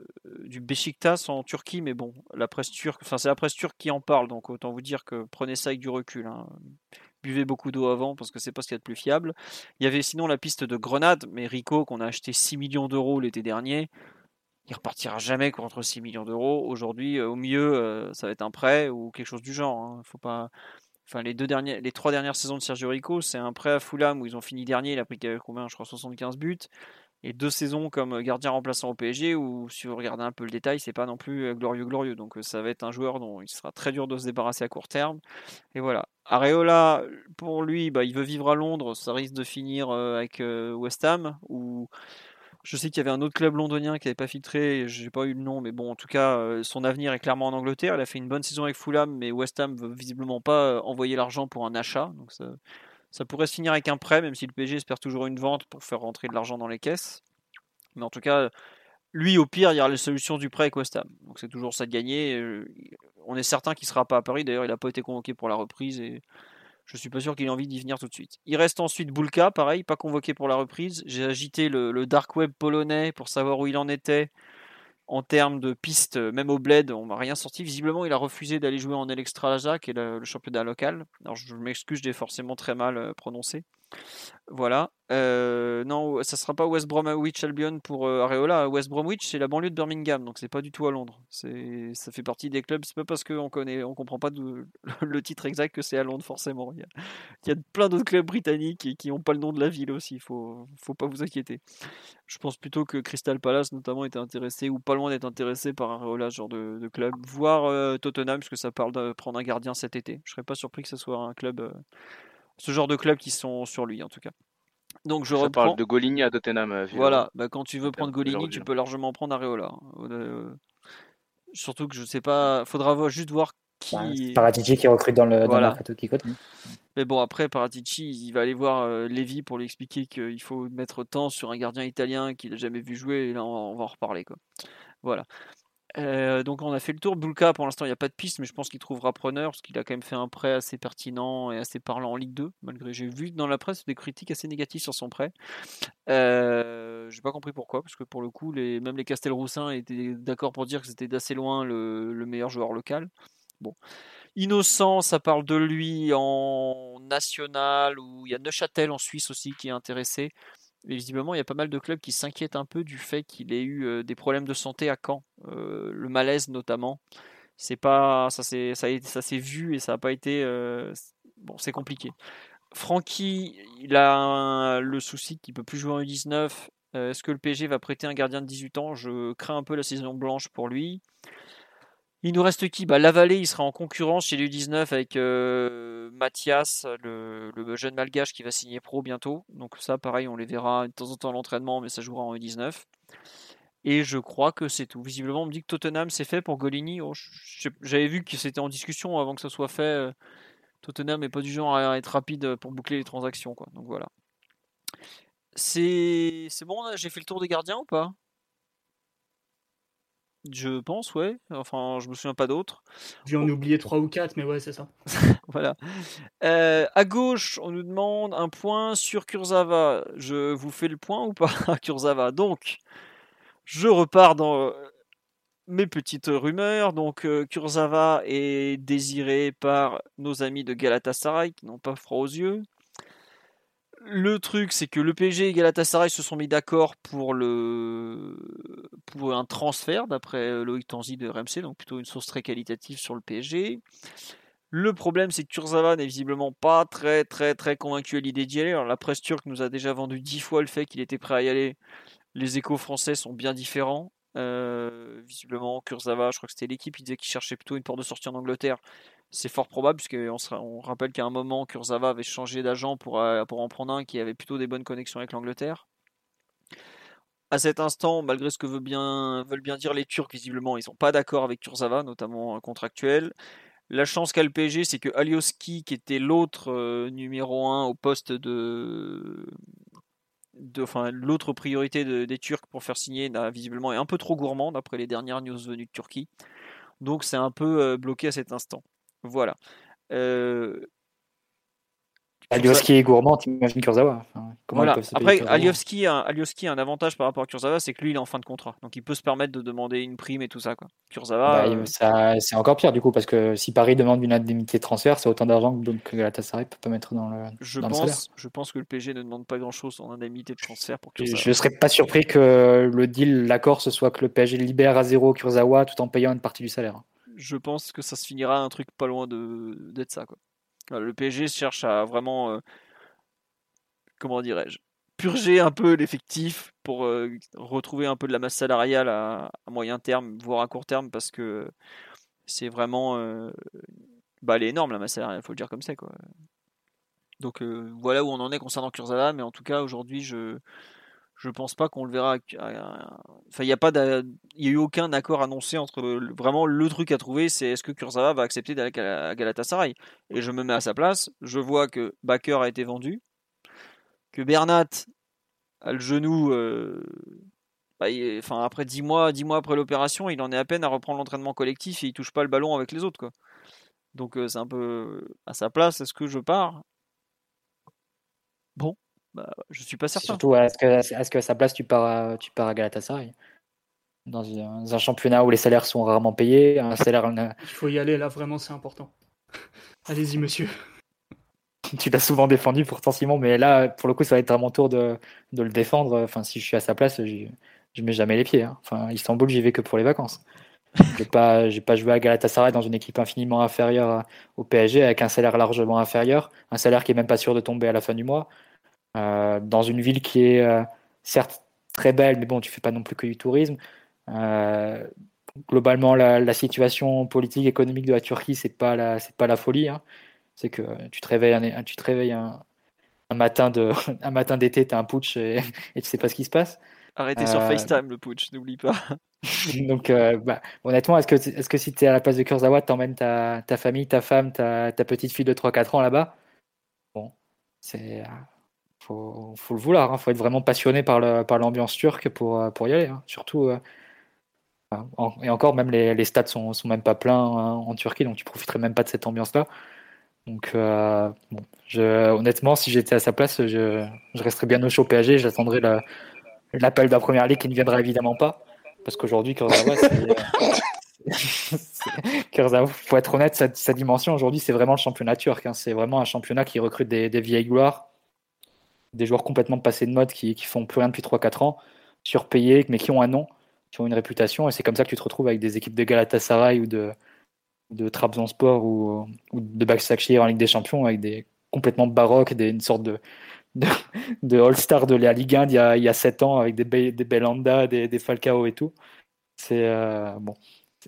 du Besiktas en Turquie, mais bon, la presse turque, enfin, c'est la presse turque qui en parle, donc autant vous dire que prenez ça avec du recul. Hein. Buvez beaucoup d'eau avant parce que c'est pas ce qu'il y a de plus fiable. Il y avait sinon la piste de Grenade, mais Rico, qu'on a acheté 6 millions d'euros l'été dernier, il repartira jamais contre 6 millions d'euros. Aujourd'hui, au mieux, euh, ça va être un prêt ou quelque chose du genre. Hein. Faut pas enfin les deux dernières, les trois dernières saisons de Sergio Rico, c'est un prêt à Fulham où ils ont fini dernier, il a pris combien, je crois 75 buts, et deux saisons comme gardien remplaçant au PSG où si vous regardez un peu le détail, c'est pas non plus euh, glorieux glorieux, donc euh, ça va être un joueur dont il sera très dur de se débarrasser à court terme. Et voilà. Areola, pour lui, bah, il veut vivre à Londres, ça risque de finir euh, avec West Ham ou je sais qu'il y avait un autre club londonien qui n'avait pas filtré, j'ai pas eu le nom, mais bon, en tout cas, euh, son avenir est clairement en Angleterre. Il a fait une bonne saison avec Fulham, mais West Ham veut visiblement pas euh, envoyer l'argent pour un achat. Donc ça, pourrait se finir avec un prêt, même si le PSG espère toujours une vente pour faire rentrer de l'argent dans les caisses. Mais en tout cas, lui, au pire, il y aura la solution du prêt avec West Ham. Donc c'est toujours ça de gagner. Euh, on est certain qu'il ne sera pas à Paris. D'ailleurs, il n'a pas été convoqué pour la reprise je suis pas sûr qu'il ait envie d'y venir tout de suite. Il reste ensuite Bulka, pareil, pas convoqué pour la reprise. J'ai agité le, dark web polonais pour savoir où il en était en termes de pistes, même au bled, on m'a rien sorti. Visiblement, il a refusé d'aller jouer en Elextralaja, qui est le, championnat local. Alors, je m'excuse, je l'ai forcément très mal euh, prononcé. Voilà. Euh, non, ça sera pas West Bromwich Albion pour euh, Areola. West Bromwich, c'est la banlieue de Birmingham, donc c'est pas du tout à Londres. C'est, ça fait partie des clubs. C'est pas parce qu'on connaît, on comprend pas le titre exact que c'est à Londres forcément. Il y, a, plein d'autres clubs britanniques qui n'ont pas le nom de la ville aussi. Faut, faut pas vous inquiéter. Je pense plutôt que Crystal Palace notamment était intéressé ou pas loin d'être intéressé par Areola, ce genre de, club. Voire euh, Tottenham, puisque ça parle de prendre un gardien cet été. Je serais pas surpris que ce soit un club, ce genre de club qui sont sur lui en tout cas. Donc je reprends. parle de Goligny à Tottenham. Euh, voilà, bah, quand tu veux prendre Goligny, tu peux largement prendre Areola. Hein. Euh, surtout que je sais pas, faudra juste voir qui. Paratici qui recrute dans le, voilà. qui Mais bon, après, Paratici, il va aller voir euh, Lévy pour lui expliquer qu'il faut mettre temps sur un gardien italien qu'il n'a jamais vu jouer, et là, on va, en reparler. Quoi. Voilà. Euh, donc on a fait le tour. Bulka, pour l'instant, il n'y a pas de piste, mais je pense qu'il trouvera preneur parce qu'il a quand même fait un prêt assez pertinent et assez parlant en Ligue 2. Malgré, j'ai vu dans la presse des critiques assez négatives sur son prêt. Euh, j'ai pas compris pourquoi, parce que pour le coup, même les Castelroussins étaient d'accord pour dire que c'était d'assez loin le, le, meilleur joueur local. Bon. Innocent, ça parle de lui en national, ou il y a Neuchâtel en Suisse aussi qui est intéressé. Visiblement, il y a pas mal de clubs qui s'inquiètent un peu du fait qu'il ait eu des problèmes de santé à Caen, le malaise notamment. C'est pas, ça s'est, ça, ça vu et ça n'a pas été, bon, c'est compliqué. Francky, il a le souci qu'il peut plus jouer en U19. Est-ce que le PSG va prêter un gardien de 18 ans? Je crains un peu la saison blanche pour lui. Il nous reste qui? Bah, il sera en concurrence chez l'U19 avec euh, Mathias, le, jeune malgache qui va signer pro bientôt. Donc ça, pareil, on les verra de temps en temps à l'entraînement, mais ça jouera en U19. Et je crois que c'est tout. Visiblement, on me dit que Tottenham c'est fait pour Golini. Oh, j'avais vu que c'était en discussion avant que ça soit fait. Euh, Tottenham n'est pas du genre à être rapide pour boucler les transactions. Quoi. Donc voilà. C'est bon, j'ai fait le tour des gardiens ou pas? Je pense, ouais. Enfin, je me souviens pas d'autres. J'ai en oublié 3 ou 4, mais ouais, c'est ça. voilà. Euh, à gauche, on nous demande un point sur Kurzawa. Je vous fais le point ou pas à Kurzawa? Donc, je repars dans euh, mes petites rumeurs. Donc, euh, Kurzawa est désiré par nos amis de Galatasaray qui n'ont pas froid aux yeux. Le truc, c'est que le PSG et Galatasaray se sont mis d'accord pour le pour un transfert, d'après euh, Loïc Tanzi de RMC, donc plutôt une source très qualitative sur le PSG. Le problème, c'est que Kurzawa n'est visiblement pas très très très convaincu à l'idée d'y aller. La presse turque nous a déjà vendu dix fois le fait qu'il était prêt à y aller. Les échos français sont bien différents. Euh, visiblement, Kurzawa, je crois que c'était l'équipe, il disait qu'il cherchait plutôt une porte de sortie en Angleterre. C'est fort probable, puisqu'on on rappelle qu'à un moment, Kurzawa avait changé d'agent euh, pour en prendre un qui avait plutôt des bonnes connexions avec l'Angleterre. À cet instant, malgré ce que veut bien, veulent bien dire les Turcs, visiblement, ils sont pas d'accord avec Kurzawa, notamment contractuel. La chance qu'a le PSG, c'est que Alioski, qui était l'autre euh, numéro 1 au poste de, de enfin, l'autre priorité des Turcs pour faire signer, visiblement est un peu trop gourmand d'après les dernières news venues de Turquie. Donc c'est un peu euh, bloqué à cet instant. Voilà. Euh, Alioski est gourmand, t'imagines Kurzawa. voilà. Après, Alioski a, a, un avantage par rapport à Kurzawa, c'est que lui, il est en fin de contrat. Donc, il peut se permettre de demander une prime et tout ça. Quoi. Kurzawa. Bah, euh, c'est encore pire, du coup, parce que si Paris demande une indemnité de transfert, c'est autant d'argent que Galatasaray peut pas mettre dans le, je dans pense, Je pense que le PG ne demande pas grand-chose en indemnité de transfert pour Kurzawa. Je ne serais pas surpris que le deal, l'accord, ce soit que le PSG libère à zéro Kurzawa tout en payant une partie du salaire je pense que ça se finira un truc pas loin d'être ça. Quoi. Le PSG cherche à vraiment, euh, comment dirais-je, purger un peu l'effectif pour euh, retrouver un peu de la masse salariale à, moyen terme, voire à court terme, parce que c'est vraiment, euh, bah, elle est énorme la masse salariale, faut le dire comme ça. Quoi. Donc voilà où on en est concernant Kurzawa, mais en tout cas aujourd'hui je je pense pas qu'on le verra. Enfin, il n'y a y a eu aucun accord annoncé entre vraiment le truc à trouver, c'est est-ce que Kurzawa va accepter d'aller à Galatasaray? Et je me mets à sa place. Je vois que Baker a été vendu, que Bernat a le genou. Euh, bah, enfin, après 10 mois, 10 mois après l'opération, il en est à peine à reprendre l'entraînement collectif et il touche pas le ballon avec les autres, quoi. Donc euh, c'est un peu à sa place. Est-ce que je pars? Bon, bah, je suis pas certain. Surtout, est-ce que, est que, à sa place, tu pars à, tu pars à Galatasaray? Dans un championnat où les salaires sont rarement payés, un salaire... Il faut y aller, là, vraiment, c'est important. Allez-y, monsieur. tu l'as souvent défendu pourtant Simon, mais là pour le coup ça va être à mon tour de, de le défendre. Enfin si je suis à sa place, je mets jamais les pieds. Hein. Enfin Istanbul j'y vais que pour les vacances. J'ai pas j'ai pas joué à Galatasaray dans une équipe infiniment inférieure au PSG avec un salaire largement inférieur, un salaire qui est même pas sûr de tomber à la fin du mois, euh, dans une ville qui est euh, certes très belle, mais bon tu fais pas non plus que du tourisme. Euh, globalement la, la, situation politique économique de la Turquie c'est pas la c'est pas la folie. Hein. C'est que tu te réveilles un, tu te réveilles un, un matin de un matin d'été, tu as un putsch et, et, tu sais pas ce qui se passe. Arrêtez sur euh, FaceTime le putsch, n'oublie pas. Donc euh, bah, honnêtement, est-ce que est-ce que si tu es à la place de Kurzawa, tu emmènes ta, ta famille, ta femme, ta, ta petite fille de 3-4 ans là-bas? Bon, c'est faut, faut le vouloir, il hein. faut être vraiment passionné par l'ambiance turque pour pour y aller, hein. surtout euh, et encore, même les, les stades sont, sont même pas pleins hein, en Turquie, donc tu profiterais même pas de cette ambiance-là. Donc, euh, honnêtement, si j'étais à sa place, je, resterais bien au chaud PSG. J'attendrais l'appel de la première ligue qui ne viendra évidemment pas. Parce qu'aujourd'hui, Kurzawa, pour être honnête, sa, dimension aujourd'hui, c'est vraiment le championnat turc. C'est vraiment un championnat qui recrute des, vieilles gloires, des joueurs complètement passés de mode qui, qui font plus rien depuis 3-4 ans, surpayés, mais qui ont un nom, qui ont une réputation. Et c'est comme ça que tu te retrouves avec des équipes de Galatasaray ou de, de Trabzonspor ou, ou de Başakşehir en Ligue des Champions avec des complètement baroques, des, une sorte de, de, de All-Star de la Ligue 1 il y a, il y a 7 ans avec des, des Belanda, des, des Falcao et tout. C'est euh, bon.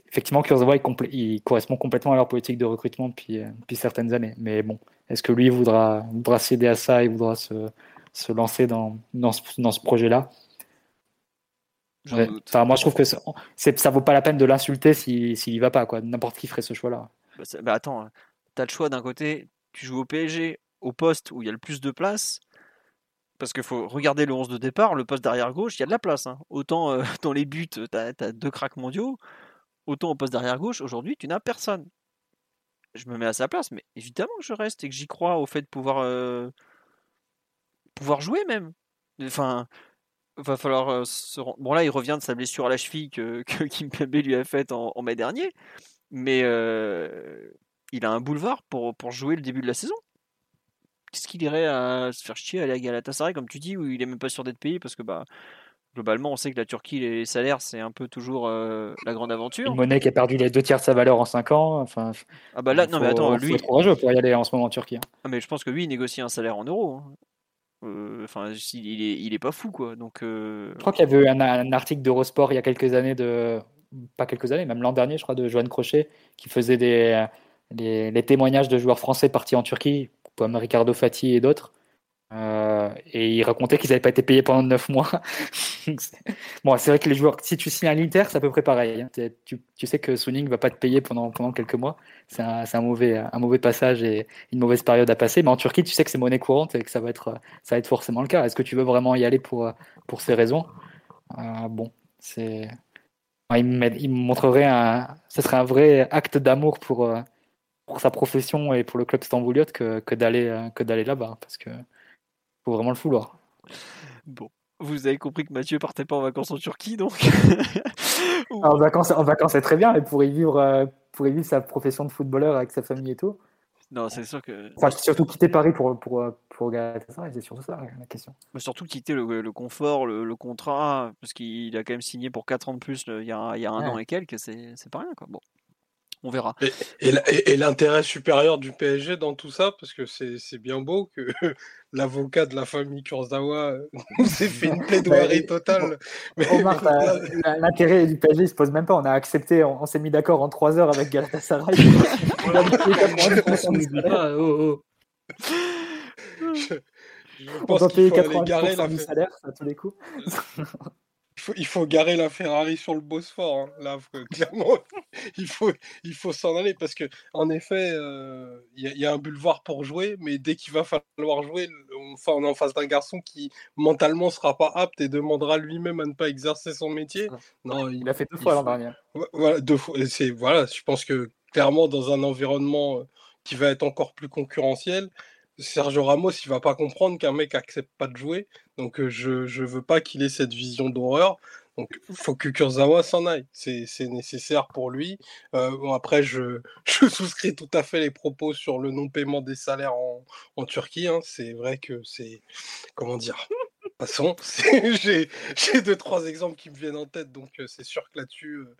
Effectivement, Kurzawa il, il, correspond complètement à leur politique de recrutement depuis, depuis certaines années. Mais bon, est-ce que lui voudra, voudra céder à ça et voudra se lancer dans, dans ce, dans ce projet-là Enfin, moi, je trouve que ça, ça vaut pas la peine de l'insulter s'il si, y va pas. quoi. N'importe qui ferait ce choix-là. Bah, bah attends, hein. tu as le choix d'un côté, tu joues au PSG, au poste où il y a le plus de place. Parce qu'il faut regarder le 11 de départ, le poste d'arrière gauche, il y a de la place. Hein. Autant euh, dans les buts, tu as, as, deux cracks mondiaux, autant au poste d'arrière gauche, aujourd'hui, tu n'as personne. Je me mets à sa place, mais évidemment que je reste et que j'y crois au fait de pouvoir, euh, pouvoir jouer même. Enfin, va falloir se rendre... Bon là, il revient de sa blessure à la cheville que, que Kimpembe lui a faite en, en mai dernier, mais euh, il a un boulevard pour, pour jouer le début de la saison. Qu'est-ce qu'il irait à se faire chier à aller à Galatasaray, comme tu dis, où il est même pas sûr d'être payé parce que bah globalement, on sait que la Turquie, les salaires, c'est un peu toujours euh, la grande aventure. Une monnaie qui a perdu les deux tiers de sa valeur en 5 ans. Enfin, ah bah là, non, mais attends, lui. Il est pour y aller en ce moment en Turquie. Hein. Ah, mais je pense que lui, il négocie un salaire en euros. Hein. Enfin, il, est, il est pas fou, quoi. Donc, Je crois qu'il y avait eu un, article d'Eurosport il y a quelques années, de pas quelques années, même l'an dernier, je crois, de Joanne Crochet, qui faisait des, les, les, témoignages de joueurs français partis en Turquie, comme Ricardo Fati et d'autres. Euh, et il racontait qu'ils n'avaient pas été payés pendant 9 mois. bon, c'est vrai que les joueurs, si tu signes à l'Inter, c'est à peu près pareil. Hein. Tu, sais que Suning ne va pas te payer pendant, pendant quelques mois. C'est un, mauvais, passage et une mauvaise période à passer. Mais en Turquie, tu sais que c'est monnaie courante et que ça va être, ça va être forcément le cas. Est-ce que tu veux vraiment y aller pour, pour ces raisons? Euh, Bon, c'est. Il me, montrerait un. Ce serait un vrai acte d'amour pour, euh, pour sa profession et pour le club stambouliote que, que d'aller là-bas. Parce que faut vraiment le vouloir. Bon. Vous avez compris que Mathieu partait pas en vacances en Turquie, donc. en, vacances, en vacances, c'est très bien, et pour y, vivre, euh, pour y vivre sa profession de footballeur avec sa famille et tout. Non, c'est sûr que. Enfin, surtout quitter Paris pour, pour, pour Galatasaray, c'est surtout ça la question. Mais surtout quitter le, le confort, le, le, contrat, parce qu'il a quand même signé pour 4 ans de plus il y a, il y a un ouais. an et quelques, c'est pas rien, quoi. Bon on verra. Et, et, et l'intérêt supérieur du PSG dans tout ça, parce que c'est bien beau que l'avocat de la famille Kurzawa s'est fait une plaidoirie totale. l'intérêt du PSG ne se pose même pas. On a accepté, on, on s'est mis d'accord en 3 heures avec Galatasaray. on a pas. Je, pense qu'il faut aller garer la... salaire à tous les coups faut, il faut garer la Ferrari sur le Bosphore. Hein. Là, clairement, il faut, il faut s'en aller parce que, en effet, il euh, y, y, a un boulevard pour jouer, mais dès qu'il va falloir jouer, enfin, on est en face d'un garçon qui mentalement sera pas apte et demandera lui-même à ne pas exercer son métier. Non, il, il a fait deux fois l'an dernier. Voilà, deux fois. C'est voilà, je pense que clairement dans un environnement euh, qui va être encore plus concurrentiel, Sergio Ramos, il va pas comprendre qu'un mec accepte pas de jouer. Donc je je veux pas qu'il ait cette vision d'horreur. Donc, il faut que Kurzawa s'en aille. C'est nécessaire pour lui. Euh, bon, après, je, je, souscris tout à fait les propos sur le non-paiement des salaires en, en Turquie. Hein. C'est vrai que c'est. Comment dire Passons. J'ai deux, trois exemples qui me viennent en tête. Donc, euh, c'est sûr que là-dessus, euh,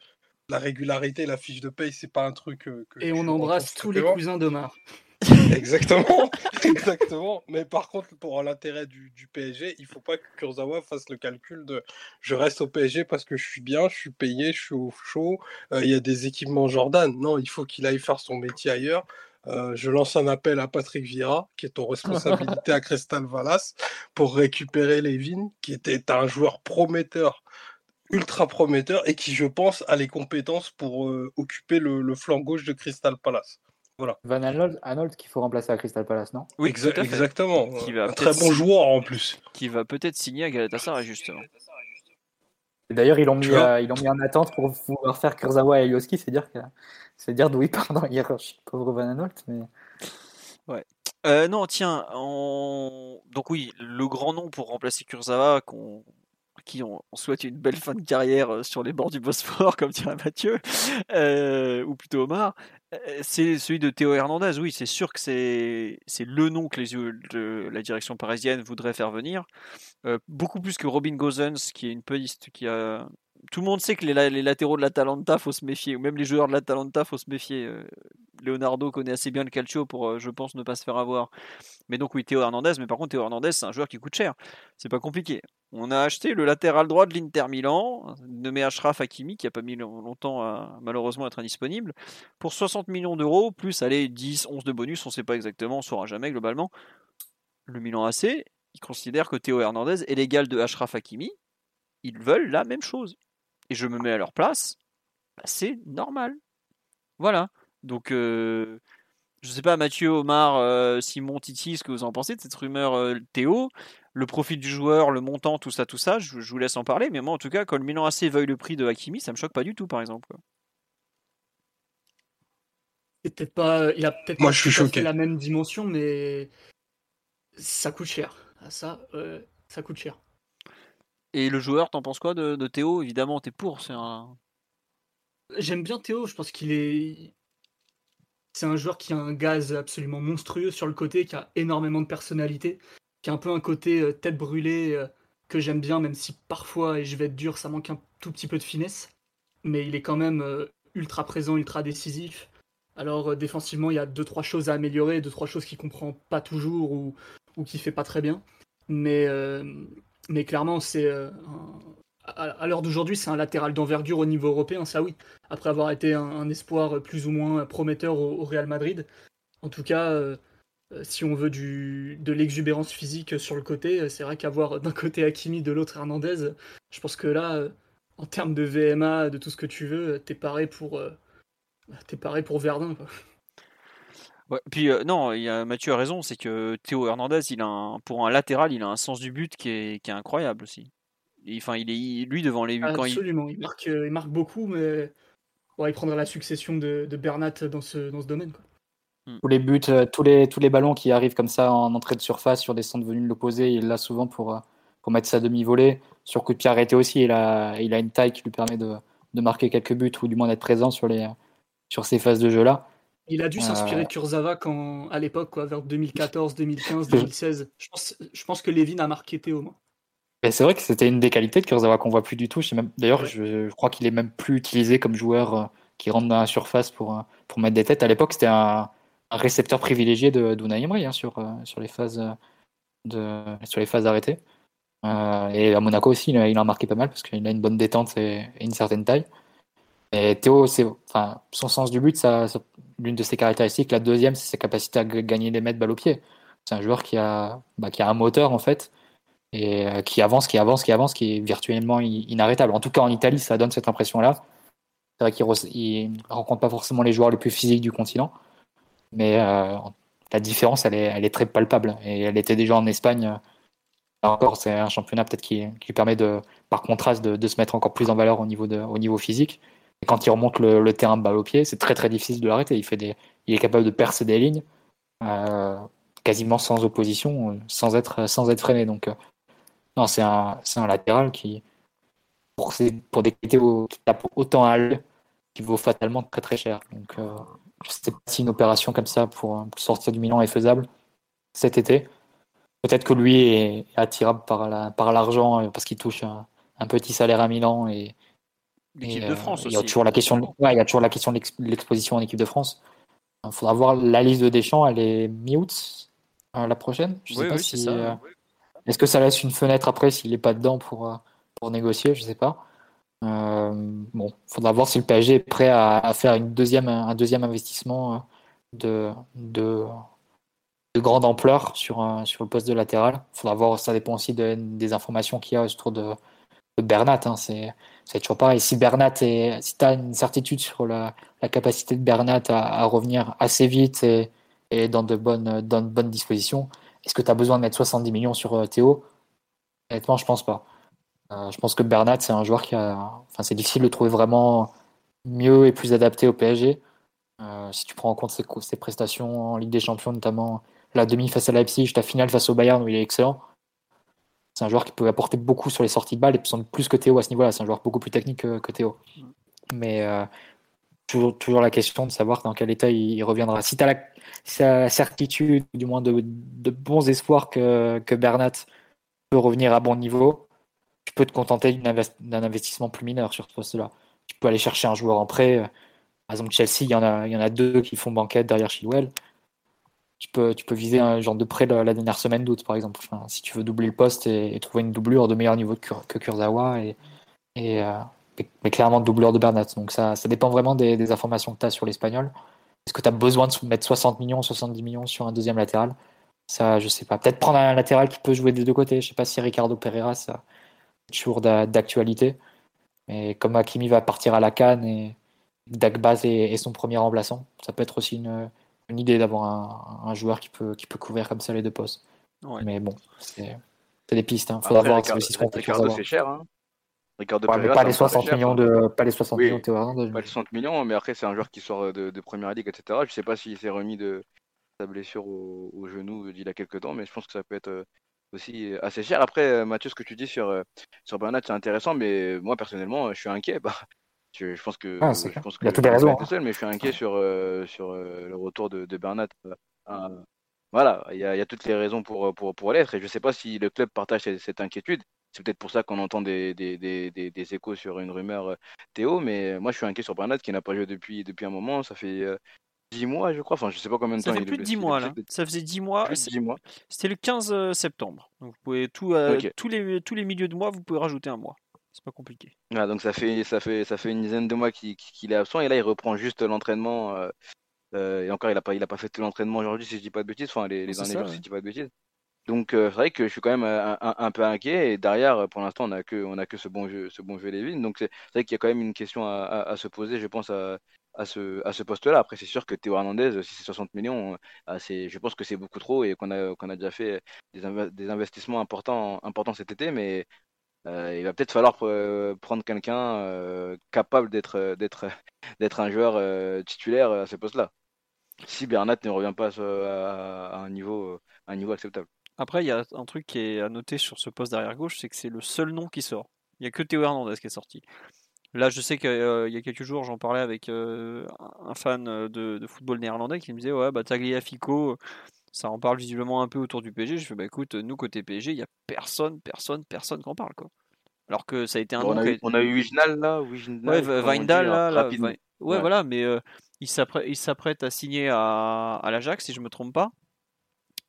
la régularité, la fiche de paye, c'est pas un truc. que Et on embrasse tous les cousins d'Omar. Exactement, exactement. Mais par contre, pour l'intérêt du, du, PSG, il faut pas que Kurzawa fasse le calcul de je reste au PSG parce que je suis bien, je suis payé, je suis au chaud, euh, il y a des équipements Jordan. Non, il faut qu'il aille faire son métier ailleurs. Euh, je lance un appel à Patrick Vira, qui est en responsabilité à Crystal Palace, pour récupérer Levin, qui était un joueur prometteur, ultra prometteur, et qui, je pense, a les compétences pour euh, occuper le, le flanc gauche de Crystal Palace. Van Arnold, qu'il faut remplacer à Crystal Palace, non? Oui, exactement. Qui va un très bon joueur en plus. Qui va peut-être signer à Galatasaray, justement. D'ailleurs, ils l'ont mis, euh, ils mis en attente pour pouvoir faire Kurzawa et Yoski, c'est dire que c'est dire d'où il part dans hiérarchie, pauvre Van Arnold. Mais... Ouais. Euh, non, tiens, donc oui, le grand nom pour remplacer Kurzawa, qu'on qui on, souhaite une belle fin de carrière euh, sur les bords du Bosphore, comme dirait Mathieu, euh, ou plutôt Omar, euh, c'est celui de Théo Hernandez. Oui, c'est sûr que c'est le nom que les de la direction parisienne voudrait faire venir. beaucoup plus que Robin Gozens, qui est une piste qui a tout le monde sait que les, latéraux de l'Atalanta, faut se méfier, ou même les joueurs de l'Atalanta, faut se méfier. Euh, Leonardo connaît assez bien le calcio pour, euh, je pense, ne pas se faire avoir. Mais donc oui, Théo Hernandez, mais par contre Théo Hernandez, c'est un joueur qui coûte cher. C'est pas compliqué. On a acheté le latéral droit de l'Inter Milan, nommé Ashraf Hakimi, qui a pas mis longtemps à malheureusement être indisponible, pour 60 millions d'euros, plus allez 10, 11 de bonus, on sait pas exactement, on saura jamais globalement. Le Milan AC, il considère que Théo Hernandez est l'égal de Ashraf Hakimi. Ils veulent la même chose et je me mets à leur place, bah, c'est normal. Voilà. Donc, euh, je ne sais pas, Mathieu, Omar, euh, Simon, Titi, ce que vous en pensez de cette rumeur euh, Théo, le profit du joueur, le montant, tout ça, tout ça, je, vous laisse en parler. Mais moi, en tout cas, quand le Milan AC veuille le prix de Hakimi, ça me choque pas du tout, par exemple. peut-être pas, il a peut-être moi, je suis choqué. la même dimension, mais ça coûte cher. Ah, ça, ça coûte cher. Et le joueur, t'en penses quoi de, Théo? Évidemment, t'es pour. C'est un... J'aime bien Théo. Je pense qu'il est. C'est un joueur qui a un gaz absolument monstrueux sur le côté, qui a énormément de personnalité, qui a un peu un côté euh, tête brûlée euh, que j'aime bien, même si parfois, et je vais être dur, ça manque un tout petit peu de finesse. Mais il est quand même euh, ultra présent, ultra décisif. Alors défensivement, il y a deux trois choses à améliorer, deux trois choses qu'il comprend pas toujours ou, ou qu'il fait pas très bien. Mais mais clairement, c'est euh, à, l'heure d'aujourd'hui, c'est un latéral d'envergure au niveau européen, ça oui. Après avoir été un, espoir plus ou moins prometteur au, Real Madrid, en tout cas, euh, euh, si on veut du, de l'exubérance physique sur le côté, c'est vrai qu'avoir d'un côté Hakimi, de l'autre Hernandez, je pense que là, en termes de VMA, de tout ce que tu veux, t'es paré pour, t'es paré pour Verdun. Ouais, puis euh, non, il y a, Mathieu a raison, c'est que Théo Hernandez, il a un, pour un latéral, il a un sens du but qui est, qui est incroyable aussi. enfin, il est lui devant les Absolument, il... il... marque, euh, il marque beaucoup, mais il prendra la succession de, de Bernat dans ce, dans ce domaine. Quoi. Hmm. Tous les buts, euh, tous les, tous les ballons qui arrivent comme ça en entrée de surface sur des centres venus de l'opposé, il l'a souvent pour, pour mettre sa demi-volée. Sur coup de pied arrêté aussi, il a, il a une taille qui lui permet de, de marquer quelques buts ou du moins d'être présent sur, les, sur ces phases de jeu-là. Il a dû s'inspirer de Kurzawa quand, à l'époque, quoi, vers 2014, 2015, 2016. Je pense, je pense que Levin a marqué Théo. C'est vrai que c'était une des qualités de Kurzawa qu'on voit plus du tout. D'ailleurs, je, crois qu'il est même plus utilisé comme joueur euh, qui rentre dans la surface pour, euh, pour mettre des têtes. À l'époque, c'était un, récepteur privilégié de d'Unai Emery hein, sur, euh, sur les phases de, sur les phases arrêtées. et à Monaco aussi, il a, il a, marqué pas mal parce qu'il a une bonne détente et, une certaine taille. Et Théo, enfin, son sens du but, ça, l'une de ses caractéristiques. La deuxième, c'est sa capacité à gagner des mètres balle au pied. C'est un joueur qui a, bah, qui a un moteur en fait et euh, qui avance, qui avance, qui avance, qui est virtuellement inarrêtable. En tout cas, en Italie, ça donne cette impression-là. C'est vrai qu'il ne rencontre pas forcément les joueurs les plus physiques du continent, mais euh, la différence, elle est, très palpable. Et elle était déjà en Espagne. Là encore, c'est un championnat peut-être qui, qui permet de, par contraste de, de, se mettre encore plus en valeur au niveau, de, au niveau physique. Et quand il remonte le, terrain de balle au pied, c'est très très difficile de l'arrêter. Il, fait des, il est capable de percer des lignes euh, quasiment sans opposition, sans être, sans être freiné. Donc, euh, non, c'est un, un, latéral qui, pour, pour des qualités qui tapent autant à l'œil, qui vaut fatalement très très cher. Donc, euh, sais pas si une opération comme ça pour, sortir du Milan est faisable cet été. Peut-être que lui est attirable par la, par l'argent euh, parce qu'il touche un, petit salaire à Milan et, l'équipe de France Il y a toujours la question, de, il y a toujours la question de l'exposition en équipe de France. Il faudra voir la liste de Deschamps. Elle est mi-août la prochaine. Je sais pas si. Est-ce que ça laisse une fenêtre après s'il n'est pas dedans pour, pour négocier? Je sais pas. Euh, bon, faudra voir si le PSG est prêt à, faire une deuxième, un deuxième investissement de, de, de grande ampleur sur, sur le poste de latéral. Faudra voir, ça dépend aussi des informations qu'il y a autour de, de Bernat. Hein. c'est, toujours pareil. Si Bernat est, si tu as une certitude sur la, capacité de Bernat à, revenir assez vite et, dans, de bonnes, dispositions, est-ce que tu as besoin de mettre 70 millions sur euh, Théo? Honnêtement, je pense pas. Euh, je pense que Bernat, c'est un joueur qui a. Enfin, c'est difficile de trouver vraiment mieux et plus adapté au PSG. Euh, si tu prends en compte ses, prestations en Ligue des Champions, notamment la demi face à Leipzig, la finale face au Bayern où il est excellent. C'est un joueur qui peut apporter beaucoup sur les sorties de balles et plus que Théo à ce niveau-là. C'est un joueur beaucoup plus technique que, Théo. Mais euh, toujours, la question de savoir dans quel état il, reviendra. Si tu as la, certitude, du moins de, bons espoirs que, Bernat peut revenir à bon niveau, tu peux te contenter d'un investissement plus mineur sur ce poste-là. Tu peux aller chercher un joueur en prêt. Par exemple, Chelsea, il y en a, il y en a deux qui font banquette derrière Chilwell. Tu peux, tu peux viser un genre de prêt la, dernière semaine d'août, par exemple. si tu veux doubler le poste et, trouver une doublure de meilleur niveau que, Kurzawa et, et euh, mais clairement doublure de Bernat. Donc ça, ça dépend vraiment des, informations que tu as sur l'Espagnol. Est-ce que tu as besoin de mettre 60 millions, 70 millions sur un deuxième latéral? Ça, je sais pas. Peut-être prendre un latéral qui peut jouer des deux côtés. Je sais pas si Ricardo Pereira, ça, toujours d'actualité. Mais comme Hakimi va partir à la Cannes et Dagbaz est, son premier remplaçant, ça peut être aussi une, une idée d'avoir un, joueur qui peut, qui peut couvrir comme ça les deux postes. Mais bon, c'est des pistes. Il hein. faudra voir Ricardo, Ricardo c'est cher. Hein. Ricardo pas, les 60 millions de, pas les 60 millions de Pas les 60 millions, mais après, c'est un joueur qui sort de, de Première Ligue, etc. Je sais pas s'il s'est remis de sa blessure au, au genou il y a quelques temps, mais je pense que ça peut être aussi assez cher. Après, euh, Mathieu, ce que tu dis sur, euh, sur Bernat, c'est intéressant, mais moi, personnellement, je suis inquiet. Bah, je, pense que, ah, je pense que il y a toutes les raisons. Hein. Seul, mais je suis inquiet sur, euh, sur le retour de, de Bernat. voilà, il y, a, il y, a, toutes les raisons pour, pour, pour l'être. Et je ne sais pas si le club partage cette, inquiétude. C'est peut-être pour ça qu'on entend des, des, des, des, échos sur une rumeur Théo, mais moi je suis inquiet sur Bernat qui n'a pas joué depuis, depuis un moment. Ça fait 10 mois, je crois. Enfin, je sais pas combien de ça temps. Fait plus de 10 mois, là. Ça faisait 10 mois. mois. C'était le 15 euh, septembre. Donc, vous pouvez tout, euh, tous, les, tous les milieux de mois, vous pouvez rajouter un mois. C'est pas compliqué. Ah, donc, ça fait, ça, fait, ça fait une dizaine de mois qu'il est absent. Et là, il reprend juste l'entraînement. Euh, et encore, il a pas, il a pas fait tout l'entraînement aujourd'hui, si je dis pas de bêtises. Enfin, les, les derniers jours, si je dis pas de bêtises. Donc, c'est vrai que je suis quand même un, peu inquiet. Et derrière, pour l'instant, on n'a que, on a que ce bon jeu, ce bon jeu Lévin. Donc, c'est vrai qu'il y a quand même une question à, à se poser, je pense, à, à ce, à ce poste-là. Après, c'est sûr que Théo Hernandez, si c'est 60 millions, euh, je pense que c'est beaucoup trop et qu'on a, qu'on a déjà fait des, des, investissements importants, importants cet été, mais euh, il va peut-être falloir euh, prendre quelqu'un capable d'être, un joueur titulaire à ce poste-là. Si Bernat ne revient pas à, un, niveau, un niveau acceptable. Après, il y a un truc qui est à noter sur ce poste derrière gauche, c'est que c'est le seul nom qui sort. Il n'y a que Théo Hernandez qui est sorti. Là, je sais qu'il y a quelques jours, j'en parlais avec un fan de, football néerlandais qui me disait Ouais, bah, Tagliafico, ça en parle visiblement un peu autour du PSG. Je fais Bah écoute, nous, côté PSG, il n'y a personne, personne, personne qui en parle. Quoi. Alors que ça a été un on, a eu, on a eu Wijnal là, ouais, là, ouais, voilà, mais il s'apprête à signer à, à l'Ajax, si je me trompe pas.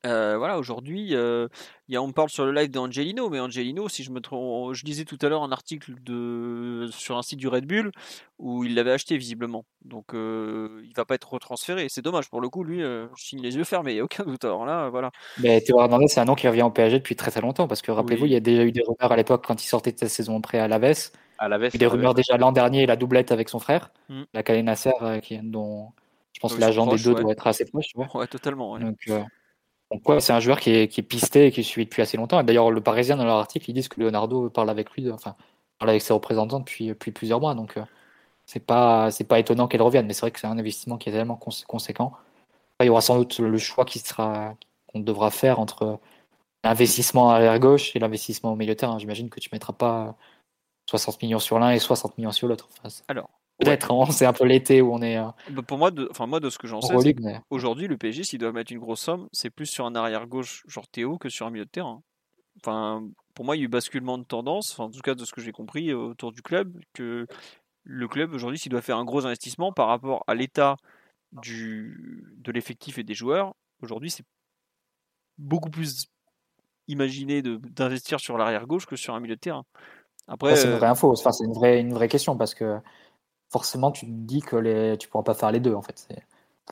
Euh, voilà, aujourd'hui, euh, on me parle sur le live d'Angelino, mais Angelino, si je me trompe, je lisais tout à l'heure un article de, sur un site du Red Bull où il l'avait acheté visiblement. Donc euh, il va pas être retransféré. C'est dommage pour le coup, lui, je signe les yeux fermés, il n'y a aucun doute. Alors là, voilà. Mais Théo Hernandez, c'est un nom qui revient au PSG depuis très très longtemps parce que rappelez-vous, il y a déjà eu des rumeurs à l'époque quand il sortait de sa saison prêt à Laves. À Laves. Des rumeurs déjà l'an dernier, la doublette avec son frère, mmh. la Kalé Nasser, qui, dont je pense que l'agent des deux doit être assez proche. Ouais, totalement. Donc, donc c'est un joueur qui est, pisté et qui suit depuis assez longtemps. D'ailleurs, le Parisien, dans leur article, ils disent que Leonardo parle avec lui, enfin, parle avec ses représentants depuis, plusieurs mois. Donc, euh, c'est pas, étonnant qu'elle revienne. Mais c'est vrai que c'est un investissement qui est tellement conséquent. il y aura sans doute le choix qui sera, qu'on devra faire entre l'investissement à l'arrière gauche et l'investissement au milieu terrain. J'imagine que tu mettras pas 60 millions sur l'un et 60 millions sur l'autre. Alors, peut-être, hein, c'est un peu l'été où on est. Bah, pour moi, de, enfin moi de ce que j'en sais, aujourd'hui le PSG s'il doit mettre une grosse somme, c'est plus sur un arrière gauche genre Théo que sur un milieu de terrain. Enfin, pour moi, il y a eu basculement de tendance, en tout cas de ce que j'ai compris euh, autour du club, que le club aujourd'hui, s'il doit faire un gros investissement par rapport à l'état du, de l'effectif et des joueurs, aujourd'hui, c'est beaucoup plus imaginé d'investir sur l'arrière gauche que sur un milieu de terrain. Après, c'est une vraie euh, info, enfin, c'est une vraie, une vraie question parce que forcément, tu te dis que les... tu pourras pas faire les deux en fait. Tu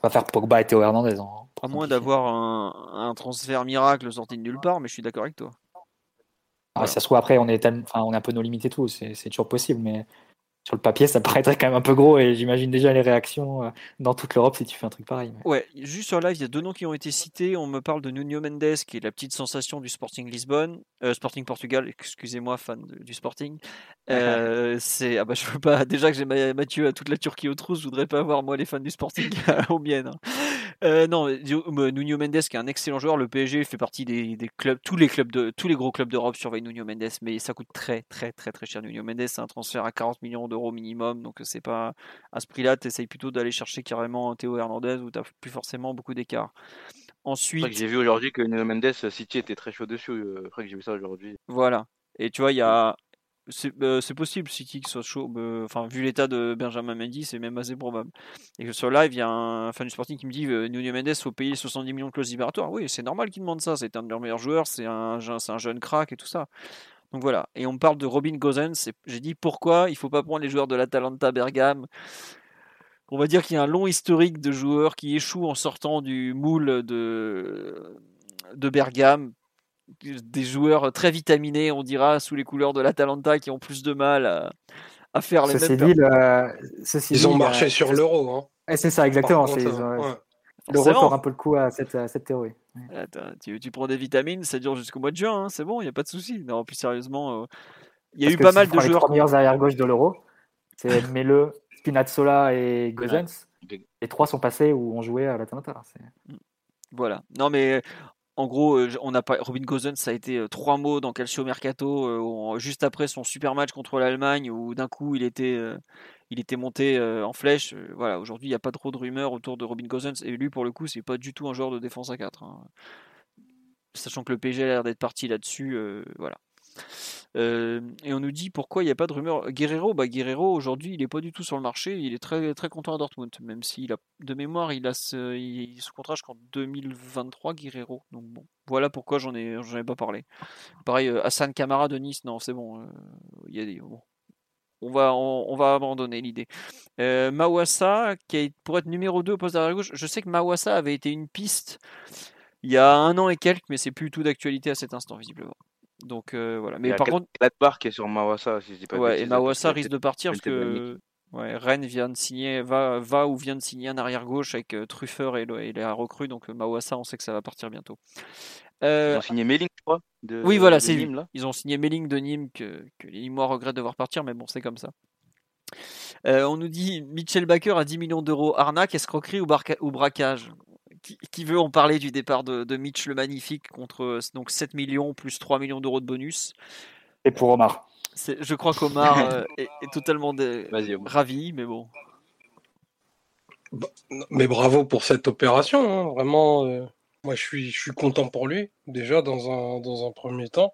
pas faire Pogba et Théo Hernandez. Hein, à moins d'avoir un, un, transfert miracle sorti de nulle part, mais je suis d'accord avec toi. Ah, ça se trouve après, on est, enfin, on est un peu nos limites et tout, c'est toujours possible, mais sur le papier, ça paraîtrait quand même un peu gros et j'imagine déjà les réactions euh, dans toute l'Europe si tu fais un truc pareil. Ouais, juste sur live, il y a deux noms qui ont été cités. On me parle de Nuno Mendes, qui est la petite sensation du Sporting Lisbonne, euh, Sporting Portugal, excusez-moi, fan du Sporting. Euh, c'est ah bah je veux pas. Déjà que j'ai Mathieu à toute la Turquie aux trousses, je voudrais pas avoir moi les fans du Sporting aux miennes. Hein. Euh, non, Nuno Mendes qui est un excellent joueur. Le PSG fait partie des, clubs, tous les clubs de, tous les gros clubs d'Europe surveillent Nuno Mendes, mais ça coûte très très très très cher. Nuno Mendes, c'est un transfert à 40 millions d'euros minimum, donc c'est pas à ce prix-là. Tu essayes plutôt d'aller chercher carrément Théo Hernandez où tu plus forcément beaucoup d'écart. Ensuite, j'ai vu aujourd'hui que Nuno Mendes, City était très chaud dessus. Euh, après que j'ai vu ça aujourd'hui. Voilà. Et tu vois, il y a euh, c'est possible, City qui soit chaud. Bah, enfin, vu l'état de Benjamin Mendy, c'est même assez probable. Et que sur live, il y a un fan du Sporting qui me dit euh, Nuno Mendes faut payer 70 millions de clauses libératoires. Oui, c'est normal qu'il demande ça. C'est un de leurs meilleurs joueurs, c'est un, un jeune crack et tout ça. Donc voilà. Et on me parle de Robin Gosens. J'ai dit pourquoi il faut pas prendre les joueurs de l'Atalanta Bergame? On va dire qu'il y a un long historique de joueurs qui échouent en sortant du moule de, de Bergame des joueurs très vitaminés, on dira, sous les couleurs de l'Atalanta, qui ont plus de mal à, faire les mêmes. Dit, ils ont marché sur l'euro. Hein. Eh, c'est ça, exactement. L'euro porte un peu le coup à cette, théorie. tu, prends des vitamines, ça dure jusqu'au mois de juin, hein, c'est bon, il n'y a pas de souci. Non, plus sérieusement, euh, il y a eu pas mal de joueurs. Les trois meilleurs arrière-gauche de l'euro, c'est Mele, Spinazzola et Gozens. Les trois sont passés où on jouait à l'Atalanta. Voilà. Non, mais en gros, euh, Robin Gosens, ça a été euh, trois mots dans Calcio Mercato, euh, juste après son super match contre l'Allemagne, où d'un coup il était, monté en flèche. voilà, aujourd'hui il n'y a pas trop de rumeurs autour de Robin Gosens, et lui pour le coup c'est pas du tout un joueur de défense à 4. Hein. Sachant que le PG a l'air d'être parti là-dessus, voilà. Euh, et on nous dit pourquoi il n'y a pas de rumeur. Guerrero, bah Guerrero aujourd'hui il n'est pas du tout sur le marché, il est très très content à Dortmund, même s'il a de mémoire il a ce, il, contrat jusqu'en 2023 Guerrero. Donc bon, voilà pourquoi j'en ai ai pas parlé. Pareil euh, Hassan Kamara de Nice, non c'est bon, euh, y a des bon. On va, on, va abandonner l'idée. Mawassa, qui est, pour être numéro 2 au poste d'arrière gauche, je sais que Mawassa avait été une piste il y a un an et quelques, mais c'est plus tout d'actualité à cet instant, visiblement. Donc euh, voilà. Mais par contre. La qui est sur Mawassa, si je dis pas Ouais, et Mawassa risque de partir parce que ouais, Rennes vient de signer, va, va ou vient de signer un arrière gauche avec euh, Truffer et, et les recrues. Donc euh, Mawassa, on sait que ça va partir bientôt. Ils ont signé Melling, je crois. De, oui, voilà, c'est Nîmes. Là. Ils ont signé Melling de Nîmes que, que les Nîmois regrettent de voir partir, mais bon, c'est comme ça. on nous dit Mitchell Baker à 10 millions d'euros, arnaque, escroquerie ou, ou braquage? Qui, veut en parler du départ de, Mitch le Magnifique contre donc 7 millions plus 3 millions d'euros de bonus Et pour Omar. Je crois qu'Omar euh, est, totalement ravi, mais bon. Bah, mais bravo pour cette opération, hein. vraiment. Euh, moi, je suis, je suis content pour lui, déjà, dans un, dans un premier temps,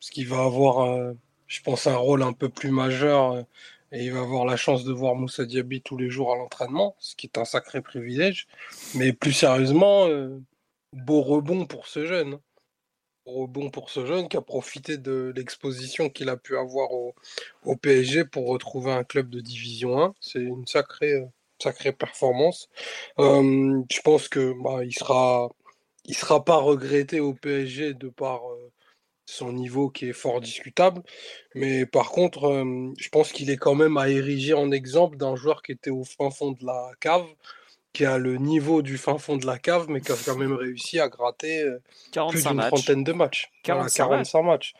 parce qu'il va avoir, euh, je pense, un rôle un peu plus majeur et il va avoir la chance de voir Moussa Diaby tous les jours à l'entraînement, ce qui est un sacré privilège. Mais plus sérieusement, euh, beau rebond pour ce jeune. Beau rebond pour ce jeune qui a profité de l'exposition qu'il a pu avoir au, PSG pour retrouver un club de Division 1. C'est une sacrée, euh, sacrée performance. Euh, je pense que bah, il sera, il sera pas regretté au PSG de par son niveau qui est fort discutable. Mais par contre, euh, je pense qu'il est quand même à ériger en exemple d'un joueur qui était au fin fond de la cave, qui a le niveau du fin fond de la cave, mais qui a quand même réussi à gratter euh, plus d'une trentaine de matchs. 45, matchs.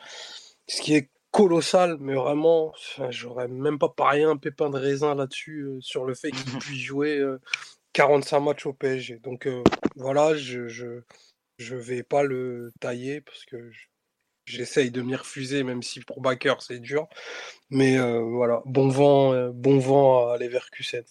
Ce qui est colossal, mais vraiment, j'aurais même pas parié un pépin de raisin là-dessus, euh, sur le fait qu'il puisse jouer 45 matchs au PSG. Donc voilà, je, je, je vais pas le tailler parce que j'essaye de m'y refuser, même si pour Backer c'est dur. Mais voilà, bon vent, bon vent à Leverkusen.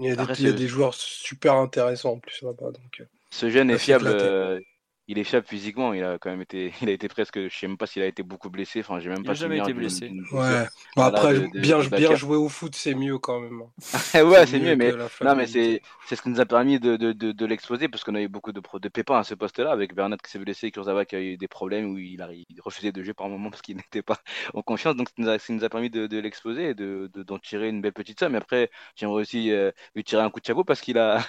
Il y a, des, il y a des joueurs super intéressants en plus là-bas. Donc, ce jeune est fiable il échappe physiquement. Il a quand même été, il a été presque, je sais même pas s'il a été beaucoup blessé. Enfin, j'ai même Il pas a jamais été blessé. d'une- Ouais. Bon, après, de- de- bien, de bien jouer au foot, c'est mieux quand même. hein. ouais, c'est mieux, mais non, mais c'est c'est ce qui nous a permis de, de, de, de l'exposer parce qu'on a eu beaucoup de, pro- de pépins à ce poste-là avec Bernat qui s'est blessé, Kurzawa qui a eu des problèmes où il, a, il refusait de jouer par moment parce qu'il n'était pas en confiance. Donc, ça nous a, ça nous a permis de, de l'exposer et de, de- d'en tirer une belle petite somme. Et après, j'aimerais aussi euh, lui tirer un coup de chapeau parce qu'il a,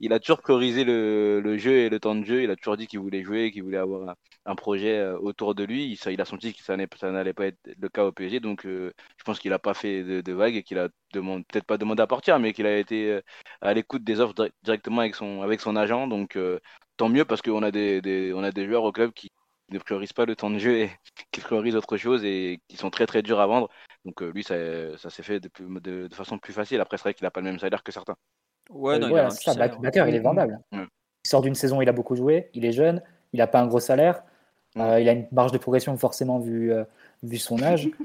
il a toujours priorisé le, le jeu et le temps de jeu. Il a toujours dit qu'il voulait jouer, qu'il voulait avoir un, un projet euh, autour de lui. Il, ça- il a senti que ça n'allait pas être le cas au PSG. Donc, euh, je pense qu'il n'a pas fait de, de vagues et qu'il a peut-être pas demandé à partir, mais qu'il a été euh, à l'écoute des offres dir- directement avec son, avec son agent. Donc, euh, tant mieux parce qu'on a des, des, on a des joueurs au club qui ne priorisent pas le temps de jeu et qui priorisent autre chose et qui sont très très durs à vendre. Donc, euh, lui, ça, ça s'est fait de, plus- de, de façon plus facile. Après, c'est vrai qu'il n'a pas le même salaire que certains. Ouais, non, il a voilà, ça. salaire, ouais. Il est vendable. Ouais. Il sort d'une saison, il a beaucoup joué, il est jeune, il n'a pas un gros salaire, euh, il a une marge de progression forcément vu, euh, vu son âge.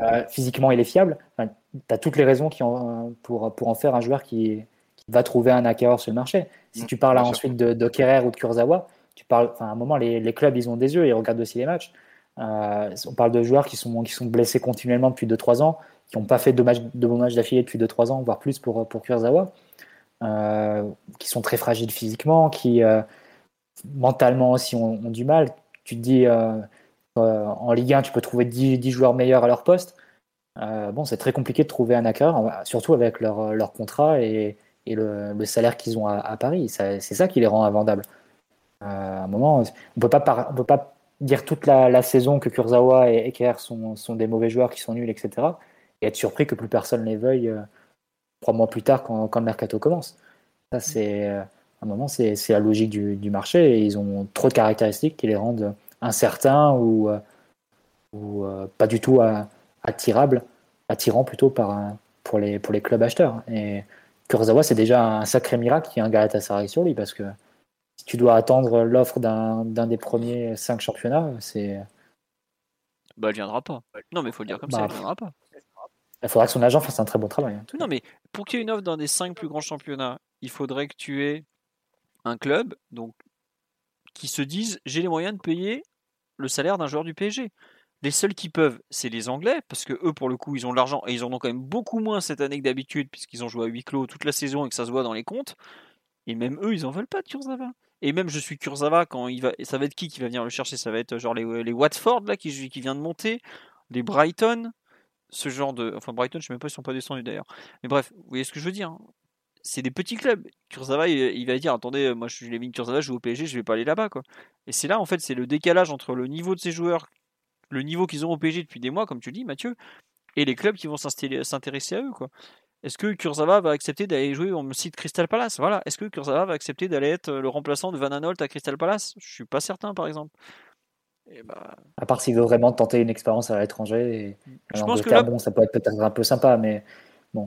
Euh, physiquement, il est fiable. Enfin, tu as toutes les raisons qui en- pour, pour en faire un joueur qui, qui va trouver un acquéreur sur le marché. Si Mm, tu parles ensuite de, de Kerrer ou de Kurzawa, tu parles, enfin, à un moment, les, les clubs, ils ont des yeux, ils regardent aussi les matchs. On parle de joueurs qui sont, qui sont blessés continuellement depuis 2-3 ans, qui n'ont pas fait de, matchs, de bons matchs d'affilée depuis 2-3 ans, voire plus pour, pour Kurzawa, qui sont très fragiles physiquement, qui mentalement aussi ont, du mal. Tu te dis, euh, euh, en Ligue 1, tu peux trouver 10, 10 joueurs meilleurs à leur poste. Euh, bon, c'est très compliqué de trouver un acquéreur, surtout avec leur, contrat et, le, salaire qu'ils ont à, Paris. C'est ça qui les rend invendables. À un moment, on peut peut pas dire toute la, saison que Kurzawa et Eker sont, des mauvais joueurs qui sont nuls, etc. Et être surpris que plus personne les veuille trois mois plus tard quand, quand le mercato commence. Ça, c'est à un moment, c'est la logique du, du marché et ils ont trop de caractéristiques qui les rendent incertains ou, euh, ou euh, pas du tout euh, attirables, attirants plutôt par, pour, les, pour les clubs acheteurs. Et Kurzawa, c'est déjà un sacré miracle qu'il y ait un Galatasaray sur lui parce que si tu dois attendre l'offre d'un des premiers cinq championnats, c'est Bah, il viendra pas. Non, mais il faut le dire comme ça, Bah, il viendra pas. il faudra que son agent fasse un très bon travail. hein. Non, mais pour qu'il y ait une offre dans des cinq plus grands championnats, il faudrait que tu aies un club donc, qui se dise j'ai les moyens de payer le salaire d'un joueur du PSG. Les seuls qui peuvent, c'est les Anglais, parce que eux, pour le coup, ils ont l'argent et ils en ont quand même beaucoup moins cette année que d'habitude, puisqu'ils ont joué à huis clos toute la saison et que ça se voit dans les comptes. Et même eux, ils en veulent pas de Kurzawa. Et même je suis Kurzawa quand il va. Ça va être qui qui va venir le chercher? Ça va être genre les, Watford là qui, qui vient de monter, les Brighton, ce genre de. Enfin Brighton, je sais même pas s'ils sont pas descendus d'ailleurs. Mais bref, vous voyez ce que je veux dire. C'est des petits clubs. Kurzawa, il, il va dire attendez, moi je suis Levin Kurzawa, je joue au PSG, je vais pas aller là-bas quoi. Et c'est là en fait, c'est le décalage entre le niveau de ces joueurs, le niveau qu'ils ont au PSG depuis des mois, comme tu dis Mathieu, et les clubs qui vont s'intéresser à eux quoi. Est-ce que Kurzawa va accepter d'aller jouer, on me cite Crystal Palace, voilà. Est-ce que Kurzawa va accepter d'aller être le remplaçant de Van Aanholt à Crystal Palace? Je suis pas certain, par exemple. Et bah, À part s'il veut vraiment tenter une expérience à l'étranger. Et Je en pense que là- bon, ça peut être peut-être un peu sympa, mais mm,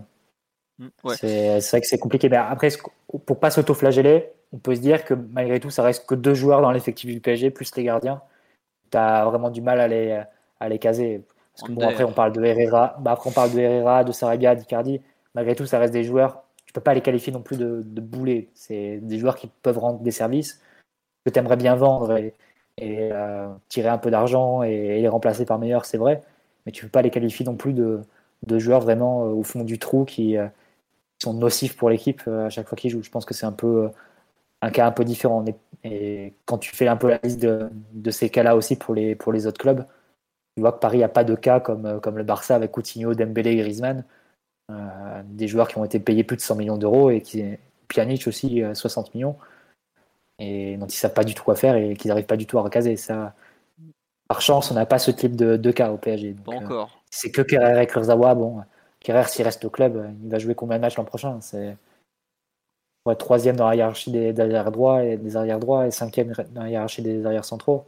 ouais. c'est vrai que c'est compliqué. Mais après, pour pas s'auto-flageller, on peut se dire que malgré tout, ça reste que deux joueurs dans l'effectif du PSG, plus les gardiens. Tu as vraiment du mal à les, à les caser. Parce que bon, après, on parle de Herrera, bah, après, on parle de Herrera, de Sarabia, d'Icardi. Malgré tout, ça reste des joueurs. Tu peux pas les qualifier non plus de, de boulets. C'est des joueurs qui peuvent rendre des services que tu aimerais bien vendre et, et, euh, tirer un peu d'argent et, et les remplacer par meilleurs, c'est vrai. Mais tu peux pas les qualifier non plus de, de joueurs vraiment euh, au fond du trou qui, euh, qui sont nocifs pour l'équipe euh, à chaque fois qu'ils jouent. Je pense que c'est un peu euh, un cas un peu différent. Et, quand tu fais un peu la liste de, de ces cas-là aussi pour les, pour les autres clubs, tu vois que Paris n'a pas de cas comme, euh, comme le Barça avec Coutinho, Dembélé et Griezmann. Euh, des joueurs qui ont été payés plus de 100 millions d'euros et qui Pjanic aussi euh, 60 millions et dont ils savent pas du tout quoi faire et qu'ils n'arrivent pas du tout à recaser ça par chance on n'a pas ce type de, de cas au PSG pas euh, encore. c'est que Kerrer et Kurzawa bon Kerrer s'il reste au club euh, il va jouer combien de matchs l'an prochain? C'est ouais, troisième dans la hiérarchie des, arrières droits et des arrières droits et cinquième dans la hiérarchie des arrières centraux.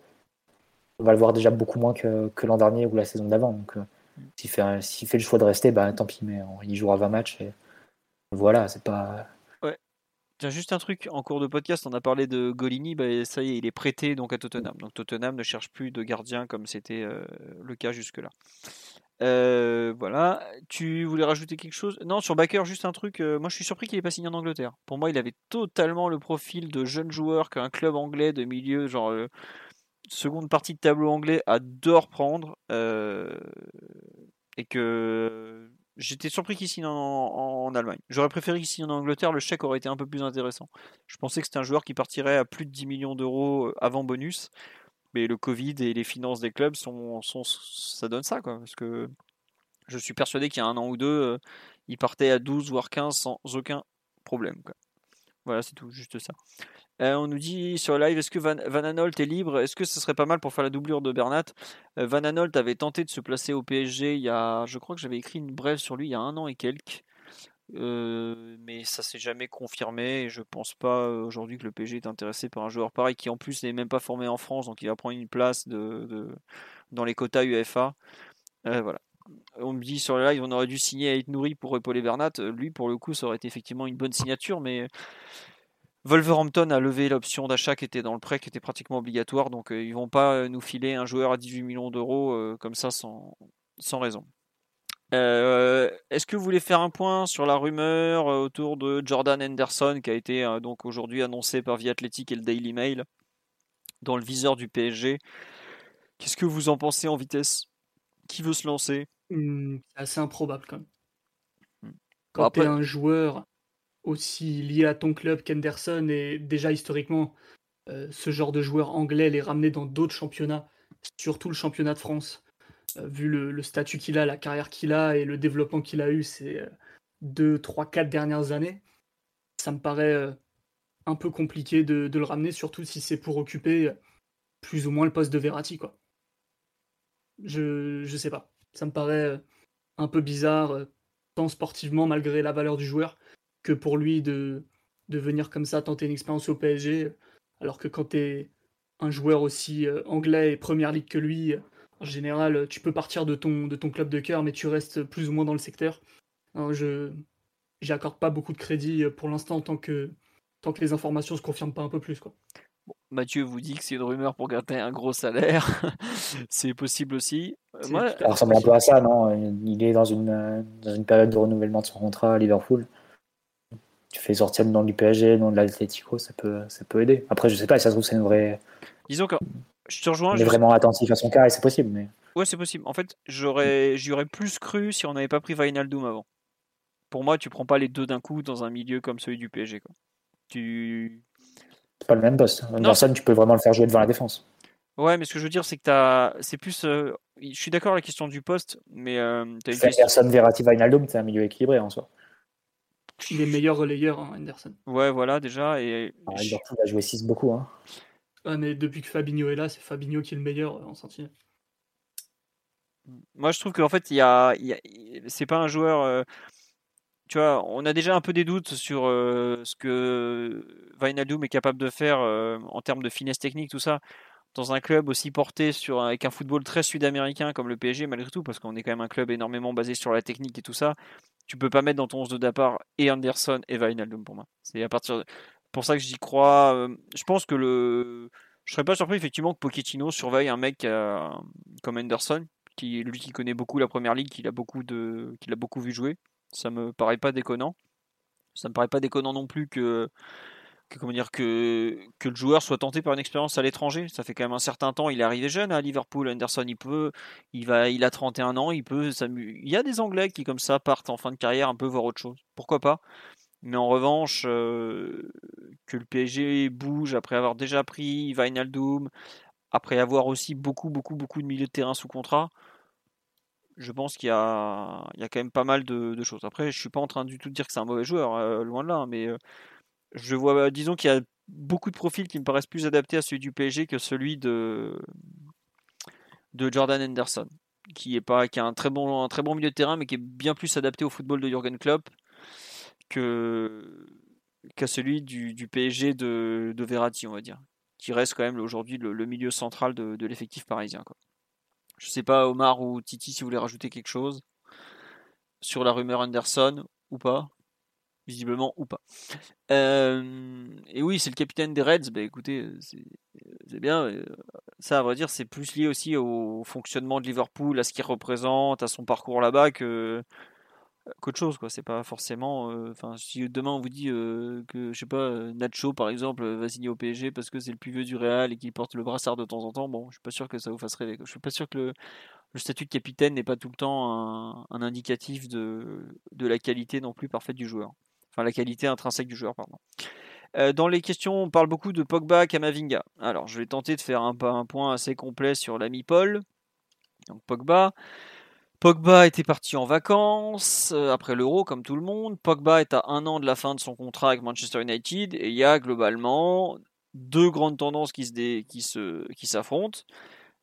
On va le voir déjà beaucoup moins que, l'an dernier ou la saison d'avant. Donc euh, s'il fait, le choix de rester bah tant pis mais euh, il jouera 20 matchs voilà c'est pas Tiens, juste un truc, en cours de podcast, on a parlé de Golini, bah, ça y est, il est prêté donc à Tottenham. Donc Tottenham ne cherche plus de gardien comme c'était euh, le cas jusque-là. Euh, voilà. Tu voulais rajouter quelque chose? Non, sur Baker, juste un truc. euh, moi, je suis surpris qu'il n'ait pas signé en Angleterre. Pour moi, il avait totalement le profil de jeune joueur qu'un club anglais de milieu, genre seconde partie de tableau anglais, adore prendre. et que j'étais surpris qu'il signe en, Allemagne. J'aurais préféré qu'il signe en Angleterre. Le chèque aurait été un peu plus intéressant. Je pensais que c'était un joueur qui partirait à plus de 10 millions d'euros euh, avant bonus. Mais le Covid et les finances des clubs sont, ça donne ça quoi. Parce que je suis persuadé qu'il y a un an ou deux, euh, il partait à 12 voire 15 sans aucun problème. Voilà, c'est tout, juste ça. Euh, on nous dit sur live, est-ce que Van, Van Aanholt est libre? Est-ce que ce serait pas mal pour faire la doublure de Bernat? Euh, Van Aanholt avait tenté de se placer au PSG il y a, je crois que j'avais écrit une brève sur lui il y a un an et quelques. Euh, mais ça s'est jamais confirmé et je pense pas aujourd'hui que le PSG est intéressé par un joueur pareil qui en plus n'est même pas formé en France donc il va prendre une place de, dans les quotas UEFA. Voilà. On me dit sur le live on aurait dû signer Ait Nouri pour épauler Bernat. Lui pour le coup ça aurait été effectivement une bonne signature mais Wolverhampton a levé l'option d'achat qui était dans le prêt qui était pratiquement obligatoire donc euh, ils vont pas euh, nous filer un joueur à 18 millions d'euros euh, comme ça sans, sans raison. Euh, Est-ce que vous voulez faire un point sur la rumeur autour de Jordan Henderson qui a été euh, donc aujourd'hui annoncé par The Athletic et le Daily Mail dans le viseur du PSG Qu'est-ce que vous en pensez en vitesse? Qui veut se lancer? Hmm, c'est assez improbable quand même. Hmm. Quand après- tu es un joueur aussi lié à ton club qu'Henderson et déjà historiquement, euh, ce genre de joueur anglais les ramener dans d'autres championnats, surtout le championnat de France, euh, vu le, statut qu'il a, la carrière qu'il a et le développement qu'il a eu ces 2, 3, 4 dernières années, ça me paraît euh, un peu compliqué de, le ramener, surtout si c'est pour occuper plus ou moins le poste de Verratti. Quoi. Je, je sais pas. Ça me paraît un peu bizarre, tant sportivement, malgré la valeur du joueur, que pour lui de, de venir comme ça tenter une expérience au PSG, alors que quand tu es un joueur aussi euh, anglais et première ligue que lui, en général, tu peux partir de ton, de ton club de cœur, mais tu restes plus ou moins dans le secteur. Alors, je j'accorde pas beaucoup de crédit euh, pour l'instant tant que, tant que les informations se confirment pas un peu plus. Quoi. Mathieu vous dit que c'est une rumeur pour gratter un gros salaire. c'est possible aussi. Euh, Moi, Ça ressemble un peu à ça, non? Il est dans une, dans une période de renouvellement de son contrat à Liverpool. Tu fais sortir le nom du PSG, le nom de l'Atletico, ça peut, ça peut aider. Après, je sais pas, si ça se trouve, c'est une vraie. disons que je te rejoins. On je- est vraiment attentif à son cas et c'est possible. Mais... Ouais, c'est possible. En fait, j'aurais, j'y aurais plus cru si on n'avait pas pris Wijnaldum avant. Pour moi, tu prends pas les deux d'un coup dans un milieu comme celui du PSG. Quoi. Tu... C'est pas le même poste. Anderson, tu peux vraiment le faire jouer devant la défense. Ouais, mais ce que je veux dire, c'est que t'as... c'est plus. euh, Je suis d'accord avec la question du poste, mais euh, t'as une question. Anderson, Verratti, Wijnaldum, c'est un milieu équilibré en soi. Il est meilleur relayeur, hein, Henderson. Ouais, voilà, déjà. Et je- Liverpool a joué 6 beaucoup. Hein. Ah, mais depuis que Fabinho est là, c'est Fabinho qui est le meilleur euh, en sentinelle. Moi, je trouve qu'en fait, il y a, il y a- c'est pas un joueur. euh, Tu vois, on a déjà un peu des doutes sur euh, ce que Wijnaldum est capable de faire euh, en termes de finesse technique, tout ça, dans un club aussi porté sur avec un football très sud-américain comme le PSG, malgré tout, parce qu'on est quand même un club énormément basé sur la technique et tout ça. Tu peux pas mettre dans ton 11 de départ et Anderson et Wijnaldum pour moi. C'est à partir de- pour ça que j'y crois. euh, Je pense que le, je serais pas surpris effectivement que Pochettino surveille un mec euh, comme Anderson, qui lui qui connaît beaucoup la première ligue, qu'il a beaucoup de, qu'il a beaucoup vu jouer. Ça me paraît pas déconnant. Ça me paraît pas déconnant non plus que, que comment dire que que le joueur soit tenté par une expérience à l'étranger. Ça fait quand même un certain temps. Il est arrivé jeune à Liverpool. Anderson, il peut, il va, il a 31 ans. Il peut Il y a des Anglais qui comme ça partent en fin de carrière un peu voir autre chose. Pourquoi pas? Mais en revanche, euh, que le PSG bouge après avoir déjà pris Wijnaldum, après avoir aussi beaucoup, beaucoup, beaucoup de milieux de terrain sous contrat, je pense qu'il y y a quand même pas mal de, choses. Après, je suis pas en train du tout de dire que c'est un mauvais joueur, euh, loin de là, hein, mais euh, je vois, disons qu'il y a beaucoup de profils qui me paraissent plus adaptés à celui du PSG que celui de, de Jordan Henderson, qui est qui a un très bon, un très bon milieu de terrain, mais qui est bien plus adapté au football de Jürgen Klopp que qu'à celui du, du PSG de, de Verratti, on va dire, qui reste quand même aujourd'hui le, milieu central de, de l'effectif parisien. Quoi. Je sais pas, Omar ou Titi, si vous voulez rajouter quelque chose sur la rumeur Anderson ou pas. Visiblement ou pas. Euh, et oui, c'est le capitaine des Reds. Bah écoutez, c'est bien. Ça, à vrai dire, c'est plus lié aussi au fonctionnement de Liverpool, à ce qu'il représente, à son parcours là-bas que qu'autre chose quoi c'est pas forcément enfin si demain on vous dit que je sais pas Nacho par exemple va signer au PSG parce que c'est le plus vieux du Real et qu'il porte le brassard de temps en temps bon je suis pas sûr que ça vous fasse rêver je suis pas sûr que le, statut de capitaine n'est pas tout le temps un, indicatif de, de, la qualité non plus parfaite du joueur. Enfin, la qualité intrinsèque du joueur, pardon. Euh, dans les questions, on parle beaucoup de Pogba, Kamavinga. Alors, je vais tenter de faire un, point assez complet sur l'ami Paul. Donc, Pogba. Pogba était parti en vacances euh, après l'Euro, comme tout le monde. Pogba est à un an de la fin de son contrat avec Manchester United et il y a globalement deux grandes tendances qui se qui se qui s'affrontent.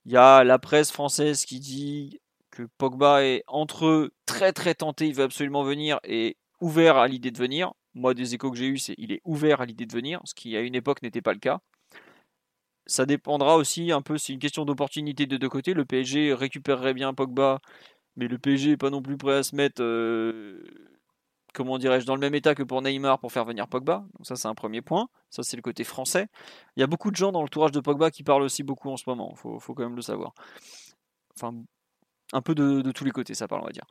Il y a la presse française qui dit que Pogba est entre eux très très tenté, il veut absolument venir et ouvert à l'idée de venir. Moi, des échos que j'ai eus, c'est il est ouvert à l'idée de venir, ce qui à une époque n'était pas le cas. Ça dépendra aussi un peu, c'est une question d'opportunité de deux côtés. Le PSG récupérerait bien Pogba, mais le PSG n'est pas non plus prêt à se mettre euh, comment dirais-je, dans le même état que pour Neymar pour faire venir Pogba. Donc ça, c'est un premier point. Ça, c'est le côté français. Il y a beaucoup de gens dans l'entourage de Pogba qui parlent aussi beaucoup en ce moment. Il faut, quand même le savoir. Enfin, un peu de, tous les côtés, ça parle, on va dire.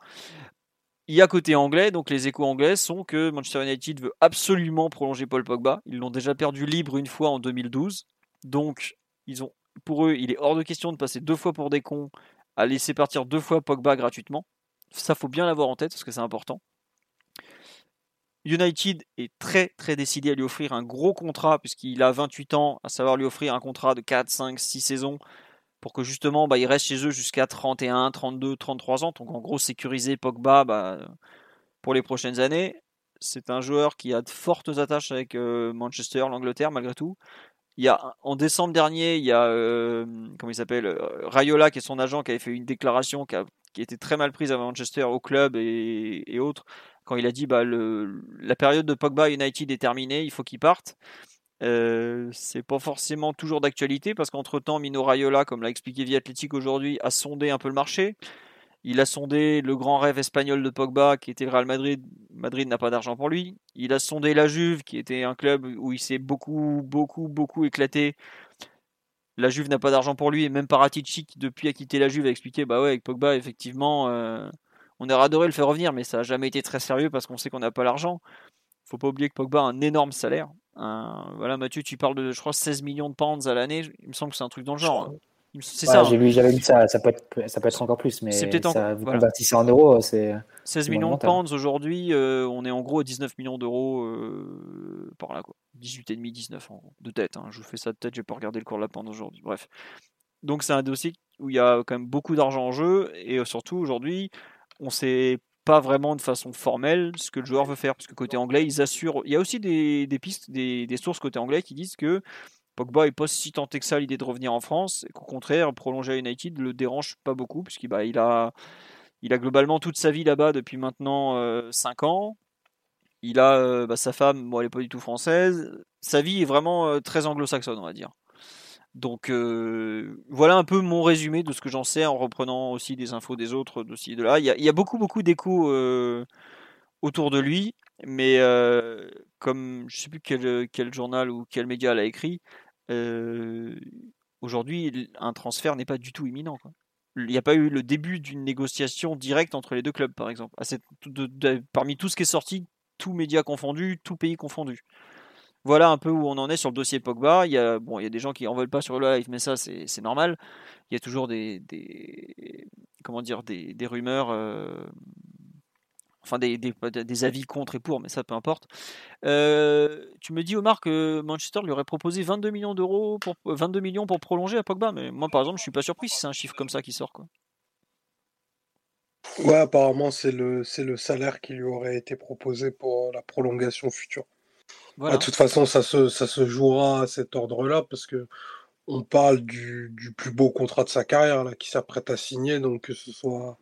Il y a côté anglais, donc les échos anglais sont que Manchester United veut absolument prolonger Paul Pogba. Ils l'ont déjà perdu libre une fois en 2012. Donc, ils ont, pour eux, il est hors de question de passer deux fois pour des cons à laisser partir deux fois Pogba gratuitement. Ça, faut bien l'avoir en tête parce que c'est important. United est très très décidé à lui offrir un gros contrat puisqu'il a 28 ans, à savoir lui offrir un contrat de 4, 5, 6 saisons pour que justement bah, il reste chez eux jusqu'à 31, 32, 33 ans. Donc en gros sécuriser Pogba bah, pour les prochaines années. C'est un joueur qui a de fortes attaches avec euh, Manchester, l'Angleterre malgré tout. Il y a, en décembre dernier, il y a euh, comment il s'appelle euh, Rayola qui est son agent qui avait fait une déclaration qui a, qui était très mal prise à Manchester au club et autres quand il a dit bah, la période de Pogba United est terminée, il faut qu'il parte. Euh, c'est pas forcément toujours d'actualité parce qu'entre temps, Mino Raiola, comme l'a expliqué Via Athletic aujourd'hui, a sondé un peu le marché. Il a sondé le grand rêve espagnol de Pogba, qui était le Real Madrid. Madrid n'a pas d'argent pour lui. Il a sondé la Juve, qui était un club où il s'est beaucoup, beaucoup, beaucoup éclaté. La Juve n'a pas d'argent pour lui, et même Paratici, qui depuis a quitté la Juve, a expliqué bah ouais, avec Pogba, effectivement, euh, on aurait adoré le faire revenir, mais ça n'a jamais été très sérieux parce qu'on sait qu'on n'a pas l'argent. Faut pas oublier que Pogba a un énorme salaire. Voilà, Mathieu, tu parles de, je crois, 16 millions de pounds à l'année. Il me semble que c'est un truc dans le genre. C'est ça. J'ai hein. j'avais lu ça. Ça peut, être, ça peut être encore plus, mais c'est peut-être ça, vous convertissez en euros, c'est 16 millions de pounds aujourd'hui. Euh, on est en gros à 19 millions d'euros euh, par là, quoi. 18,5, 19 en, de tête. Hein. Je vous fais ça de tête. J'ai pas regardé le cours de la pound aujourd'hui. Bref. Donc c'est un dossier où il y a quand même beaucoup d'argent en jeu et euh, surtout aujourd'hui, on sait pas vraiment de façon formelle ce que le joueur veut faire. Parce que côté anglais, ils assurent. Il y a aussi des, pistes, des, sources côté anglais qui disent que Pogba est pas si tenté que ça l'idée de revenir en France et qu'au contraire, prolonger à United le dérange pas beaucoup puisqu'il bah, il a, il a globalement toute sa vie là-bas depuis maintenant 5 euh, ans. Il a euh, bah, sa femme, bon, elle n'est pas du tout française. Sa vie est vraiment euh, très anglo-saxonne, on va dire. Donc euh, voilà un peu mon résumé de ce que j'en sais en reprenant aussi des infos des autres de ci de là. Il y a, beaucoup beaucoup d'échos euh, autour de lui, mais euh, comme je sais plus quel, quel, journal ou quel média l'a écrit, aujourd'hui un transfert n'est pas du tout imminent. Il n'y a pas eu le début d'une négociation directe entre les deux clubs, par exemple. parmi tout ce qui est sorti, tous médias confondus, tout pays confondu voilà un peu où on en est sur le dossier Pogba. Il y a, bon, il y a des gens qui en veulent pas sur le live, mais ça, c'est normal. Il y a toujours des, rumeurs, euh, enfin des, avis contre et pour, mais ça, peu importe. Euh, tu me dis, Omar, que Manchester lui aurait proposé 22 millions d'euros pour 22 millions pour prolonger à Pogba, mais moi, par exemple, je suis pas surpris si c'est un chiffre comme ça qui sort, quoi. Ouais, apparemment, c'est le salaire qui lui aurait été proposé pour la prolongation future. De toute façon, ça se, ça se jouera à cet ordre-là parce que on parle du, du, plus beau contrat de sa carrière là, qui s'apprête à signer. Donc, que ce soit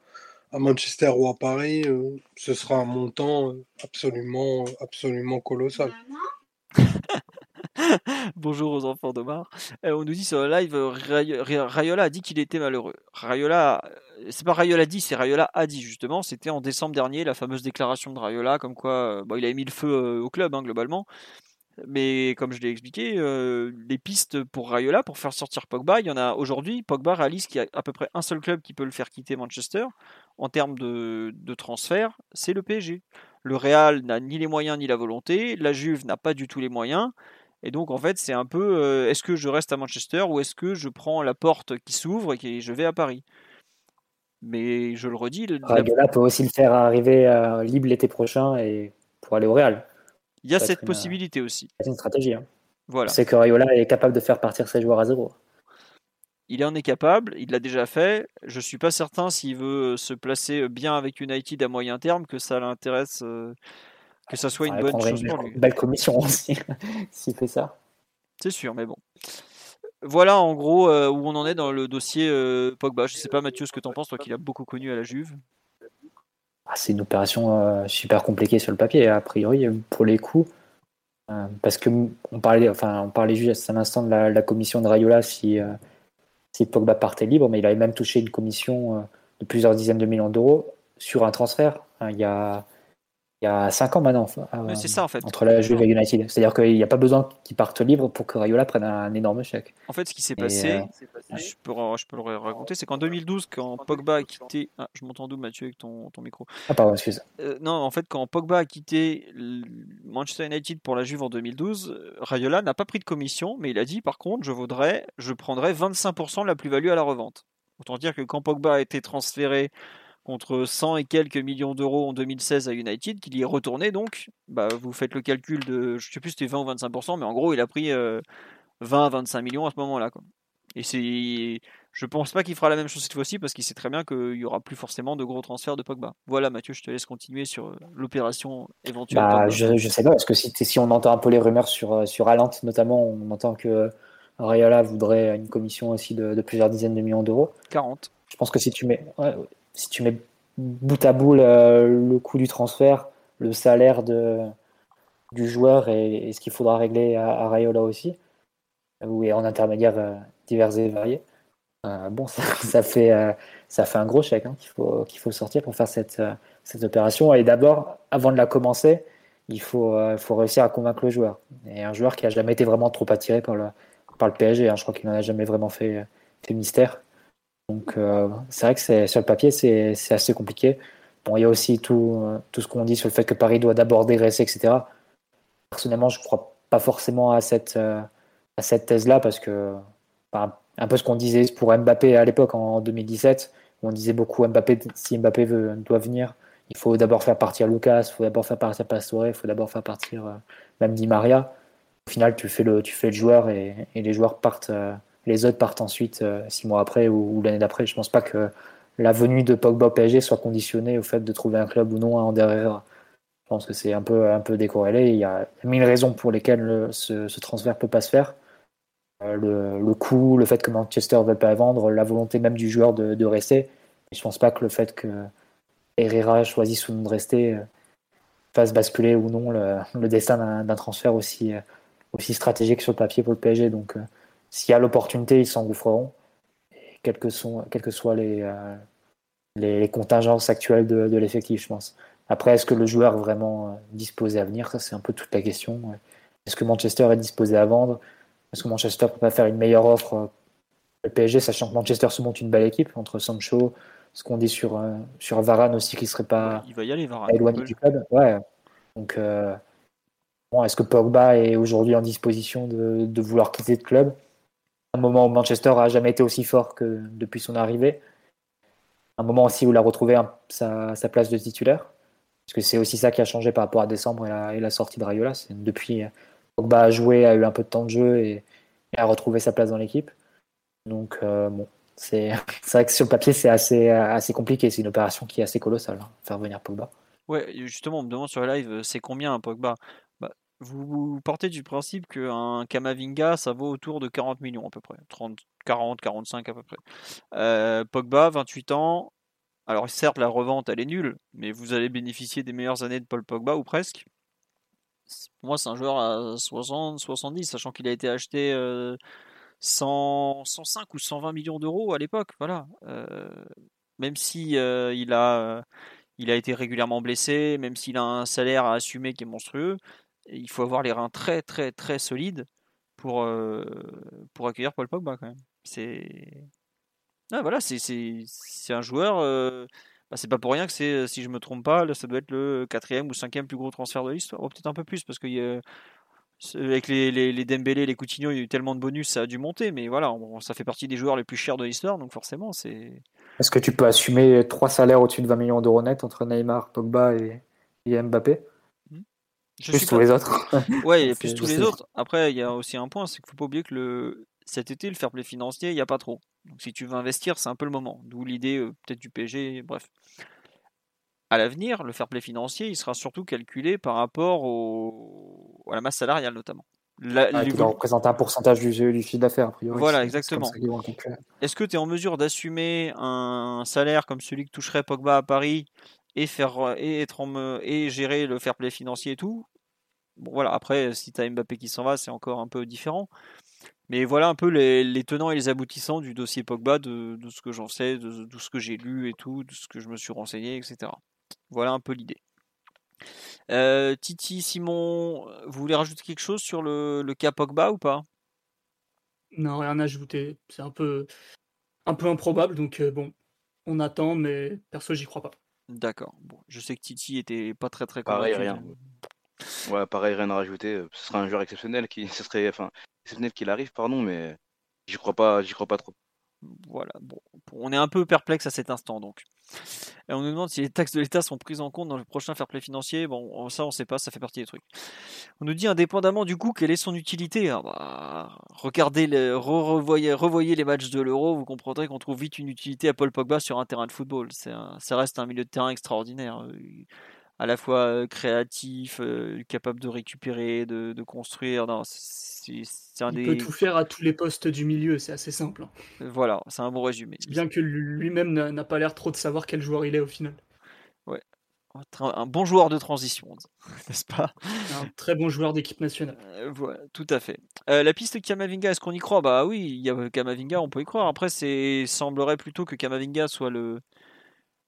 à Manchester ou à Paris, euh, ce sera un montant euh, absolument, absolument colossal. Bonjour aux enfants d'Omar. Euh, on nous dit sur le live, Ray- Ray- Rayola a dit qu'il était malheureux. Rayola, euh, c'est pas Rayola dit, c'est Rayola a dit justement. C'était en décembre dernier, la fameuse déclaration de Rayola, comme quoi euh, il avait mis le feu euh, au club hein, globalement. Mais comme je l'ai expliqué, euh, les pistes pour Rayola, pour faire sortir Pogba, il y en a aujourd'hui. Pogba réalise qu'il y a à peu près un seul club qui peut le faire quitter Manchester en termes de, transfert, c'est le PSG. Le Real n'a ni les moyens ni la volonté, la Juve n'a pas du tout les moyens. Et donc en fait, c'est un peu est-ce que je reste à Manchester ou est-ce que je prends la porte qui s'ouvre et je vais à Paris? Mais je le redis, le- la- peut aussi le faire arriver euh, libre l'été prochain et pour aller au Real. il y a cette être une- possibilité aussi. C'est une stratégie. Hein. Voilà. C'est que Raiola est capable de faire partir ses joueurs à zéro. Il en est capable, il l'a déjà fait. Je suis pas certain s'il veut se placer bien avec United à moyen terme que ça l'intéresse, euh, que ça soit une bonne chose une pour lui. belle commission aussi s'il fait ça. C'est sûr, mais bon. Voilà en gros euh, où on en est dans le dossier euh, Pogba. Je sais pas Mathieu ce que t'en penses, toi qui l'as beaucoup connu à la Juve. Ah, c'est une opération euh, super compliquée sur le papier, a priori, pour les coups. Parce que on parlait, enfin, on parlait juste à un de la, commission de Rayola si, si Pogba partait libre, mais il avait même touché une commission de plusieurs dizaines de millions d'euros sur un transfert hein, il y a il y a cinq ans maintenant. euh, c'est ça en fait. entre la Juve et United. C'est-à-dire qu'il n'y a pas besoin qu'il parte libre pour que Rayola prenne un énorme chèque. En fait, ce qui s'est passé, euh, je peux, je peux le raconter, c'est qu'en 2012, quand Pogba a quitté. Ah, je m'entends double, Mathieu, avec ton, ton micro? Ah, pardon, excuse. Euh, non, en fait, quand Pogba a quitté Manchester United pour la Juve en 2012, euh, Raiola n'a pas pris de commission, mais il a dit par contre, je voudrais, je prendrais 25% de la plus-value à la revente. Autant dire que quand Pogba a été transféré contre 100 et quelques millions d'euros en 2016 à United, qu'il y est retourné donc, bah, vous faites le calcul de, je sais plus si c'était 20 ou 25%, mais en gros, il a pris euh, 20 à 25 millions à ce moment-là. quoi. Et c'est, je pense pas qu'il fera la même chose cette fois-ci parce qu'il sait très bien qu'il y aura plus forcément de gros transferts de Pogba. Voilà, Mathieu, je te laisse continuer sur euh, l'opération éventuelle. Bah, je, je sais pas, parce que si, si on entend un peu les rumeurs sur, euh, sur Haaland, notamment, on entend que Rayola voudrait une commission aussi de, de plusieurs dizaines de millions d'euros. 40. Je pense que si tu mets, ouais, si tu mets bout à bout le, le coût du transfert, le salaire de, du joueur et, ce qu'il faudra régler à, à Rayola aussi, ou et en intermédiaire euh, divers et variés, euh, bon, ça, fait, euh, ça fait un gros chèque hein, qu'il faut, qu'il faut sortir pour faire cette, euh, cette opération. Et d'abord, avant de la commencer, il faut, euh, faut réussir à convaincre le joueur. Et un joueur qui a jamais été vraiment trop attiré par le, par le PSG, hein, je crois qu'il n'en a jamais vraiment fait, fait mystère. Donc euh, c'est vrai que sur le papier, c'est, assez compliqué. Bon, il y a aussi tout, euh, tout ce qu'on dit sur le fait que Paris doit d'abord dégraisser, etc. Personnellement, je ne crois pas forcément à cette, euh, thèse-là parce que un peu ce qu'on disait pour Mbappé à l'époque en 2017, où on disait beaucoup Mbappé, si Mbappé veut, doit venir, il faut d'abord faire partir Lucas, il faut d'abord faire partir Pastore, il faut d'abord faire partir même Di Maria. Au final, tu fais le, joueur et, les joueurs partent, les autres partent ensuite euh, six mois après ou, l'année d'après. Je pense pas que la venue de Pogba au PSG soit conditionnée au fait de trouver un club ou non à Ander Herrera. Je pense que c'est un peu, un peu décorrélé. Il y a mille raisons pour lesquelles le- ce, ce transfert peut pas se faire. Euh, le, le coût, le fait que Manchester ne veut pas vendre, la volonté même du joueur de, rester. Et je pense pas que le fait que Herrera choisisse ou non de rester euh, fasse basculer ou non le, le destin d'un transfert aussi, aussi stratégique sur le papier pour le PSG. Donc, s'il y a l'opportunité, ils s'engouffreront, quelles que, sont, quelles que soient les, euh, les, les contingences actuelles de, de l'effectif, je pense. Après, est-ce que le joueur est vraiment euh, disposé à venir? Ça, c'est un peu toute la question. ouais. Est-ce que Manchester est disposé à vendre? Est-ce que Manchester peut pas faire une meilleure offre euh, Le PSG, sachant que Manchester se monte une belle équipe entre Sancho, ce qu'on dit sur, euh, sur Varane aussi, qui serait pas Il va y aller, Varane. pas éloigné du club. Ouais. Donc, euh, bon, est-ce que Pogba est aujourd'hui en disposition de, de vouloir quitter le club? Un moment où Manchester a jamais été aussi fort que depuis son arrivée. Un moment aussi où il a retrouvé sa, place de titulaire. Parce que c'est aussi ça qui a changé par rapport à décembre et la, sortie de Rayola. Depuis, Pogba a joué, a eu un peu de temps de jeu et, a retrouvé sa place dans l'équipe. Donc, euh, bon, c'est vrai que sur le papier, c'est assez, compliqué. C'est une opération qui est assez colossale, hein, faire venir Pogba. Ouais, justement, on me demande sur le live, euh, c'est combien un Pogba? Vous, partez du principe qu'un Kamavinga, ça vaut autour de 40 millions à peu près. 30, 40, 45 à peu près. Euh, Pogba, 28 ans. Alors certes, la revente, elle est nulle, mais vous allez bénéficier des meilleures années de Paul Pogba, ou presque. pour moi, c'est un joueur à 60, 70, sachant qu'il a été acheté 100, 105 ou 120 millions d'euros à l'époque. Voilà. même si il a il a été régulièrement blessé, même s'il a un salaire à assumer qui est monstrueux, il faut avoir les reins très très très solides pour, pour accueillir Paul Pogba quand même. C'est ah, voilà, c'est un joueur. Bah, c'est pas pour rien que c'est, si je me trompe pas, ça doit être le quatrième ou cinquième plus gros transfert de l'histoire. Oh, peut-être un peu plus parce que avec les, les, les, Dembélé, les Coutinho, il y a eu tellement de bonus, ça a dû monter. Mais voilà, ça fait partie des joueurs les plus chers de l'histoire, donc forcément, c'est. Est-ce que tu peux assumer trois salaires au-dessus de 20 millions d'euros net entre Neymar, Pogba et, Mbappé? plus tous les autres. ouais, et plus tous les autres. Après, il y a aussi un point, c'est qu'il faut pas oublier que le... cet été, le fair play financier, il n'y a pas trop. Donc si tu veux investir, c'est un peu le moment. D'où l'idée euh, peut-être du PSG, bref. À l'avenir, le fair play financier, il sera surtout calculé par rapport au... à la masse salariale notamment. La, ah, représente un pourcentage du, du chiffre d'affaires, a priori. Voilà, exactement. Est-ce que tu es en mesure d'assumer un salaire comme celui que toucherait Pogba à Paris et, faire, et, être en, et gérer le fair play financier et tout Bon, voilà, après, si tu as Mbappé qui s'en va, c'est encore un peu différent. Mais voilà un peu les, tenants et les aboutissants du dossier Pogba, de, ce que j'en sais, de, tout ce que j'ai lu et tout, de ce que je me suis renseigné, etc. Voilà un peu l'idée. Euh, Titi, Simon, vous voulez rajouter quelque chose sur le, cas Pogba ou pas? Non, rien à ajouter. C'est un peu, un peu improbable, donc euh, bon, on attend, mais perso, j'y crois pas. D'accord. Bon, je sais que Titi était pas très très Pareil, rien. Ouais, pareil, rien à rajouter. Ce serait un joueur exceptionnel qui, ce serait, enfin, exceptionnel qu'il arrive, pardon, mais j'y crois pas, j'y crois pas trop. Voilà, bon, on est un peu perplexe à cet instant donc. Et on nous demande si les taxes de l'État sont prises en compte dans le prochain fair play financier. Bon, ça on sait pas, ça fait partie des trucs. On nous dit indépendamment du coup quelle est son utilité? Ah bah, regardez, revoyez, les matchs de l'Euro, vous comprendrez qu'on trouve vite une utilité à Paul Pogba sur un terrain de football. ça reste un milieu de terrain extraordinaire à la fois créatif, capable de récupérer, de, construire. c'est, un Il peut tout faire à tous les postes du milieu, c'est assez simple. Hein. Voilà, c'est un bon résumé. Bien que lui-même n'a pas l'air trop de savoir quel joueur il est au final. Ouais. Un bon joueur de transition, n'est-ce pas? Un très bon joueur d'équipe nationale. voilà, tout à fait. la piste Kamavinga, est-ce qu'on y croit? Bah oui, il y a Kamavinga, on peut y croire. Après, c'est semblerait plutôt que Kamavinga soit le,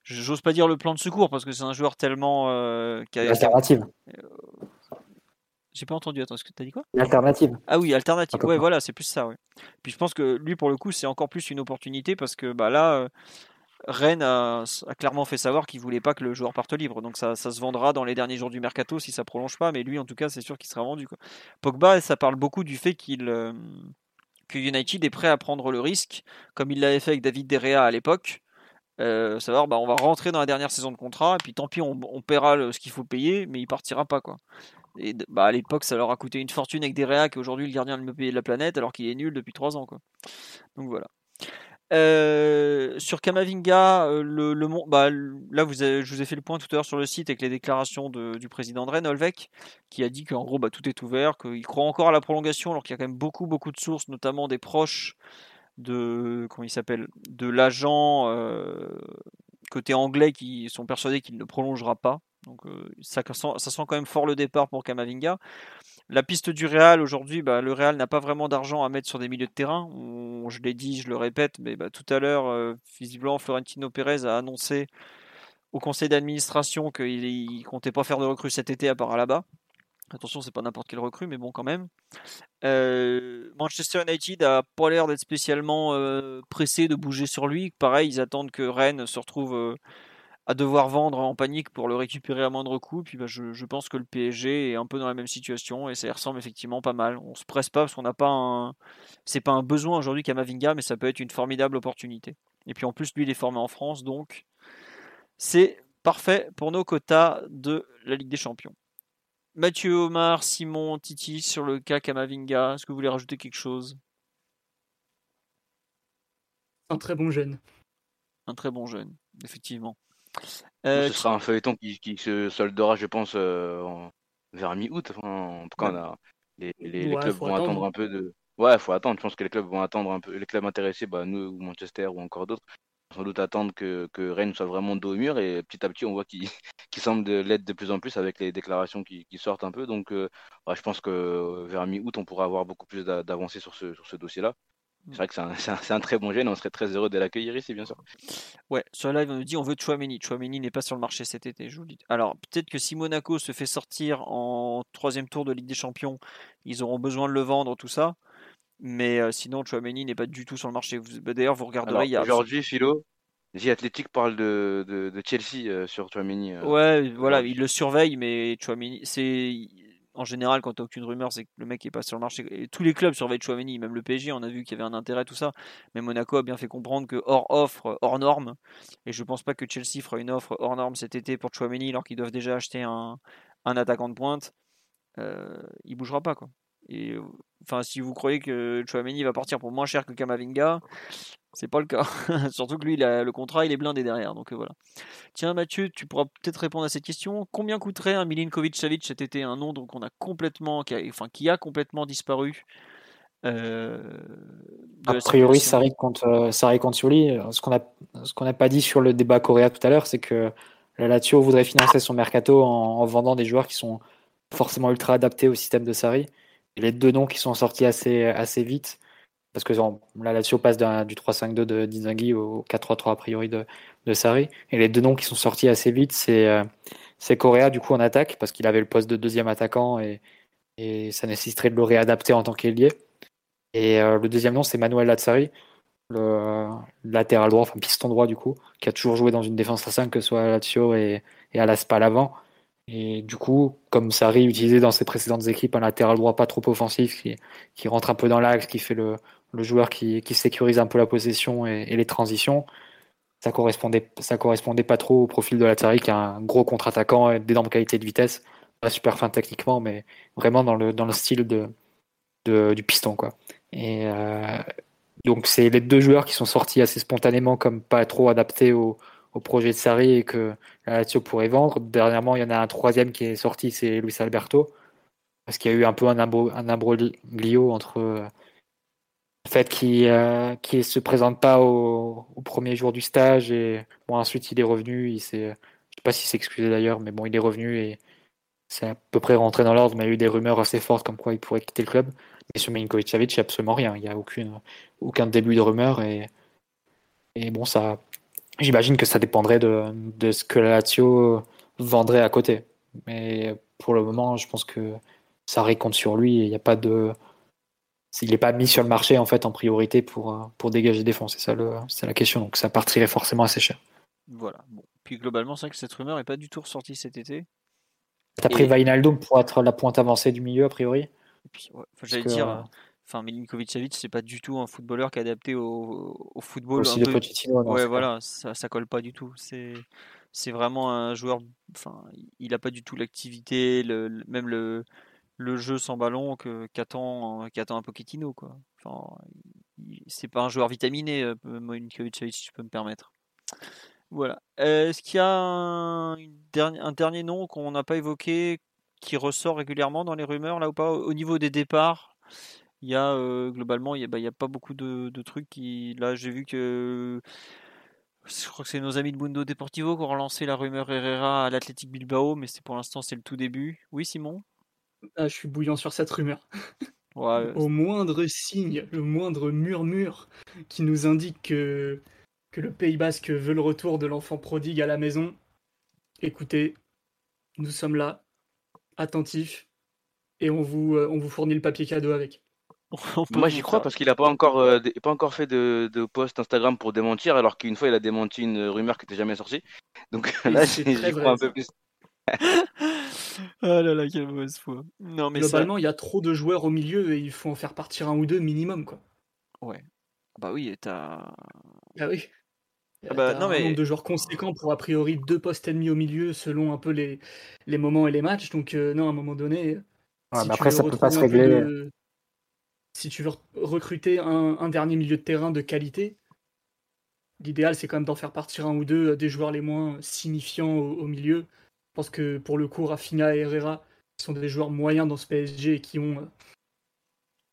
J'ose pas dire le plan de secours parce que c'est un joueur tellement. Euh, alternative. Euh, j'ai pas entendu. Attends, ce que tu as dit quoi? Alternative. Ah oui, alternative. Ouais, voilà, c'est plus ça. Ouais. Puis je pense que lui, pour le coup, c'est encore plus une opportunité parce que bah, là, euh, Rennes a, clairement fait savoir qu'il voulait pas que le joueur parte libre. Donc ça, ça, se vendra dans les derniers jours du mercato si ça prolonge pas. Mais lui, en tout cas, c'est sûr qu'il sera vendu. Quoi. Pogba, ça parle beaucoup du fait qu'il. que United est prêt à prendre le risque, comme il l'avait fait avec David Derrea à l'époque, euh, savoir bah, on va rentrer dans la dernière saison de contrat et puis tant pis on, paiera ce qu'il faut payer mais il partira pas quoi. Et bah, à l'époque ça leur a coûté une fortune avec des réacs et aujourd'hui le gardien le mieux payé de la planète alors qu'il est nul depuis 3 ans quoi. Donc voilà. Euh, sur Kamavinga, euh, bah, là je vous ai fait le point tout à l'heure sur le site avec les déclarations du président de Rennes, qui a dit qu'en gros tout est ouvert, qu'il croit encore à la prolongation alors qu'il y a quand même beaucoup beaucoup de sources, notamment des proches de comment il s'appelle de l'agent euh, côté anglais qui sont persuadés qu'il ne prolongera pas. Donc euh, ça, ça, sent quand même fort le départ pour Kamavinga. La piste du Real aujourd'hui, bah, le Real n'a pas vraiment d'argent à mettre sur des milieux de terrain. je l'ai dit, je le répète, mais bah, tout à l'heure, euh, visiblement, Florentino Pérez a annoncé au conseil d'administration qu'il ne comptait pas faire de recrues cet été à part là-bas. Attention, c'est pas n'importe quel recrue, mais bon, quand même. Euh, Manchester United a pas l'air d'être spécialement euh, pressé de bouger sur lui. Pareil, ils attendent que Rennes se retrouve euh, à devoir vendre en panique pour le récupérer à moindre coût. Puis bah, je, pense que le PSG est un peu dans la même situation et ça ressemble effectivement pas mal. On se presse pas parce qu'on n'a pas un, c'est pas un besoin aujourd'hui Kamavinga, mais ça peut être une formidable opportunité. Et puis en plus, lui, il est formé en France, donc c'est parfait pour nos quotas de la Ligue des Champions. Mathieu Omar, Simon, Titi sur le cas Kamavinga. Est-ce que vous voulez rajouter quelque chose? Un très bon jeune. Un très bon jeune, effectivement. Euh, ce sera un feuilleton qui, se soldera, je pense, euh, vers mi-août. en tout cas, les, clubs vont attendre. un peu de. Ouais, il faut attendre. Je pense que les clubs vont attendre un peu. Les clubs intéressés, bah, nous ou Manchester ou encore d'autres, sans doute attendre que, que Rennes soit vraiment dos au mur et petit à petit on voit qu'il semble l'être de plus en plus avec les déclarations qui, sortent un peu. Donc je pense que vers mi-août on pourra avoir beaucoup plus d'avancées sur ce, sur ce dossier-là. C'est vrai que c'est un, très bon gène, on serait très heureux de l'accueillir ici, bien sûr. Ouais, sur le live, on nous dit on veut Chouameni. Chouameni n'est pas sur le marché cet été, je vous le dis. Alors, peut-être que si Monaco se fait sortir en troisième tour de Ligue des Champions, ils auront besoin de le vendre, tout ça. Mais euh, sinon, Chouameni n'est pas du tout sur le marché. Bah, d'ailleurs, vous regarderez. Aujourd'hui, Philo, The Athletic parle de, de, Chelsea euh, sur Chouameni. Euh, ouais, voilà, il le surveille, mais Chouameni, c'est en général, quand tu aucune rumeur, c'est que le mec est pas sur le marché. Et tous les clubs surveillent Chouameni, même le PSG, on a vu qu'il y avait un intérêt, tout ça. Mais Monaco a bien fait comprendre que hors offre, hors norme, et je pense pas que Chelsea fera une offre hors norme cet été pour Chouameni, alors qu'ils doivent déjà acheter un, attaquant de pointe, il bougera pas. quoi. Et enfin, si vous croyez que Chouameni va partir pour moins cher que Kamavinga, c'est pas le cas. Surtout que lui, le contrat, il est blindé derrière. Donc euh, voilà. Tiens, Mathieu, tu pourras peut-être répondre à cette question. Combien coûterait un Milinkovic Savic cet été Un nom donc on a complètement, qui a, enfin, qui a complètement disparu. Euh, a priori, Sarri contre, euh, Sarri contre Ce qu'on a, ce qu'on n'a pas dit sur le débat coréen tout à l'heure, c'est que la Lazio voudrait financer son mercato en, en, vendant des joueurs qui sont forcément ultra adaptés au système de Sarri les deux noms qui sont sortis assez, vite, parce que la Lazio passe du 3-5-2 de Dizanghi au 4-3-3 a priori de, de Sarri, et les deux noms qui sont sortis assez vite, c'est euh, Correa du coup en attaque, parce qu'il avait le poste de deuxième attaquant et, ça nécessiterait de le réadapter en tant qu'ailier. Et euh, le deuxième nom, c'est Manuel Lazzari, le latéral droit, enfin piston droit du coup, qui a toujours joué dans une défense à 5, que ce soit à Lazio et, et à l'Aspa l'avant. Et du coup, comme Sarri utilisait dans ses précédentes équipes un latéral droit pas trop offensif, qui, rentre un peu dans l'axe, qui fait le, joueur qui, sécurise un peu la possession et, les transitions, ça correspondait, correspondait pas trop au profil de Lazzari, qui est un gros contre-attaquant, d'énormes qualités de vitesse, pas super fin techniquement, mais vraiment dans le, style du piston. Et euh, donc, c'est les deux joueurs qui sont sortis assez spontanément, comme pas trop adaptés au au projet de Sarri et que la Lazio pourrait vendre. Dernièrement, il y en a un troisième qui est sorti, c'est Luis Alberto. Parce qu'il y a eu un peu un, imbroglio entre euh, le fait qu'il euh, ne se présente pas au, premier jour du stage et ensuite il est revenu. Il je ne sais pas s'il s'est excusé d'ailleurs, mais bon, il est revenu et c'est à peu près rentré dans l'ordre. Mais il y a eu des rumeurs assez fortes comme quoi il pourrait quitter le club. Mais sur Milinkovic Savic, il n'y a absolument rien. Il n'y a aucune, aucun début de rumeur et, et bon, ça, J'imagine que ça dépendrait de, de, ce que la Lazio vendrait à côté. Mais pour le moment, je pense que ça récompte sur lui et il n'y a pas de. Il n'est pas mis sur le marché en fait en priorité pour, pour dégager des fonds, c'est ça le, c'est la question. Donc ça partirait forcément assez cher. Voilà. Bon. Puis globalement, c'est vrai que cette rumeur n'est pas du tout ressortie cet été. T'as pris Vainaldo pour être la pointe avancée du milieu a priori. J'allais dire, Enfin, Milinkovic Savic, c'est pas du tout un footballeur qui est adapté au, au football. Aussi un peu... ouais, voilà, ça, ça colle pas du tout. C'est, c'est vraiment un joueur. Enfin, il a pas du tout l'activité, le, même le, le jeu sans ballon que qu'attend, qu'attend un Pochettino, quoi. Enfin, c'est pas un joueur vitaminé, euh, Milinkovic si je peux me permettre. Voilà. Est-ce qu'il y a un, un dernier nom qu'on n'a pas évoqué qui ressort régulièrement dans les rumeurs là ou pas au niveau des départs? Il y a globalement, il n'y a, bah, a, pas beaucoup de, trucs qui. Là, j'ai vu que. Je crois que c'est nos amis de Mundo Deportivo qui ont relancé la rumeur Herrera à l'Athletic Bilbao, mais c'est pour l'instant c'est le tout début. Oui, Simon? Ah, Je suis bouillant sur cette rumeur. Au moindre signe, le moindre murmure qui nous indique que, que le Pays Basque veut le retour de l'enfant prodigue à la maison, écoutez, nous sommes là, attentifs, et on vous, on vous fournit le papier cadeau avec. Moi j'y crois parce qu'il n'a pas encore euh, pas encore fait de, de post Instagram pour démentir alors qu'une fois il a démenti une rumeur qui n'était jamais sortie. Donc là j'y crois un peu plus. Ah là là quelle mauvaise foi. Non mais Globalement il y a trop de joueurs au milieu et il faut en faire partir un ou deux minimum quoi. Ouais. Bah oui et t'as. Ah oui. Ah bah, non, mais... un nombre de joueurs conséquents pour a priori deux postes ennemis au milieu selon un peu les, les moments et les matchs. Donc euh, non, à un moment donné. Ouais, mais après, ça peut pas se régler si tu veux recruter un, dernier milieu de terrain de qualité, l'idéal c'est quand même d'en faire partir un ou deux euh, des joueurs les moins signifiants au, milieu. Je pense que pour le coup, Rafinha et Herrera sont des joueurs moyens dans ce PSG et qui ont euh,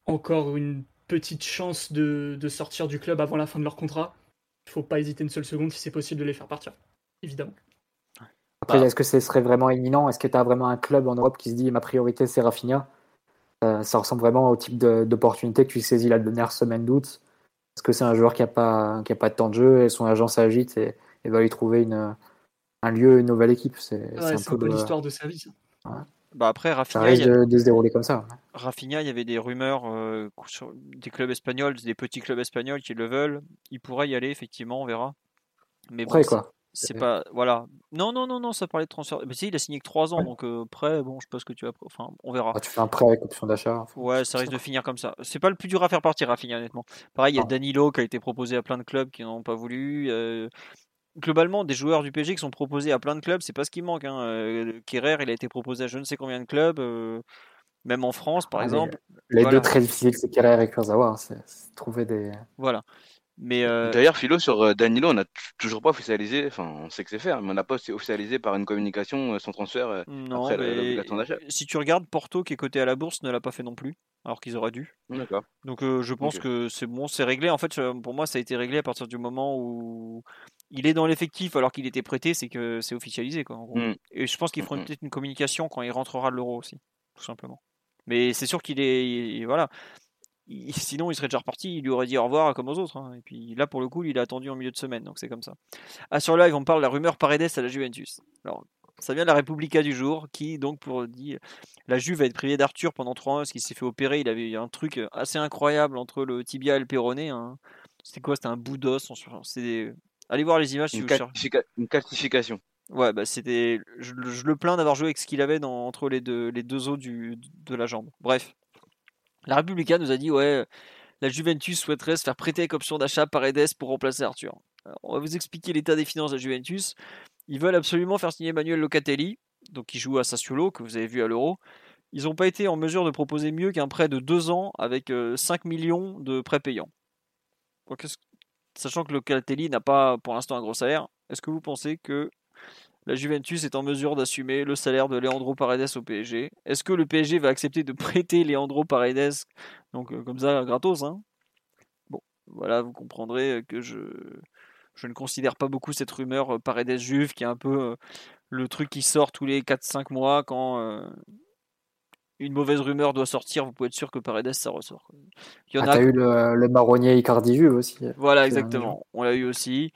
encore une petite chance de, sortir du club avant la fin de leur contrat. il faut pas hésiter une seule seconde si c'est possible de les faire partir, évidemment. Après, est-ce que ce serait vraiment imminent? Est-ce que tu as vraiment un club en Europe qui se dit ma priorité c'est Rafinha? Euh, Ça ressemble vraiment au type d'opportunité que tu saisis la dernière semaine d'août. Est-ce que c'est un joueur qui n'a pas, qui a pas de temps de jeu et son agent s'agite et, et va lui trouver une, un lieu, une nouvelle équipe C'est Ouais, un un peu le- l'histoire de sa vie. ça. Bah après, Ça Rafinha, risque il y a- de, de se dérouler comme ça. Rafinha, il y avait des rumeurs euh, sur des clubs espagnols, des petits clubs espagnols qui le veulent. Il pourrait y aller, effectivement, on verra. Mais Après, quoi. C'est pas. Voilà. Non, non, non, non, ça parlait de transfert. Mais si, il a signé que 3 ans, Ouais. donc euh, après, bon, je sais pas ce que tu vas. Enfin, on verra. Ah, tu fais un prêt avec option d'achat. enfin, Ouais, ça risque de finir comme ça. C'est pas le plus dur à faire partir, Rafinha, honnêtement. Pareil, il y a. Danilo qui a été proposé à plein de clubs qui n'en ont pas voulu. euh, Globalement, des joueurs du PSG qui sont proposés à plein de clubs, c'est pas ce qui manque. Hein. Euh, Kerrer, il a été proposé à je ne sais combien de clubs, euh, même en France, par Ah, exemple. Les Voilà. deux très difficiles, c'est Kerrer et Kurzawa. hein, c'est trouver des. Voilà. Mais euh, D'ailleurs, Philo, sur euh, Danilo, on n'a toujours pas officialisé, enfin, on sait que c'est fait, hein, mais on n'a pas officialisé par une communication euh, son transfert non, après l'obligation d'achat. si tu regardes, Porto qui est coté à la bourse ne l'a pas fait non plus, alors qu'ils auraient dû. D'accord. Donc euh, je pense que c'est bon, c'est réglé. En fait, pour moi, ça a été réglé à partir du moment où il est dans l'effectif alors qu'il était prêté, c'est que c'est officialisé. Quoi, en gros. Mm. Et je pense qu'ils feront Mm, mm. peut-être une communication quand il rentrera de l'euro aussi, tout simplement. Mais c'est sûr qu'il est, il- voilà. Il- sinon, il serait déjà reparti. Il lui aurait dit au revoir comme aux autres. hein. Et puis là, pour le coup, il a attendu en milieu de semaine, donc c'est comme ça. Ah, sur live, on parle de la rumeur Paredes à la Juventus. Alors, ça vient de la Repubblica du jour, qui donc pour dit la Juve va être privée d'Arthur pendant trois ans parce qu'il s'est fait opérer. Il avait eu un truc assez incroyable entre le tibia et le péroné. hein. C'était quoi? C'était un bout d'os. des- Allez voir les images si Une, vous cherchez. une calcification. Ouais, bah c'était. Je, le- je le plains d'avoir joué avec ce qu'il avait dans, entre les deux, les deux os du, de la jambe. Bref. La Repubblica nous a dit ouais, la Juventus souhaiterait se faire prêter avec option d'achat Paredes pour remplacer Arthur. On va vous expliquer l'état des finances de la Juventus. Ils veulent absolument faire signer Manuel Locatelli, donc qui joue à Sassuolo, que vous avez vu à l'Euro. Ils n'ont pas été en mesure de proposer mieux qu'un prêt de deux ans avec euh, 5 millions de prêts payants. Sachant que Locatelli n'a pas pour l'instant un gros salaire, est-ce que vous pensez que la Juventus est en mesure d'assumer le salaire de Leandro Paredes au PSG. Est-ce que le PSG va accepter de prêter Leandro Paredes donc euh, comme ça gratos hein? Bon, voilà, vous comprendrez que je je ne considère pas beaucoup cette rumeur euh, Paredes Juve qui est un peu euh, le truc qui sort tous les 4-5 mois quand une mauvaise rumeur doit sortir, vous pouvez être sûr que Paredes ça ressort. Il y en Ah, a eu le, le marronnier Icardi Juve aussi. voilà, exactement. On l'a eu aussi.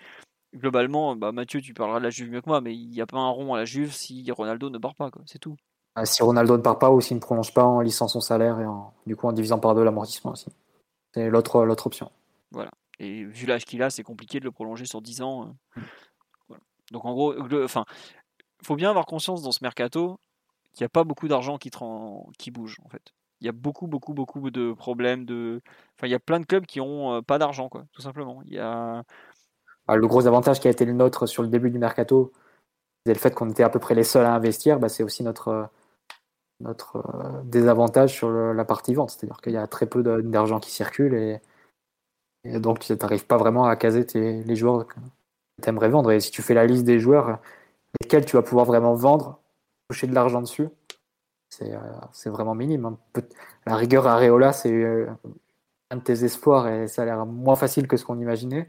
Globalement, bah, Mathieu, tu parleras de la Juve mieux que moi, mais il n'y a pas un rond à la Juve si Ronaldo ne barre pas, quoi. C'est tout. Ah, Si Ronaldo ne part pas ou s'il ne prolonge pas en lissant son salaire et en, du coup en divisant par deux l'amortissement aussi. C'est l'autre l'autre option. Et vu l'âge qu'il a, c'est compliqué de le prolonger sur 10 ans. euh. Voilà. Donc en gros, enfin, faut bien avoir conscience dans ce mercato qu'il n'y a pas beaucoup d'argent qui, qui bouge en fait. Il y a beaucoup, beaucoup, beaucoup de problèmes de. Enfin, il y a plein de clubs qui ont euh, pas d'argent, quoi, tout simplement. Il y a. Le gros avantage qui a été le nôtre sur le début du mercato, c'est le fait qu'on était à peu près les seuls à investir, bah, c'est aussi notre, euh, notre euh, désavantage sur la partie vente. C'est-à-dire qu'il y a très peu d'argent qui circule et, donc tu n'arrives pas vraiment à caser les joueurs que tu aimerais vendre. Et si tu fais la liste des joueurs, lesquels tu vas pouvoir vraiment vendre, toucher de l'argent dessus, c'est euh, vraiment minime. hein. La rigueur Areola, c'est un de tes espoirs et ça a l'air moins facile que ce qu'on imaginait.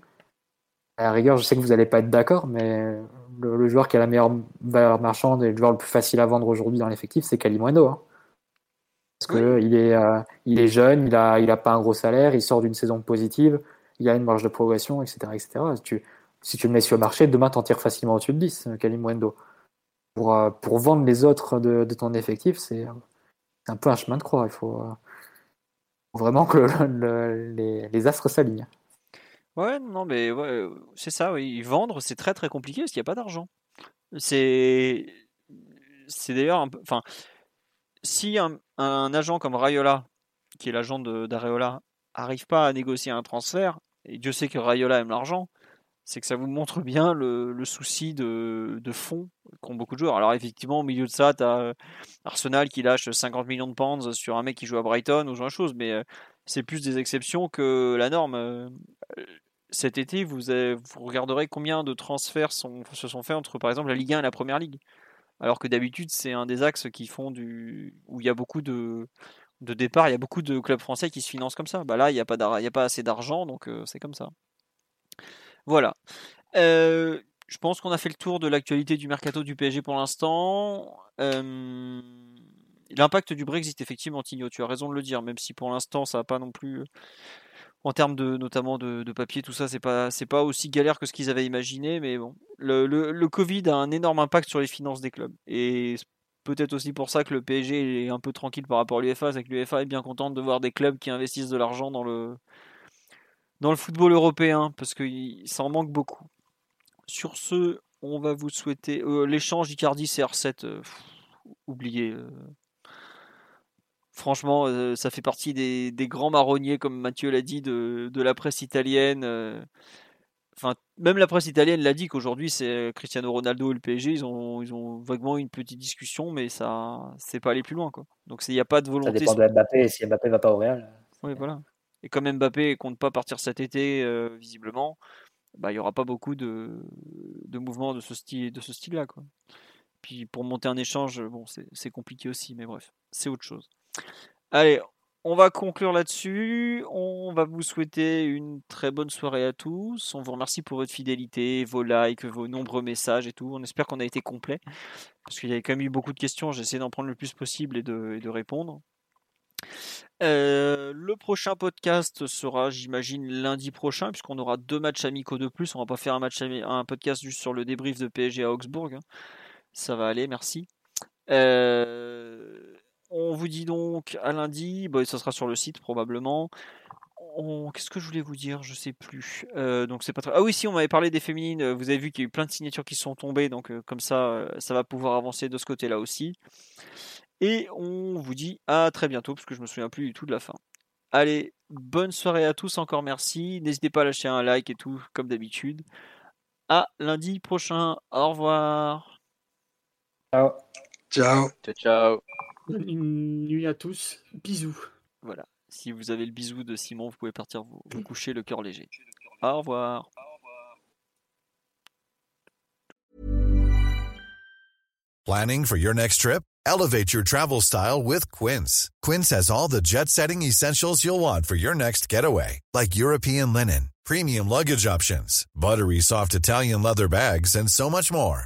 À la rigueur, je sais que vous n'allez pas être d'accord, mais le, le joueur qui a la meilleure valeur marchande et le joueur le plus facile à vendre aujourd'hui dans l'effectif, c'est Kalimundo. Hein. Parce que il est, euh, il est jeune, il a, il a pas un gros salaire, il sort d'une saison positive, il a une marge de progression, etc. etc. Tu, si tu le mets sur le marché, demain, t'en tires facilement au-dessus de 10, Kalimundo. Pour, euh, pour vendre les autres de, de ton effectif, c'est un peu un chemin de croix. Il faut, euh, vraiment que le- le- les, les astres s'alignent. Ouais, non, mais euh, c'est ça, oui. Vendre, c'est très très compliqué parce qu'il n'y a pas d'argent. C'est. C'est d'ailleurs un peu. Enfin, si un, agent comme Rayola, qui est l'agent d'Areola, arrive pas à négocier un transfert, et Dieu sait que Rayola aime l'argent, c'est que ça vous montre bien le, souci de, de fond qu'ont beaucoup de joueurs. Alors, effectivement, au milieu de ça, tu as Arsenal qui lâche 50 millions de pounds sur un mec qui joue à Brighton ou genre de choses, mais euh, c'est plus des exceptions que la norme. Cet été, vous, regarderez combien de transferts se sont faits entre, par exemple, la Ligue 1 et la Première Ligue? Alors que d'habitude, c'est un des axes qui font où il y a beaucoup de, de départs, il y a beaucoup de clubs français qui se financent comme ça. Bah là, il n'y a, pas assez d'argent, donc euh, c'est comme ça. Voilà. Euh, je pense qu'on a fait le tour de l'actualité du mercato du PSG pour l'instant. L'impact du Brexit, effectivement, Tigno, tu as raison de le dire, même si pour l'instant ça n'a pas non plus, en termes de notamment de, de papier, tout ça, c'est pas c'est pas aussi galère que ce qu'ils avaient imaginé, mais bon, le, le, Covid a un énorme impact sur les finances des clubs et peut-être aussi pour ça que le PSG est un peu tranquille par rapport à l'UEFA, c'est que l'UEFA est bien contente de voir des clubs qui investissent de l'argent dans le dans le football européen parce que ça en manque beaucoup. Sur ce, on va vous souhaiter euh, l'échange Icardi CR7. euh, oubliez. euh. Franchement, euh, ça fait partie des, des grands marronniers, comme Mathieu l'a dit, de, de la presse italienne. euh. Enfin, même la presse italienne l'a dit qu'aujourd'hui, c'est Cristiano Ronaldo et le PSG. Ils ont, ils ont vaguement une petite discussion, mais ça, c'est pas aller plus loin, quoi. Donc, il n'y a pas de Ça volonté. dépend de Mbappé. Si Mbappé va pas au Real, Oui, voilà. Et comme Mbappé compte pas partir cet été, euh, visiblement, bah, il n'y aura pas beaucoup de, de mouvements de ce style, de ce style-là, quoi. Puis pour monter un échange, bon, c'est compliqué aussi, mais bref, c'est autre chose. Allez, on va conclure là-dessus. On va vous souhaiter une très bonne soirée à tous. On vous remercie pour votre fidélité, vos likes, vos nombreux messages et tout. On espère qu'on a été complet, parce qu'il y avait quand même eu beaucoup de questions. J'ai essayé d'en prendre le plus possible et de, répondre. Euh, le prochain podcast sera, j'imagine, lundi prochain, puisqu'on aura deux matchs amicaux de plus. On va pas faire un, un podcast juste sur le débrief de PSG à Augsbourg. hein. Ça va aller, merci. Euh, on vous dit donc à lundi. Bon, ça sera sur le site probablement. On- Qu'est-ce que je voulais vous dire? Je sais plus. Euh, donc c'est pas très... Ah oui, si on m'avait parlé des féminines. euh, Vous avez vu qu'il y a eu plein de signatures qui sont tombées, donc euh, comme ça, euh, ça va pouvoir avancer de ce côté-là aussi. Et on vous dit à très bientôt, parce que je me souviens plus du tout de la fin. Allez, bonne soirée à tous, encore merci. N'hésitez pas à lâcher un like et tout, comme d'habitude. À lundi prochain. Au revoir. ciao. Ciao. Ciao, ciao. Bonne nuit à tous. Bisous. Voilà. Si vous avez le bisou de Simon, vous pouvez partir vous, vous coucher le cœur léger. Au revoir. Planning for your next trip? Elevate your travel style with Quince. Quince has all the jet setting essentials you'll want for your next getaway, like European linen, premium luggage options, buttery soft Italian leather bags, and so much more.